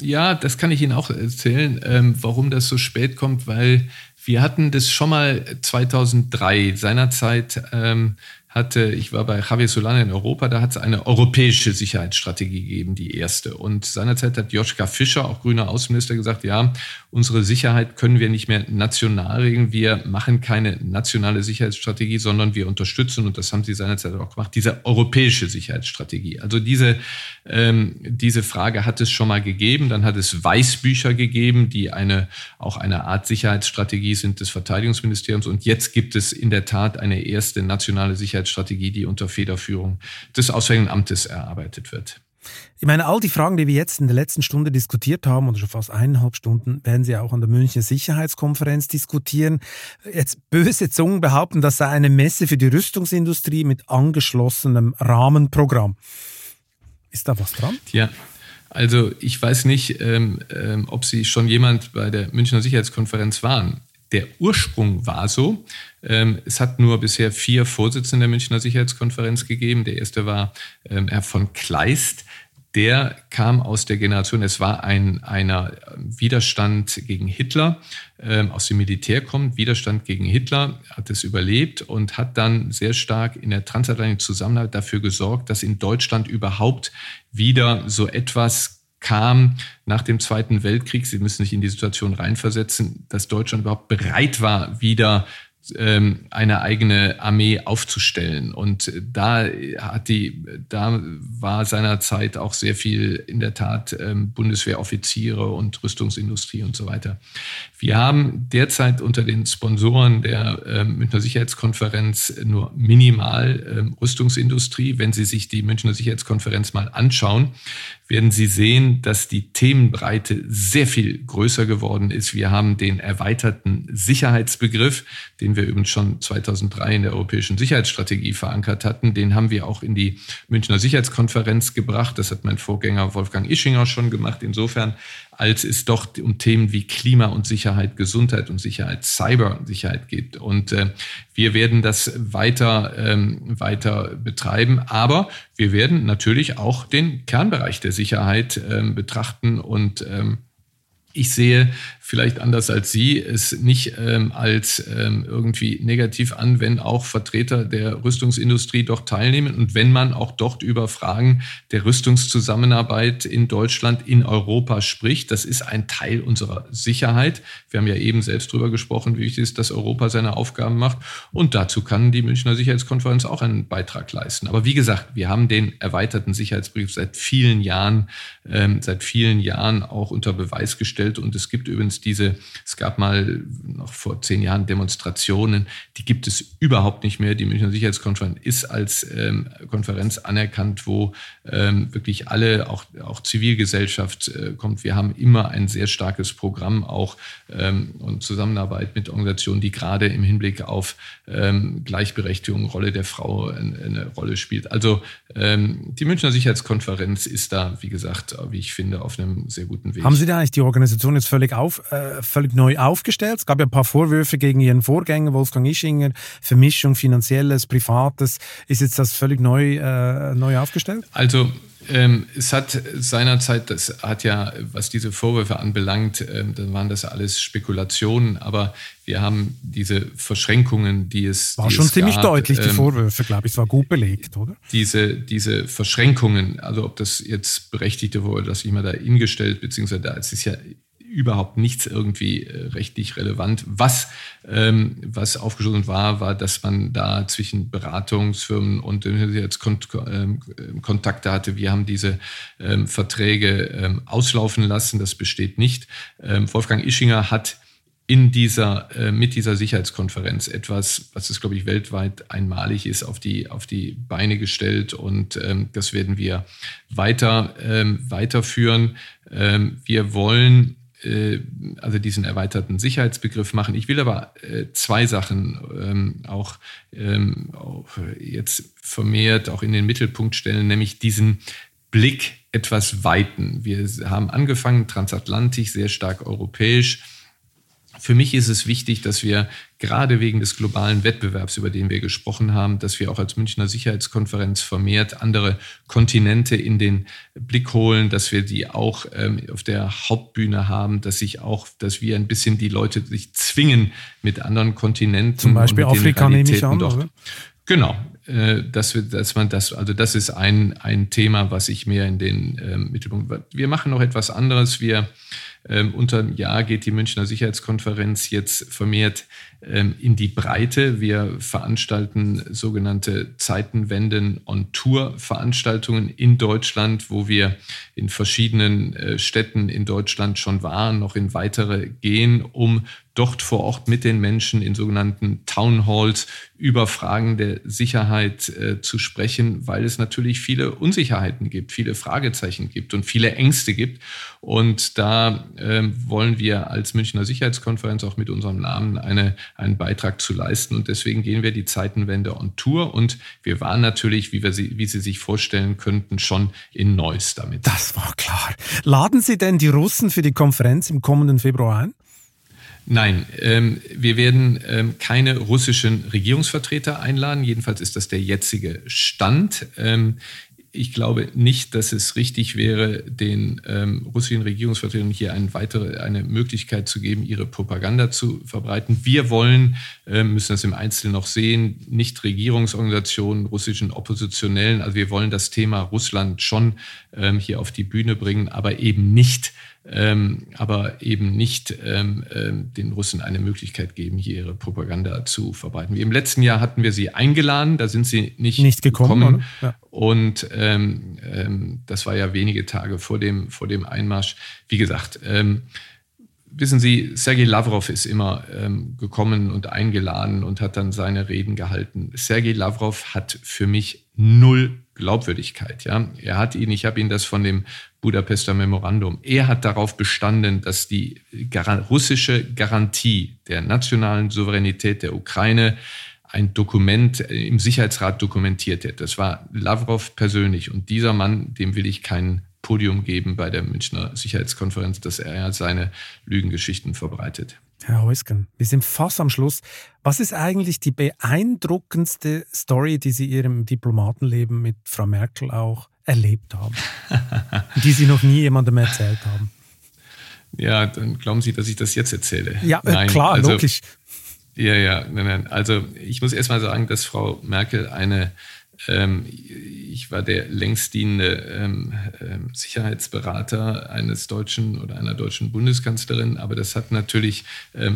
Ja, das kann ich Ihnen auch erzählen, ähm, warum das so spät kommt, weil wir hatten das schon mal 2003 seinerzeit ähm, hatte, ich war bei Javier Solana in Europa, da hat es eine europäische Sicherheitsstrategie gegeben, die erste. Und seinerzeit hat Joschka Fischer, auch grüner Außenminister, gesagt, ja, unsere Sicherheit können wir nicht mehr national regeln. Wir machen keine nationale Sicherheitsstrategie, sondern wir unterstützen, und das haben sie seinerzeit auch gemacht, diese europäische Sicherheitsstrategie. Also diese, ähm, diese Frage hat es schon mal gegeben. Dann hat es Weißbücher gegeben, die eine, auch eine Art Sicherheitsstrategie sind des Verteidigungsministeriums. Und jetzt gibt es in der Tat eine erste nationale Sicherheitsstrategie Sicherheitsstrategie, die unter Federführung des Auswärtigen Amtes erarbeitet wird. Ich meine, all die Fragen, die wir jetzt in der letzten Stunde diskutiert haben, oder schon fast eineinhalb Stunden, werden Sie auch an der Münchner Sicherheitskonferenz diskutieren. Jetzt böse Zungen behaupten, das sei eine Messe für die Rüstungsindustrie mit angeschlossenem Rahmenprogramm. Ist da was dran? Ja, also ich weiß nicht, ähm, ähm, ob Sie schon jemand bei der Münchner Sicherheitskonferenz waren. Der Ursprung war so, ähm, es hat nur bisher vier Vorsitzende der Münchner Sicherheitskonferenz gegeben. Der erste war ähm, Herr von Kleist. Der kam aus der Generation, es war ein einer Widerstand gegen Hitler, ähm, aus dem Militär kommt, Widerstand gegen Hitler, hat es überlebt und hat dann sehr stark in der transatlantischen Zusammenarbeit dafür gesorgt, dass in Deutschland überhaupt wieder so etwas kam nach dem Zweiten Weltkrieg, Sie müssen sich in die Situation reinversetzen, dass Deutschland überhaupt bereit war, wieder eine eigene Armee aufzustellen. Und da hat die, da war seinerzeit auch sehr viel in der Tat ähm, Bundeswehroffiziere und Rüstungsindustrie und so weiter. Wir haben derzeit unter den Sponsoren der ähm, Münchner Sicherheitskonferenz nur minimal Rüstungsindustrie. Wenn Sie sich die Münchner Sicherheitskonferenz mal anschauen, werden Sie sehen, dass die Themenbreite sehr viel größer geworden ist. Wir haben den erweiterten Sicherheitsbegriff, den wir übrigens schon 2003 in der Europäischen Sicherheitsstrategie verankert hatten. Den haben wir auch in die Münchner Sicherheitskonferenz gebracht. Das hat mein Vorgänger Wolfgang Ischinger schon gemacht. Insofern als es doch um Themen wie Klima und Sicherheit, Gesundheit und Sicherheit, Cybersicherheit geht. Und äh, wir werden das weiter, ähm, weiter betreiben, aber wir werden natürlich auch den Kernbereich der Sicherheit ähm, betrachten und ähm, ich sehe vielleicht anders als Sie es nicht ähm, als ähm, irgendwie negativ an, wenn auch Vertreter der Rüstungsindustrie dort teilnehmen und wenn man auch dort über Fragen der Rüstungszusammenarbeit in Deutschland, in Europa spricht. Das ist ein Teil unserer Sicherheit. Wir haben ja eben selbst darüber gesprochen, wie wichtig es ist, dass Europa seine Aufgaben macht. Und dazu kann die Münchner Sicherheitskonferenz auch einen Beitrag leisten. Aber wie gesagt, wir haben den erweiterten Sicherheitsbrief seit vielen Jahren, ähm, seit vielen Jahren auch unter Beweis gestellt. Und es gibt übrigens diese, es gab mal noch vor zehn Jahren Demonstrationen, die gibt es überhaupt nicht mehr. Die Münchner Sicherheitskonferenz ist als ähm, Konferenz anerkannt, wo ähm, wirklich alle, auch, auch Zivilgesellschaft äh, kommt. Wir haben immer ein sehr starkes Programm auch ähm, und Zusammenarbeit mit Organisationen, die gerade im Hinblick auf ähm, Gleichberechtigung, Rolle der Frau eine, eine Rolle spielt. Also die Münchner Sicherheitskonferenz ist da, wie gesagt, wie ich finde, auf einem sehr guten Weg. Haben Sie da eigentlich die Organisation jetzt völlig auf, äh, völlig neu aufgestellt. Es gab ja ein paar Vorwürfe gegen Ihren Vorgänger Wolfgang Ischinger, Vermischung finanzielles, privates. Ist jetzt das völlig neu, äh, neu aufgestellt? Also ähm, es hat seinerzeit, das hat ja, was diese Vorwürfe anbelangt, ähm, dann waren das alles Spekulationen, aber wir haben diese Verschränkungen, die es. War die schon es ziemlich gab, deutlich, die ähm, Vorwürfe, glaube ich. Es war gut belegt, oder? Diese, diese Verschränkungen, also ob das jetzt berechtigte wurde, das ich mal da hingestellt, beziehungsweise da, es ist ja überhaupt nichts irgendwie äh, rechtlich relevant. Was, ähm, was aufgeschlossen war, war, dass man da zwischen Beratungsfirmen und jetzt Kont ähm, Kontakte hatte. Wir haben diese ähm, Verträge ähm, auslaufen lassen. Das besteht nicht. Ähm, Wolfgang Ischinger hat in dieser, äh, mit dieser Sicherheitskonferenz etwas, was es, glaube ich, weltweit einmalig ist, auf die, auf die Beine gestellt. Und ähm, das werden wir weiter, ähm, weiterführen. Ähm, wir wollen äh, also diesen erweiterten Sicherheitsbegriff machen. Ich will aber äh, zwei Sachen ähm, auch, ähm, auch jetzt vermehrt auch in den Mittelpunkt stellen, nämlich diesen Blick etwas weiten. Wir haben angefangen transatlantisch, sehr stark europäisch für mich ist es wichtig, dass wir gerade wegen des globalen Wettbewerbs, über den wir gesprochen haben, dass wir auch als Münchner Sicherheitskonferenz vermehrt andere Kontinente in den Blick holen, dass wir die auch ähm, auf der Hauptbühne haben, dass sich auch, dass wir ein bisschen die Leute sich zwingen mit anderen Kontinenten. Zum Beispiel Afrika nehme ich an, dort. Genau, äh, dass, wir, dass man das, also das ist ein, ein Thema, was ich mehr in den äh, Mittelpunkt. Wir machen noch etwas anderes. Wir unter dem Jahr geht die Münchner Sicherheitskonferenz jetzt vermehrt ähm, in die Breite. Wir veranstalten sogenannte Zeitenwenden on Tour Veranstaltungen in Deutschland, wo wir in verschiedenen äh, Städten in Deutschland schon waren, noch in weitere gehen, um dort vor Ort mit den Menschen in sogenannten Town Halls über Fragen der Sicherheit äh, zu sprechen, weil es natürlich viele Unsicherheiten gibt, viele Fragezeichen gibt und viele Ängste gibt. Und da äh, wollen wir als Münchner Sicherheitskonferenz auch mit unserem Namen eine, einen Beitrag zu leisten. Und deswegen gehen wir die Zeitenwende on Tour. Und wir waren natürlich, wie, wir sie, wie Sie sich vorstellen könnten, schon in Neuss damit. Das war klar. Laden Sie denn die Russen für die Konferenz im kommenden Februar ein? Nein, ähm, wir werden ähm, keine russischen Regierungsvertreter einladen. Jedenfalls ist das der jetzige Stand. Ähm, ich glaube nicht, dass es richtig wäre, den ähm, russischen Regierungsvertretern hier eine weitere eine Möglichkeit zu geben, ihre Propaganda zu verbreiten. Wir wollen, äh, müssen das im Einzelnen noch sehen, nicht Regierungsorganisationen, russischen Oppositionellen. Also wir wollen das Thema Russland schon ähm, hier auf die Bühne bringen, aber eben nicht ähm, aber eben nicht ähm, ähm, den Russen eine Möglichkeit geben, hier ihre Propaganda zu verbreiten. Wie im letzten Jahr hatten wir sie eingeladen, da sind sie nicht, nicht gekommen. gekommen. Ja. Und ähm, ähm, das war ja wenige Tage vor dem, vor dem Einmarsch. Wie gesagt, ähm, wissen Sie, Sergei Lavrov ist immer ähm, gekommen und eingeladen und hat dann seine Reden gehalten. Sergei Lavrov hat für mich null Glaubwürdigkeit. Ja, er hat ihn, ich habe ihn das von dem Budapester Memorandum. Er hat darauf bestanden, dass die russische Garantie der nationalen Souveränität der Ukraine ein Dokument im Sicherheitsrat dokumentiert hätte. Das war Lavrov persönlich. Und dieser Mann, dem will ich keinen Podium geben bei der Münchner Sicherheitskonferenz, dass er seine Lügengeschichten verbreitet. Herr Heusgen, wir sind fast am Schluss. Was ist eigentlich die beeindruckendste Story, die Sie Ihrem Diplomatenleben mit Frau Merkel auch erlebt haben, die Sie noch nie jemandem erzählt haben? Ja, dann glauben Sie, dass ich das jetzt erzähle. Ja, äh, nein, klar, also, logisch. Ja, ja, nein, nein. Also ich muss erst mal sagen, dass Frau Merkel eine ich war der längst dienende ähm, ähm, Sicherheitsberater eines deutschen oder einer deutschen Bundeskanzlerin, aber das hat natürlich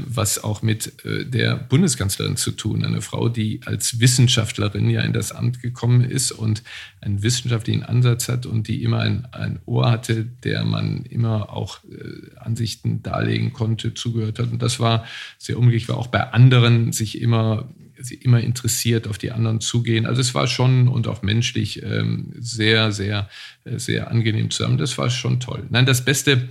was auch mit äh, der Bundeskanzlerin zu tun. Eine Frau, die als Wissenschaftlerin ja in das Amt gekommen ist und einen wissenschaftlichen Ansatz hat und die immer ein, ein Ohr hatte, der man immer auch äh, Ansichten darlegen konnte, zugehört hat. Und das war sehr umgekehrt, war auch bei anderen sich immer immer interessiert auf die anderen zugehen. Also es war schon und auch menschlich ähm, sehr, sehr, äh, sehr angenehm zusammen. Das war schon toll. Nein, das beste,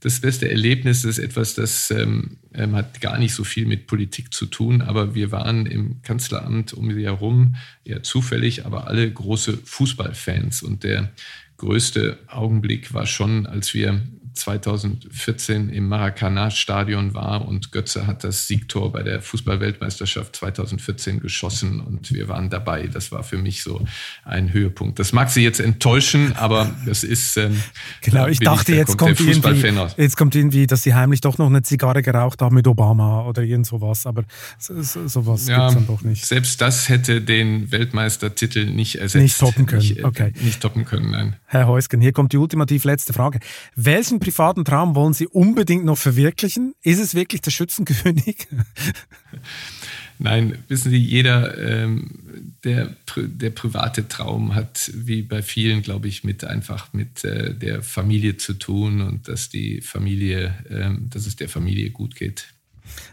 das beste Erlebnis ist etwas, das ähm, ähm, hat gar nicht so viel mit Politik zu tun, aber wir waren im Kanzleramt um sie herum, eher zufällig, aber alle große Fußballfans. Und der größte Augenblick war schon, als wir 2014 im Maracanã-Stadion war und Götze hat das Siegtor bei der Fußball-Weltmeisterschaft 2014 geschossen und wir waren dabei. Das war für mich so ein Höhepunkt. Das mag Sie jetzt enttäuschen, aber das ist. Ähm, genau, ich dachte, ich, jetzt, kommt, irgendwie, jetzt kommt irgendwie, dass Sie heimlich doch noch eine Zigarre geraucht haben mit Obama oder irgend sowas, aber so, sowas ja, gibt es dann doch nicht. Selbst das hätte den Weltmeistertitel nicht ersetzt. Nicht toppen können, nicht, okay. Nicht toppen können, nein. Herr Heusgen, hier kommt die ultimativ letzte Frage. Welchen privaten Traum wollen Sie unbedingt noch verwirklichen? Ist es wirklich der Schützenkönig? Nein, wissen Sie, jeder, ähm, der, der private Traum hat, wie bei vielen, glaube ich, mit einfach mit äh, der Familie zu tun und dass die Familie, ähm, dass es der Familie gut geht.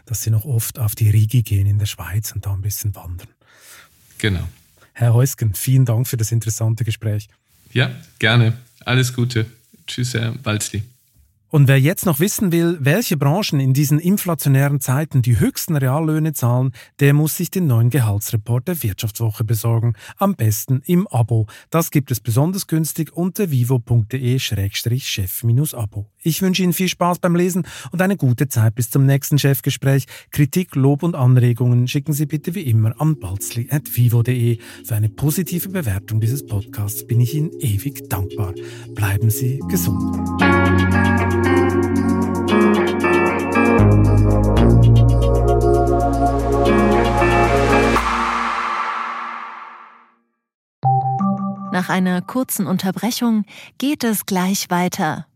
Dass Sie noch oft auf die Rigi gehen in der Schweiz und da ein bisschen wandern. Genau. Herr Heusgen, vielen Dank für das interessante Gespräch. Ja, gerne. Alles Gute. Tschüss, Herr Walzli. Und wer jetzt noch wissen will, welche Branchen in diesen inflationären Zeiten die höchsten Reallöhne zahlen, der muss sich den neuen Gehaltsreport der Wirtschaftswoche besorgen. Am besten im Abo. Das gibt es besonders günstig unter vivo.de-chef-abo. Ich wünsche Ihnen viel Spaß beim Lesen und eine gute Zeit bis zum nächsten Chefgespräch. Kritik, Lob und Anregungen schicken Sie bitte wie immer an balzli.vivo.de. Für eine positive Bewertung dieses Podcasts bin ich Ihnen ewig dankbar. Bleiben Sie gesund. Nach einer kurzen Unterbrechung geht es gleich weiter.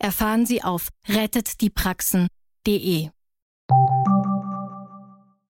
erfahren Sie auf rettetdiepraxen.de.